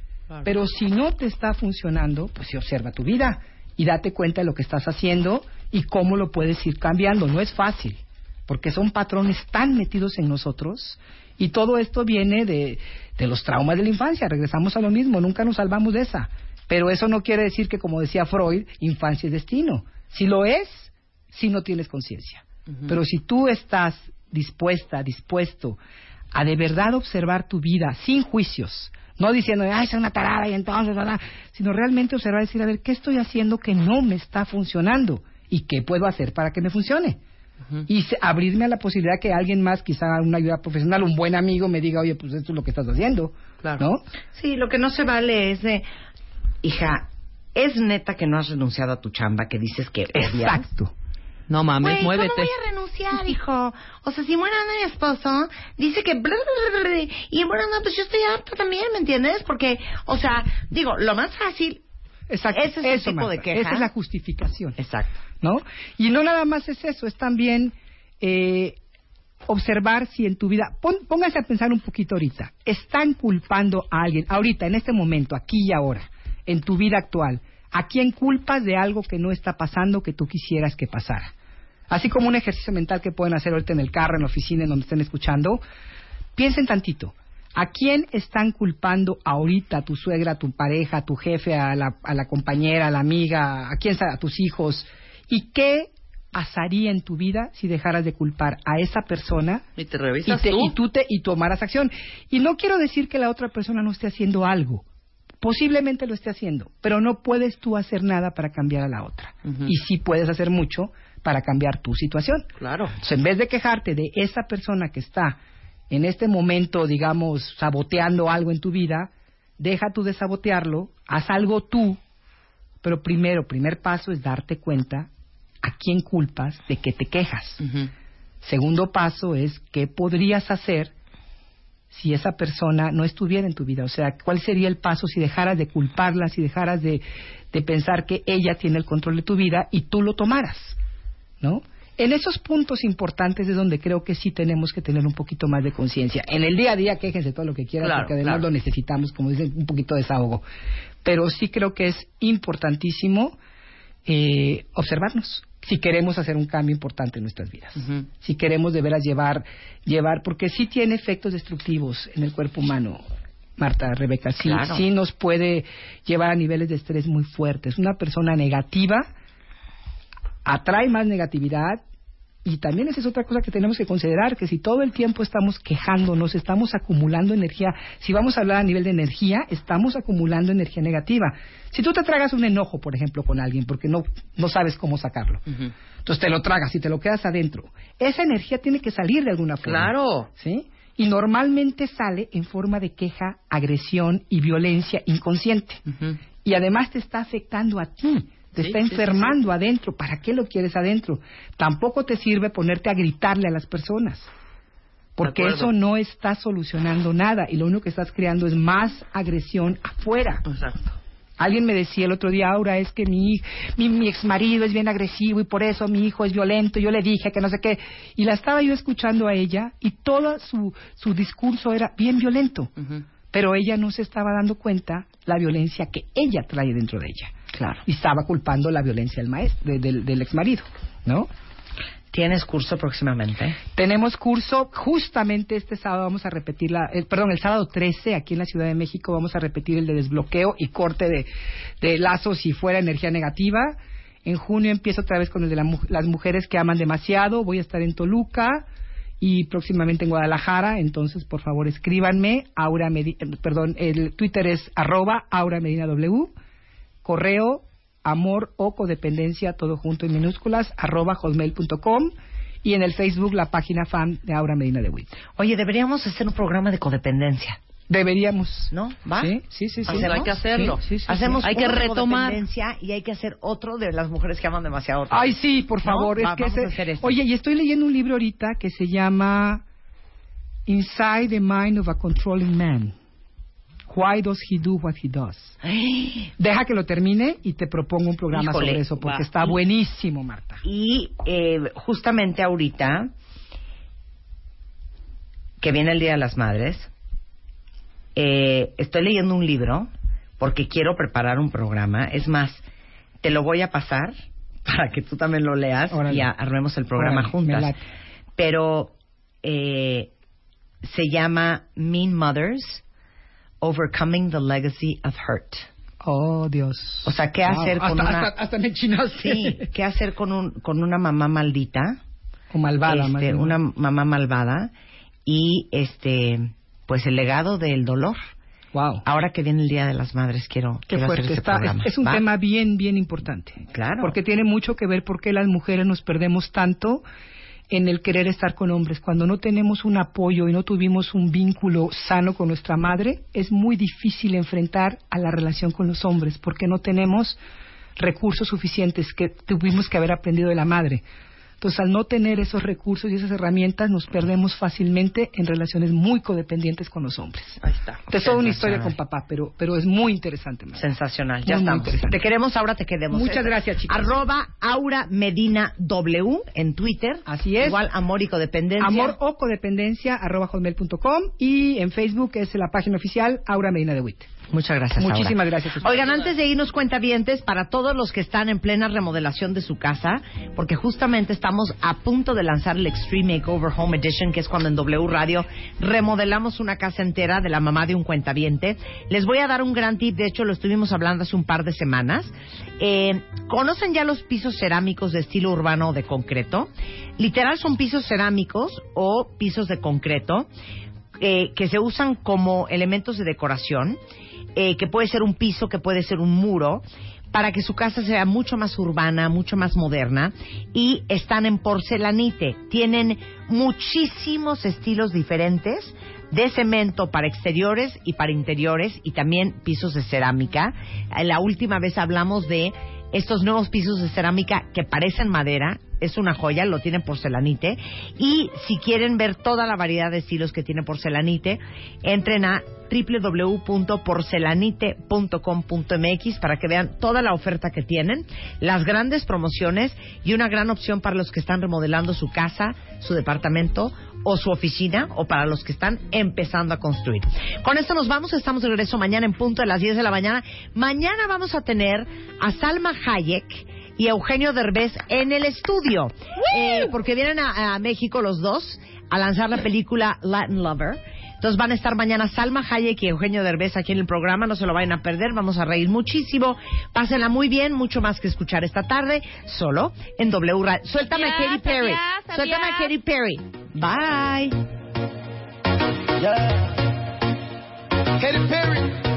Pero si no te está funcionando, pues observa tu vida y date cuenta de lo que estás haciendo y cómo lo puedes ir cambiando. No es fácil, porque son patrones tan metidos en nosotros y todo esto viene de, de los traumas de la infancia. Regresamos a lo mismo, nunca nos salvamos de esa. Pero eso no quiere decir que, como decía Freud, infancia es destino. Si lo es, si no tienes conciencia. Pero si tú estás dispuesta, dispuesto a de verdad observar tu vida sin juicios, no diciendo, ay, soy una tarada y entonces, sino realmente observar y decir, a ver, ¿qué estoy haciendo que no me está funcionando? ¿Y qué puedo hacer para que me funcione? Y se- abrirme a la posibilidad que alguien más, quizá una ayuda profesional, un buen amigo, me diga, oye, pues esto es lo que estás haciendo. ¿No? Sí, lo que no se vale es de, hija, es neta que no has renunciado a tu chamba, que dices que odias? Exacto. No mames, Güey, muévete. ¿cómo voy a renunciar, hijo? O sea, si muera mi esposo, dice que... bla, bla, bla, bla, y bueno, no, pues yo estoy harta también, ¿me entiendes? Porque, o sea, digo, lo más fácil... Exacto. Ese es eso, el tipo de queja. Esa es la justificación. Exacto. ¿No? Y no nada más es eso, es también eh, observar si en tu vida, pon- póngase a pensar un poquito ahorita, están culpando a alguien, ahorita, en este momento, aquí y ahora, en tu vida actual, ¿a quién culpas de algo que no está pasando que tú quisieras que pasara? Así como un ejercicio mental que pueden hacer ahorita en el carro, en la oficina, en donde estén escuchando, piensen tantito. ¿A quién están culpando ahorita? ¿A tu suegra, a tu pareja, a tu jefe, a la, a la compañera, a la amiga, a quién a tus hijos? ¿Y qué pasaría en tu vida si dejaras de culpar a esa persona Y te y, revisas te- tú. y tú te y tomaras acción. Y no quiero decir que la otra persona no esté haciendo algo. Posiblemente lo esté haciendo, pero no puedes tú hacer nada para cambiar a la otra. Y sí puedes hacer mucho para cambiar tu situación. Claro. Entonces, en vez de quejarte de esa persona que está en este momento, digamos, saboteando algo en tu vida, deja tú de sabotearlo, haz algo tú, pero primero, primer paso es darte cuenta a quién culpas de que te quejas. Segundo paso es qué podrías hacer si esa persona no estuviera en tu vida. O sea, ¿cuál sería el paso si dejaras de culparla, si dejaras de, de pensar que ella tiene el control de tu vida y tú lo tomaras? ¿No? En esos puntos importantes es donde creo que sí tenemos que tener un poquito más de conciencia. En el día a día, quéjense todo lo que quieran, Claro, porque además claro. lo necesitamos, como dicen, un poquito de desahogo. Pero sí creo que es importantísimo eh, observarnos si queremos hacer un cambio importante en nuestras vidas. Si queremos de veras llevar, llevar, porque sí tiene efectos destructivos en el cuerpo humano. Marta, Rebeca, sí, Claro. sí nos puede llevar a niveles de estrés muy fuertes. Una persona negativa atrae más negatividad y también esa es otra cosa que tenemos que considerar, que si todo el tiempo estamos quejándonos, estamos acumulando energía, si vamos a hablar a nivel de energía, estamos acumulando energía negativa. Si tú te tragas un enojo, por ejemplo, con alguien, porque no, no sabes cómo sacarlo, entonces te lo tragas y te lo quedas adentro, esa energía tiene que salir de alguna forma. Claro. ¿Sí? Y normalmente sale en forma de queja, agresión y violencia inconsciente. Y además te está afectando a ti. Te Sí, está sí, sí, enfermando adentro. ¿Para qué lo quieres adentro? Tampoco te sirve ponerte a gritarle a las personas. Porque eso no está solucionando nada y lo único que estás creando es más agresión afuera. Exacto. Alguien me decía el otro día, Aura, es que mi, mi, mi ex marido es bien agresivo y por eso mi hijo es violento. Yo le dije que no sé qué. Y la estaba yo escuchando a ella y todo su, su discurso era bien violento. Pero ella no se estaba dando cuenta la violencia que ella trae dentro de ella. Claro. Y estaba culpando la violencia del maestro, de- del, del ex marido, ¿no? ¿Tienes curso próximamente? Tenemos curso justamente este sábado vamos a repetir la, el- perdón, el sábado 13 aquí en la Ciudad de México vamos a repetir el de desbloqueo y corte de, de lazos si fuera energía negativa. En junio empiezo otra vez con el de la las mujeres que aman demasiado. Voy a estar en Toluca y próximamente en Guadalajara. Entonces, por favor, escríbanme. Aura Medi- eh, perdón, el Twitter es arroba Aura Medina W. Correo amor o codependencia, todo junto en minúsculas, arroba hotmail.com y en el Facebook la página fan de Aura Medina de Witt. Oye, deberíamos hacer un programa de codependencia. Deberíamos. ¿No? ¿Va? Sí, sí, sí. sí. ¿Hacemos? hay que hacerlo. Sí, sí, sí, Hacemos sí. Hay que retomar. codependencia y hay que hacer otro de las mujeres que aman demasiado. Ay, sí, por ¿No? favor. Va, es que vamos ese- a hacer esto. Oye, y estoy leyendo un libro ahorita que se llama Inside the Mind of a Controlling Man. Why does he do what he does? (gasps) Deja que lo termine y te propongo un programa Híjole, sobre eso porque va. está buenísimo, Marta. Y eh, justamente ahorita, que viene el Día de las Madres, eh, estoy leyendo un libro porque quiero preparar un programa. Es más, te lo voy a pasar (laughs) para que tú también lo leas Órale. y armemos el programa Órale, juntas. Pero eh, se llama Mean Mothers, Overcoming the Legacy of Hurt. Oh, Dios. O sea, ¿qué Wow, hacer con hasta, una... hasta, hasta me. Sí, ¿qué hacer con, un, con una mamá maldita? O malvada, Este, más una mamá malvada y este pues el legado del dolor. Wow. Ahora que viene el Día de las Madres quiero, Qué quiero fuerte hacer ese está. Es, programa. es un ¿va? tema bien, bien importante. Claro. Porque tiene mucho que ver por qué las mujeres nos perdemos tanto en el querer estar con hombres. Cuando no tenemos un apoyo y no tuvimos un vínculo sano con nuestra madre, es muy difícil enfrentar a la relación con los hombres porque no tenemos recursos suficientes que tuvimos que haber aprendido de la madre. Entonces, al no tener esos recursos y esas herramientas, nos perdemos fácilmente en relaciones muy codependientes con los hombres. Ahí está. Es toda una historia con papá, pero, pero es muy interesante. Sensacional, ya Muy, estamos. Te queremos, ahora te queremos. Muchas gracias, chicas. Arroba Aura Medina W en Twitter. Así es. Igual Amor y Codependencia. Amor o codependencia arroba hotmail.com y en Facebook es la página oficial Aura Medina de Witt. Muchas gracias. Aura. Muchísimas gracias. Oigan, antes de irnos cuentavientes, para todos los que están en plena remodelación de su casa, porque justamente estamos a punto de lanzar el Extreme Makeover Home Edition, que es cuando en W Radio remodelamos una casa entera de la mamá de un cuentaviente. Les voy a dar un gran tip, de hecho lo estuvimos hablando hace un par de semanas. Eh, ¿Conocen ya los pisos cerámicos de estilo urbano o de concreto? Literal son pisos cerámicos o pisos de concreto eh, que se usan como elementos de decoración, eh, que puede ser un piso, que puede ser un muro, para que su casa sea mucho más urbana, mucho más moderna, y están en porcelanite. Tienen muchísimos estilos diferentes de cemento para exteriores y para interiores, y también pisos de cerámica. Eh, La última vez hablamos de estos nuevos pisos de cerámica que parecen madera, es una joya, lo tiene porcelanite. Y si quieren ver toda la variedad de estilos que tiene porcelanite, entren a www.porcelanite.com.mx para que vean toda la oferta que tienen, las grandes promociones y una gran opción para los que están remodelando su casa, su departamento o su oficina o para los que están empezando a construir. Con esto nos vamos, estamos de regreso mañana en punto de las 10 de la mañana. Mañana vamos a tener a Salma Hayek y Eugenio Derbez en el estudio, eh, porque vienen a, a México los dos a lanzar la película Latin Lover. Entonces van a estar mañana Salma Hayek y Eugenio Derbez aquí en el programa, no se lo vayan a perder, vamos a reír muchísimo, pásenla muy bien, mucho más que escuchar esta tarde, solo en W Radio. Suéltame a Katy Perry, adiós, suéltame a Katy Perry. Bye. Katy Perry,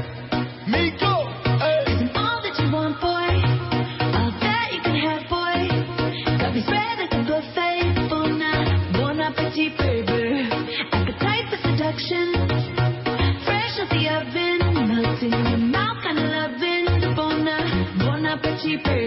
for